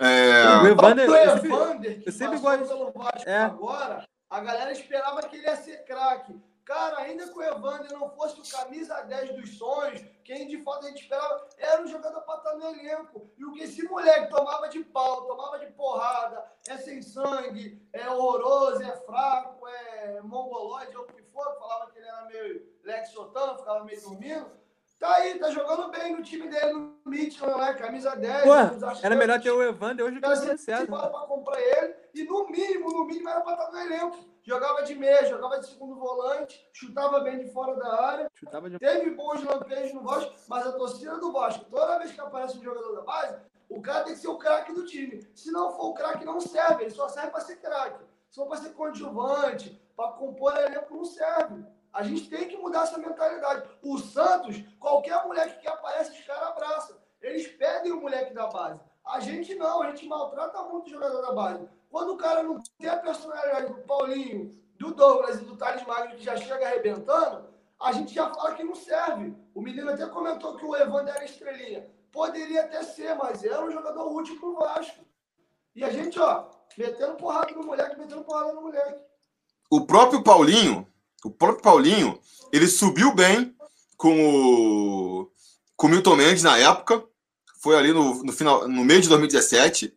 É... O Evander, o Evander que eu sempre gosto pelo Vasco é. agora, a galera esperava que ele ia ser craque. Cara, ainda que o Evander não fosse o camisa 10 dos sonhos, quem de fato a gente esperava era um jogador para estar no elenco. E o que esse moleque tomava de pau, tomava de porrada, é sem sangue, é horroroso, é fraco, é mongoloide, ou o que for, falava que ele era meio Lex Sotan, ficava meio dormindo. Tá aí, tá jogando bem no time dele no Midland, né? Camisa 10. Pô, era melhor ter o Evander hoje que o César. para comprar ele e no mínimo, no mínimo era para estar no elenco jogava de meia, jogava de segundo volante, chutava bem de fora da área. De... Teve bons lampejos no Vasco, mas a torcida do Vasco, toda vez que aparece um jogador da base, o cara tem que ser o craque do time. Se não for o craque, não serve. Ele só serve para ser craque. Se for para ser coadjuvante, para compor elenco, não serve. A gente tem que mudar essa mentalidade. O Santos, qualquer moleque que aparece, os caras abraçam. Eles pedem o moleque da base. A gente não, a gente maltrata muito o jogador da base. Quando o cara não tem a personalidade do Paulinho, do Douglas e do Thales Magno, que já chega arrebentando, a gente já fala que não serve. O menino até comentou que o Evander era estrelinha. Poderia até ser, mas era um jogador útil pro Vasco. E a gente, ó, metendo porrada no moleque, metendo porrada no moleque. O próprio Paulinho, o próprio Paulinho, ele subiu bem com o, com o Milton Mendes na época. Foi ali no, no, final, no meio de 2017.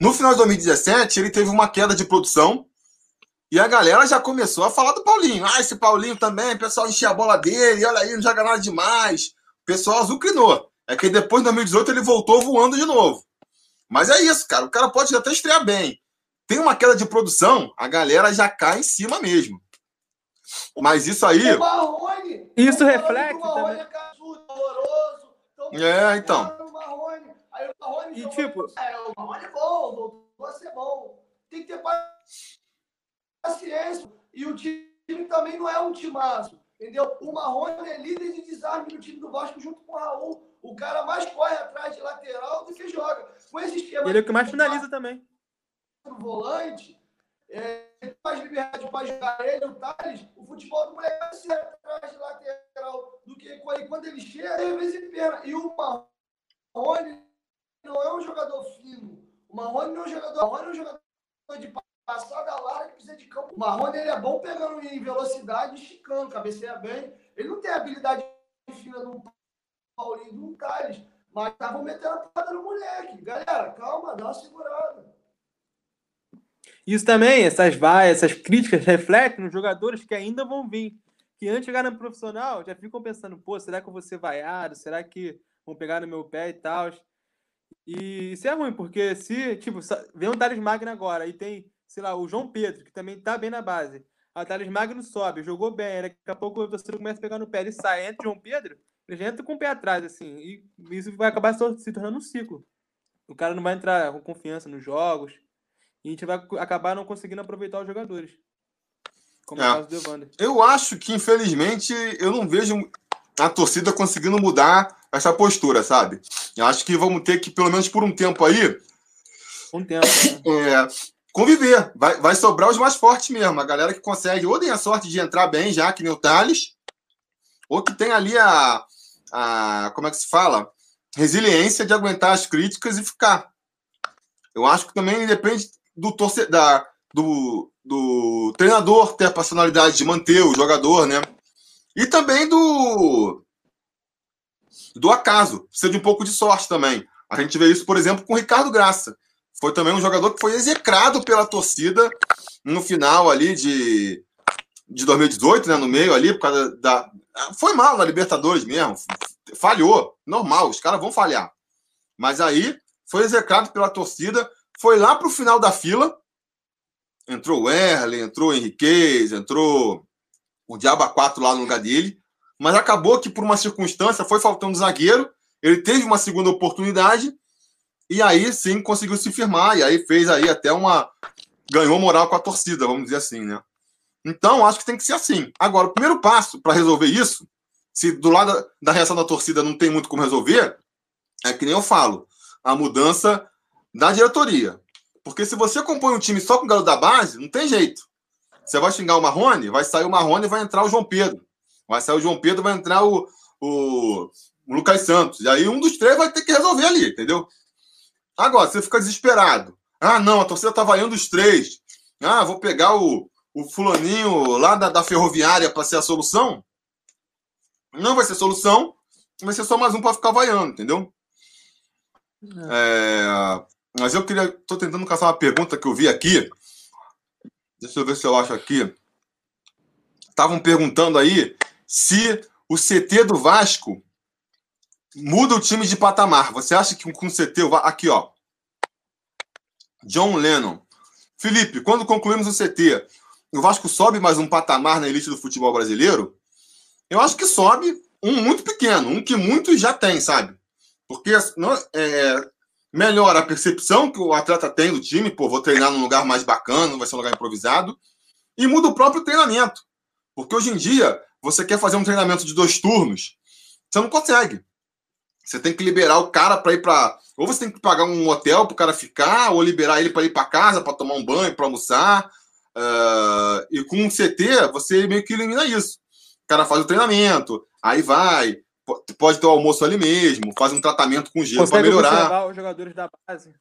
No final de 2017, ele teve uma queda de produção e a galera já começou a falar do Paulinho. Ah, esse Paulinho também, o pessoal enchia a bola dele, olha aí, não joga nada demais. O pessoal azucrinou. É que depois de 2018 ele voltou voando de novo. Mas é isso, cara. O cara pode até estrear bem. Tem uma queda de produção, a galera já cai em cima mesmo. Mas isso aí. Marrone, isso reflete. também. É, é, então. Aí o Marrone e, tipo... É, o Marrone é bom, voltou a ser bom. Tem que ter paciência. E o time também não é um timaço. Entendeu? O Marrone é líder de desarme no time do Vasco junto com o Raul. O cara mais corre atrás de lateral do que joga. Com esse esquema. Ele é o que mais finaliza também. O volante, é, mais liberdade para jogar ele, o Thales, futebol do moleque vai atrás de lateral do que quando ele chega, às vezes pena. E o Marrone não é um jogador fino. O Marrone não é um jogador, Marrone é um jogador de passada larga que precisa de campo. O Marrone ele é bom pegando em velocidade, esticando, cabeceia bem. Ele não tem habilidade fina do Paulinho do Thales, mas estavam metendo a porrada no moleque. Galera, calma, dá uma segurada. Isso também, essas vaias, essas críticas refletem nos jogadores que ainda vão vir. Que antes de chegar no profissional, já ficam pensando, pô, será que eu vou ser vaiado? Será que vão pegar no meu pé e tal? E isso é ruim, porque se, tipo, vem um Thales Magno agora e tem, sei lá, o João Pedro, que também tá bem na base. A Thales Magno sobe, jogou bem, daqui a pouco o torcedor começa a pegar no pé, ele sai, entra o João Pedro, ele já entra com o pé atrás, assim, e isso vai acabar se tornando um ciclo. O cara não vai entrar com confiança nos jogos, e a gente vai acabar não conseguindo aproveitar os jogadores. Como é. o caso do Evander. Eu acho que, infelizmente, eu não vejo a torcida conseguindo mudar essa postura, sabe? Eu acho que vamos ter que, pelo menos por um tempo aí. Um tempo. Né? É, conviver. Vai, vai sobrar os mais fortes mesmo. A galera que consegue, ou tem a sorte de entrar bem, já que nem o Thales, ou que tem ali a, a. Como é que se fala? Resiliência de aguentar as críticas e ficar. Eu acho que também depende do torcedor, do, do treinador ter a personalidade de manter o jogador, né? E também do do acaso, precisa de um pouco de sorte também. A gente vê isso, por exemplo, com o Ricardo Graça. Foi também um jogador que foi execrado pela torcida no final ali de, de 2018, né? No meio ali, por causa da. Foi mal na Libertadores mesmo. Falhou. Normal, os caras vão falhar. Mas aí foi execrado pela torcida, foi lá para o final da fila. Entrou o Erle, entrou o Henriquez, entrou o Diaba 4 lá no lugar dele. Mas acabou que, por uma circunstância, foi faltando zagueiro. Ele teve uma segunda oportunidade e aí sim conseguiu se firmar. E aí fez aí até uma. ganhou moral com a torcida, vamos dizer assim, né? Então, acho que tem que ser assim. Agora, o primeiro passo para resolver isso, se do lado da reação da torcida não tem muito como resolver, é que nem eu falo, a mudança da diretoria. Porque se você compõe um time só com o garoto da base, não tem jeito. Você vai xingar o Marrone, vai sair o Marrone e vai entrar o João Pedro. Vai sair o João Pedro, vai entrar o, o, o Lucas Santos. E aí um dos três vai ter que resolver ali, entendeu? Agora, você fica desesperado. Ah, não, a torcida tá vaiando os três. Ah, vou pegar o, o fulaninho lá da, da ferroviária para ser a solução. Não vai ser solução, vai ser só mais um para ficar vaiando, entendeu? É. É, mas eu queria. Tô tentando caçar uma pergunta que eu vi aqui. Deixa eu ver se eu acho aqui. Estavam perguntando aí se o CT do Vasco muda o time de patamar. Você acha que com o CT. Aqui, ó. John Lennon. Felipe, quando concluímos o CT, o Vasco sobe mais um patamar na elite do futebol brasileiro? Eu acho que sobe um muito pequeno, um que muitos já têm, sabe? Porque não, é, melhora a percepção que o atleta tem do time, pô, vou treinar num lugar mais bacana, vai ser um lugar improvisado, e muda o próprio treinamento. Porque hoje em dia, você quer fazer um treinamento de dois turnos, você não consegue. Você tem que liberar o cara para ir para. Ou você tem que pagar um hotel para o cara ficar, ou liberar ele para ir para casa, para tomar um banho, para almoçar. Uh, e com um CT, você meio que elimina isso. O cara faz o treinamento, aí vai, pode ter o almoço ali mesmo, faz um tratamento com gelo para melhorar. os jogadores da base.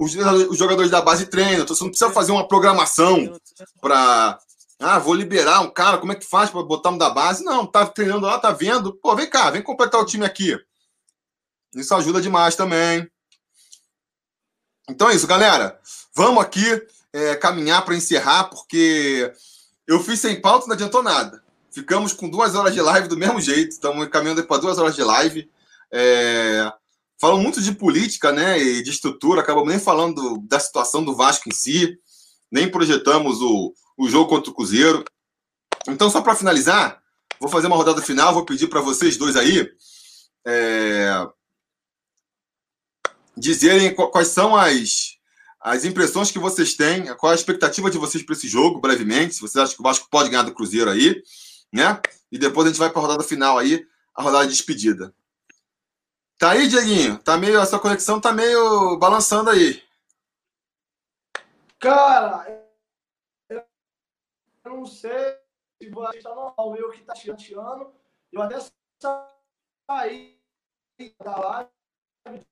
Os, os jogadores da base treinam, então você não precisa fazer uma programação para. Ah, vou liberar um cara, como é que faz para botar um da base? Não, tá treinando lá, tá vendo. Pô, vem cá, vem completar o time aqui. Isso ajuda demais também. Então é isso, galera. Vamos aqui é, caminhar para encerrar, porque eu fiz sem pauta não adiantou nada. Ficamos com duas horas de live do mesmo jeito. Estamos caminhando para duas horas de live. É... Falam muito de política, né? E de estrutura. Acabamos nem falando da situação do Vasco em si. Nem projetamos o, o jogo contra o Cruzeiro. Então, só para finalizar, vou fazer uma rodada final. Vou pedir para vocês dois aí é... dizerem quais são as, as impressões que vocês têm, qual a expectativa de vocês para esse jogo, brevemente. Se vocês acham que o Vasco pode ganhar do Cruzeiro aí né? E depois a gente vai para a rodada final aí, a rodada de despedida. Tá aí, Dieguinho? Tá meio, essa conexão tá meio balançando aí. Cara, eu não sei se você está normal, eu que tá chateando. Eu até saí da live.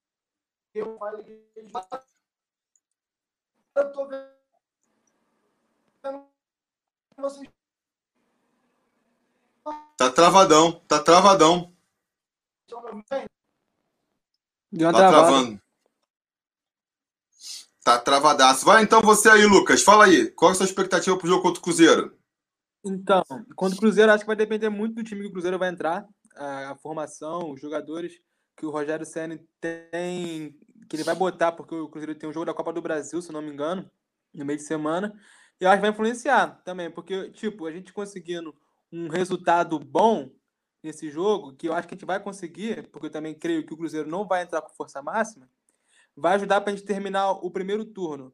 Eu falei, eu tô vendo vocês Tá travadão, tá travadão. Deu tá travando. Tá travadaço. Vai então você aí, Lucas. Fala aí. Qual é a sua expectativa pro jogo contra o Cruzeiro? Então, contra o Cruzeiro, acho que vai depender muito do time que o Cruzeiro vai entrar. A, a formação, os jogadores que o Rogério Senna tem. que ele vai botar, porque o Cruzeiro tem um jogo da Copa do Brasil, se não me engano, no meio de semana. Eu acho que vai influenciar também, porque, tipo, a gente conseguindo um resultado bom nesse jogo, que eu acho que a gente vai conseguir, porque eu também creio que o Cruzeiro não vai entrar com força máxima, vai ajudar para a gente terminar o primeiro turno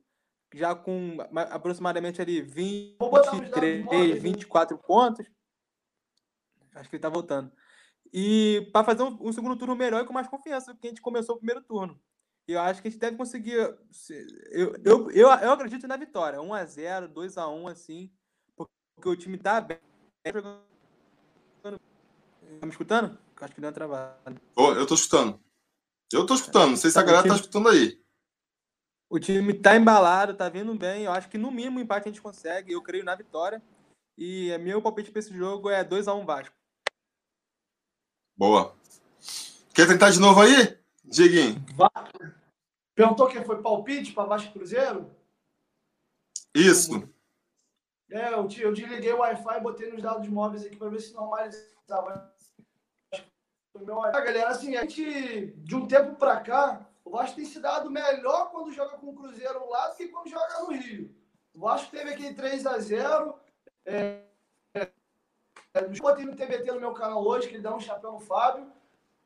já com aproximadamente ali 23, 24 pontos. Acho que ele está voltando. E para fazer um, um, segundo turno melhor e com mais confiança, porque a gente começou o primeiro turno. Eu acho que a gente deve conseguir. Eu, eu, eu, eu acredito na vitória. 1x0, 2x1, assim, porque o time está bem Tá me escutando? Acho que deu uma travada. Oh, eu tô escutando. Eu tô escutando. Não sei se a tá, galera tá escutando aí. O time tá embalado, tá vindo bem. Eu acho que no mínimo o empate a gente consegue. Eu creio na vitória. E meu palpite para esse jogo é 2x1 Vasco. Boa. Quer tentar de novo aí, Dieguinho? Perguntou quem foi palpite para Vasco Cruzeiro? Isso. É, eu, eu desliguei o Wi-Fi e botei nos dados móveis aqui para ver se normalizava. Ah, galera, assim, a gente, de um tempo para cá, o Vasco tem se dado melhor quando joga com o Cruzeiro lá do que quando joga no Rio. O Vasco teve aquele 3 a 0 é, é, botei no TBT no meu canal hoje, que ele dá um chapéu no Fábio.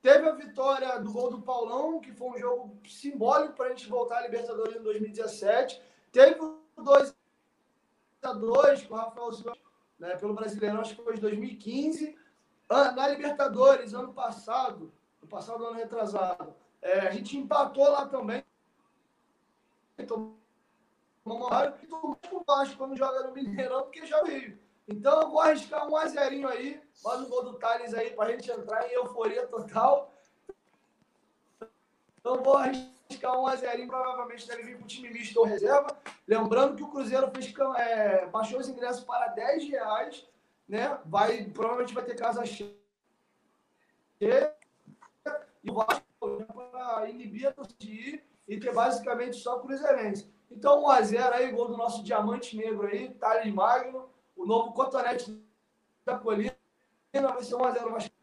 Teve a vitória do gol do Paulão, que foi um jogo simbólico para a gente voltar à Libertadores em 2017. Teve o 2 a 2 com o Rafael Silva, né, pelo Brasileirão, acho que foi em 2015. Ah, na Libertadores, ano passado, no passado ano retrasado, é, a gente empatou lá também. Então, o Vasco quando joga no Mineirão, porque joga Rio. Então eu vou arriscar um a zerinho aí, mais um gol do Thales aí pra gente entrar em euforia total. Então vou arriscar um a zerinho, provavelmente deve vir pro time misto ou reserva. Lembrando que o Cruzeiro fez, é, baixou os ingressos para 10 reais, né? Vai, provavelmente vai ter casa cheia. E o Vasco para inibir a torcida e ter basicamente só cruzeirense. Então, 1x0 aí, gol do nosso diamante negro aí, Thales Magno, o novo cotonete da colina, vai ser 1x0 Vasco.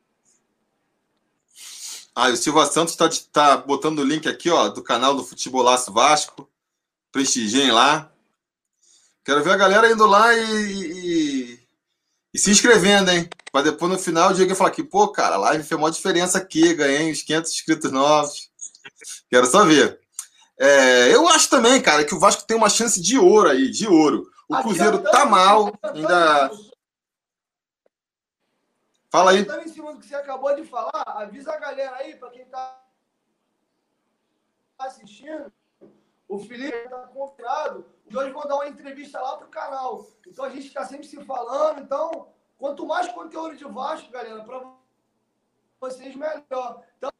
Ah, o Silva Santos está tá botando o link aqui, ó, do canal do Futebolaço Vasco. Prestigiem lá. Quero ver a galera indo lá e, e, e se inscrevendo, hein? Para depois no final o Diego falar que, pô, cara, a live fez uma diferença aqui, ganhei uns 500 inscritos novos. Quero só ver. É, eu acho também, cara, que o Vasco tem uma chance de ouro aí, de ouro. O Cruzeiro tá mal, ainda. Fala aí. Em cima do que você acabou de falar, avisa a galera aí, para quem tá assistindo. O Felipe está convidado. Os dois vão dar uma entrevista lá pro canal. Então a gente está sempre se falando. Então, quanto mais conteúdo de Vasco, galera, para vocês, melhor. Então,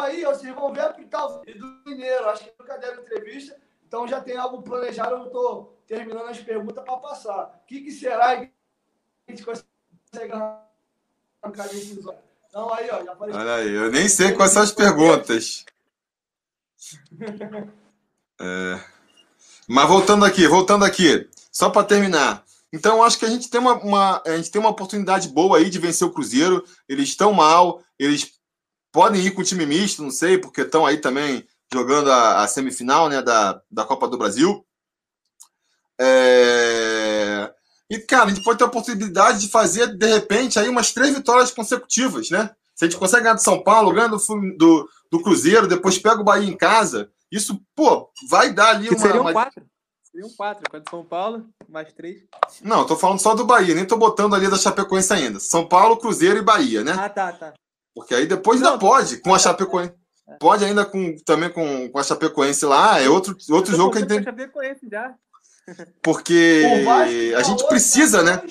aí, vocês vão ver a Pital do Mineiro. Acho que nunca deram entrevista. Então já tem algo planejado. Eu estou terminando as perguntas para passar. O que, que será que a gente consegue Então aí, ó. Olha aí, eu nem sei quais são as perguntas. É... Mas voltando aqui, voltando aqui, só para terminar. Então, acho que a gente tem uma, uma, a gente tem uma oportunidade boa aí de vencer o Cruzeiro. Eles estão mal, eles podem ir com o time misto, não sei, porque estão aí também jogando a, a, semifinal né, da, da Copa do Brasil. É... E, cara, a gente pode ter a possibilidade de fazer, de repente, aí umas três vitórias consecutivas, né? Se a gente consegue ganhar do São Paulo, ganha do, do, do Cruzeiro, depois pega o Bahia em casa, isso, pô, vai dar ali uma. Seriam uma... quatro. Seriam quatro. Quando São Paulo, mais três. Não, tô falando só do Bahia, nem tô botando ali da Chapecoense ainda. São Paulo, Cruzeiro e Bahia, né? Ah, tá, tá. Porque aí depois ainda pode, com a Chapecoense. É. Pode ainda com, também com, com a Chapecoense lá, é outro, outro jogo que a gente tem. Chapecoense já. Porque a gente precisa, né?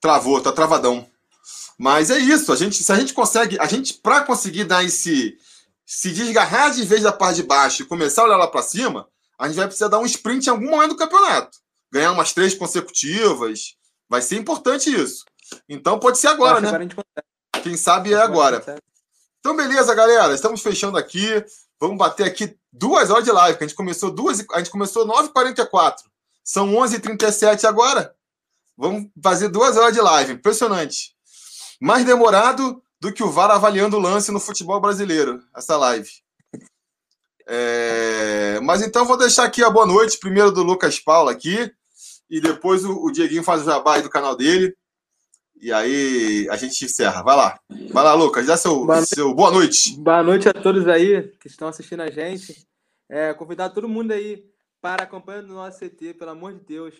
Travou, tá travadão. Mas é isso, a gente, se a gente consegue, a gente para conseguir dar esse se desgarrar de vez da parte de baixo e começar a olhar lá para cima, a gente vai precisar dar um sprint em algum momento do campeonato. Ganhar umas três consecutivas, vai ser importante isso. Então pode ser agora, né? Agora Quem sabe é agora. Então beleza, galera, estamos fechando aqui. Vamos bater aqui duas horas de live, que a gente começou duas, a gente começou 9h44. São 11h37 agora. Vamos fazer duas horas de live, impressionante mais demorado do que o VAR avaliando o lance no futebol brasileiro, essa live. É... Mas então vou deixar aqui a boa noite, primeiro do Lucas Paulo aqui, e depois o, Dieguinho faz o jabá do canal dele. E aí a gente encerra. Vai lá. Vai lá, Lucas, dá seu boa, seu boa noite. Boa noite a todos aí que estão assistindo a gente. É, convidar todo mundo aí para a campanha do nosso CT, pelo amor de Deus.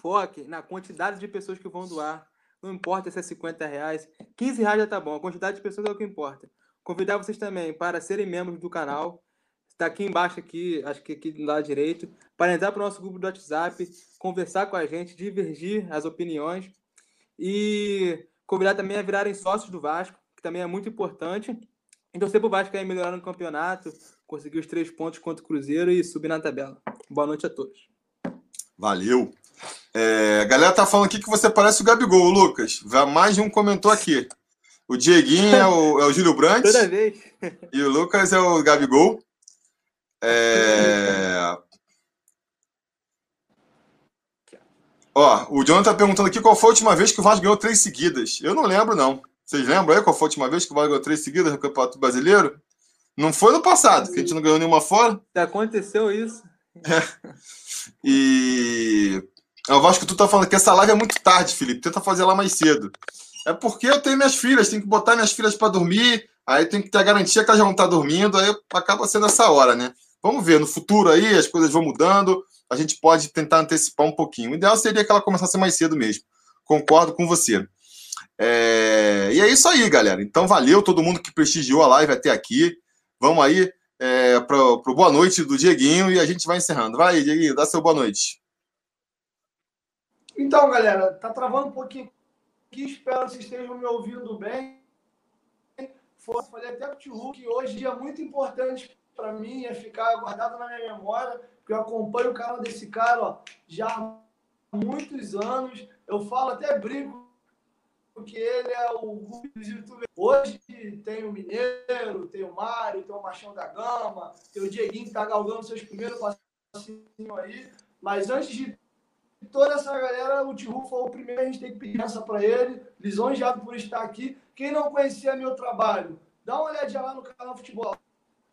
Foque na quantidade de pessoas que vão doar. Não importa se é 50 reais, 15 reais já tá bom. A quantidade de pessoas é o que importa. Convidar vocês também para serem membros do canal. Está aqui embaixo, aqui, acho que aqui do lado direito, para entrar para o nosso grupo do WhatsApp, conversar com a gente, divergir as opiniões e convidar também a virarem sócios do Vasco, que também é muito importante. E torcer pro Vasco aí melhorar no campeonato, conseguir os três pontos contra o Cruzeiro e subir na tabela. Boa noite a todos. Valeu. É, a galera tá falando aqui que você parece o Gabigol, Lucas. Mais de um comentou aqui. O Dieguinho é o, é o Júlio Brandt. Toda vez. E o Lucas é o Gabigol. É... Ó, o Jonathan tá perguntando aqui qual foi a última vez que o Vasco ganhou três seguidas. Eu não lembro, não. Vocês lembram aí qual foi a última vez que o Vasco ganhou três seguidas no Campeonato Brasileiro? Não foi no passado, que a gente não ganhou nenhuma fora. Aconteceu isso. É. E eu acho que tu tá falando que essa live é muito tarde, Felipe. Tenta fazer lá mais cedo. É porque eu tenho minhas filhas, tenho que botar minhas filhas para dormir, aí tem que ter a garantia que elas vão estar dormindo, aí acaba sendo essa hora, né? Vamos ver, no futuro aí as coisas vão mudando, a gente pode tentar antecipar um pouquinho. O ideal seria que ela começasse mais cedo mesmo. Concordo com você. É... E é isso aí, galera. Então, valeu todo mundo que prestigiou a live até aqui. Vamos aí é, para o boa noite do Dieguinho e a gente vai encerrando. Vai, Dieguinho, dá seu boa noite. Então, galera, tá travando um pouquinho aqui, espero que vocês estejam me ouvindo bem. Falei até para o que hoje é muito importante para mim, é ficar guardado na minha memória, porque eu acompanho o canal desse cara ó, já há muitos anos. Eu falo, até brinco porque ele é o dos youtubers. Hoje tem o Mineiro, tem o Mário, tem o Machão da Gama, tem o Dieguinho que está galgando seus primeiros passinhos aí. Mas antes de toda essa galera, o Tihu foi o primeiro, a gente tem que pedir essa para ele. Lisonjeado por estar aqui. Quem não conhecia meu trabalho, dá uma olhadinha lá no canal Futebol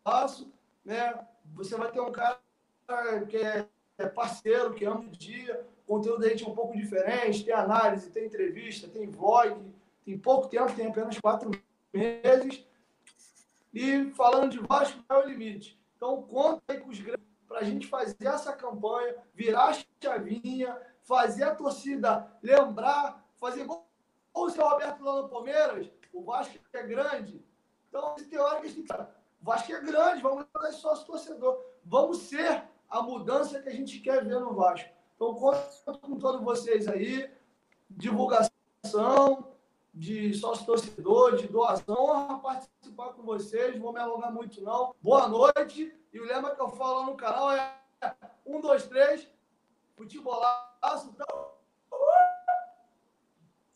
Passo, né? Você vai ter um cara que é parceiro, que ama o dia, conteúdo da gente é um pouco diferente, tem análise, tem entrevista, tem vlog, tem pouco tempo, tem apenas quatro meses. E falando de Vasco, é o limite. Então, conta aí com os grandes para a gente fazer essa campanha, virar a chavinha, fazer a torcida lembrar, fazer igual o seu Roberto lá no Palmeiras, o Vasco é grande. Então, tem hora que a gente tem que... O Vasco é grande, vamos levar sócio torcedor. Vamos ser a mudança que a gente quer ver no Vasco. Então, conto com todos vocês aí. Divulgação de sócio torcedor, de doação, participar com vocês. Vou me alongar muito, não. Boa noite. E o lema que eu falo no canal é: um, dois, três, futebolaço. Então...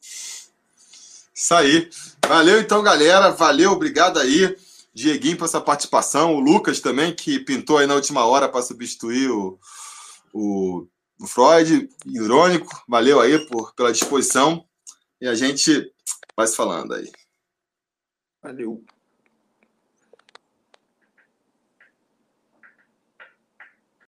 Isso aí. Valeu então, galera. Valeu, obrigado aí. Dieguinho por essa participação. O Lucas também, que pintou aí na última hora para substituir o, o o Freud, irônico, valeu aí por, pela disposição e a gente vai se falando aí. Valeu.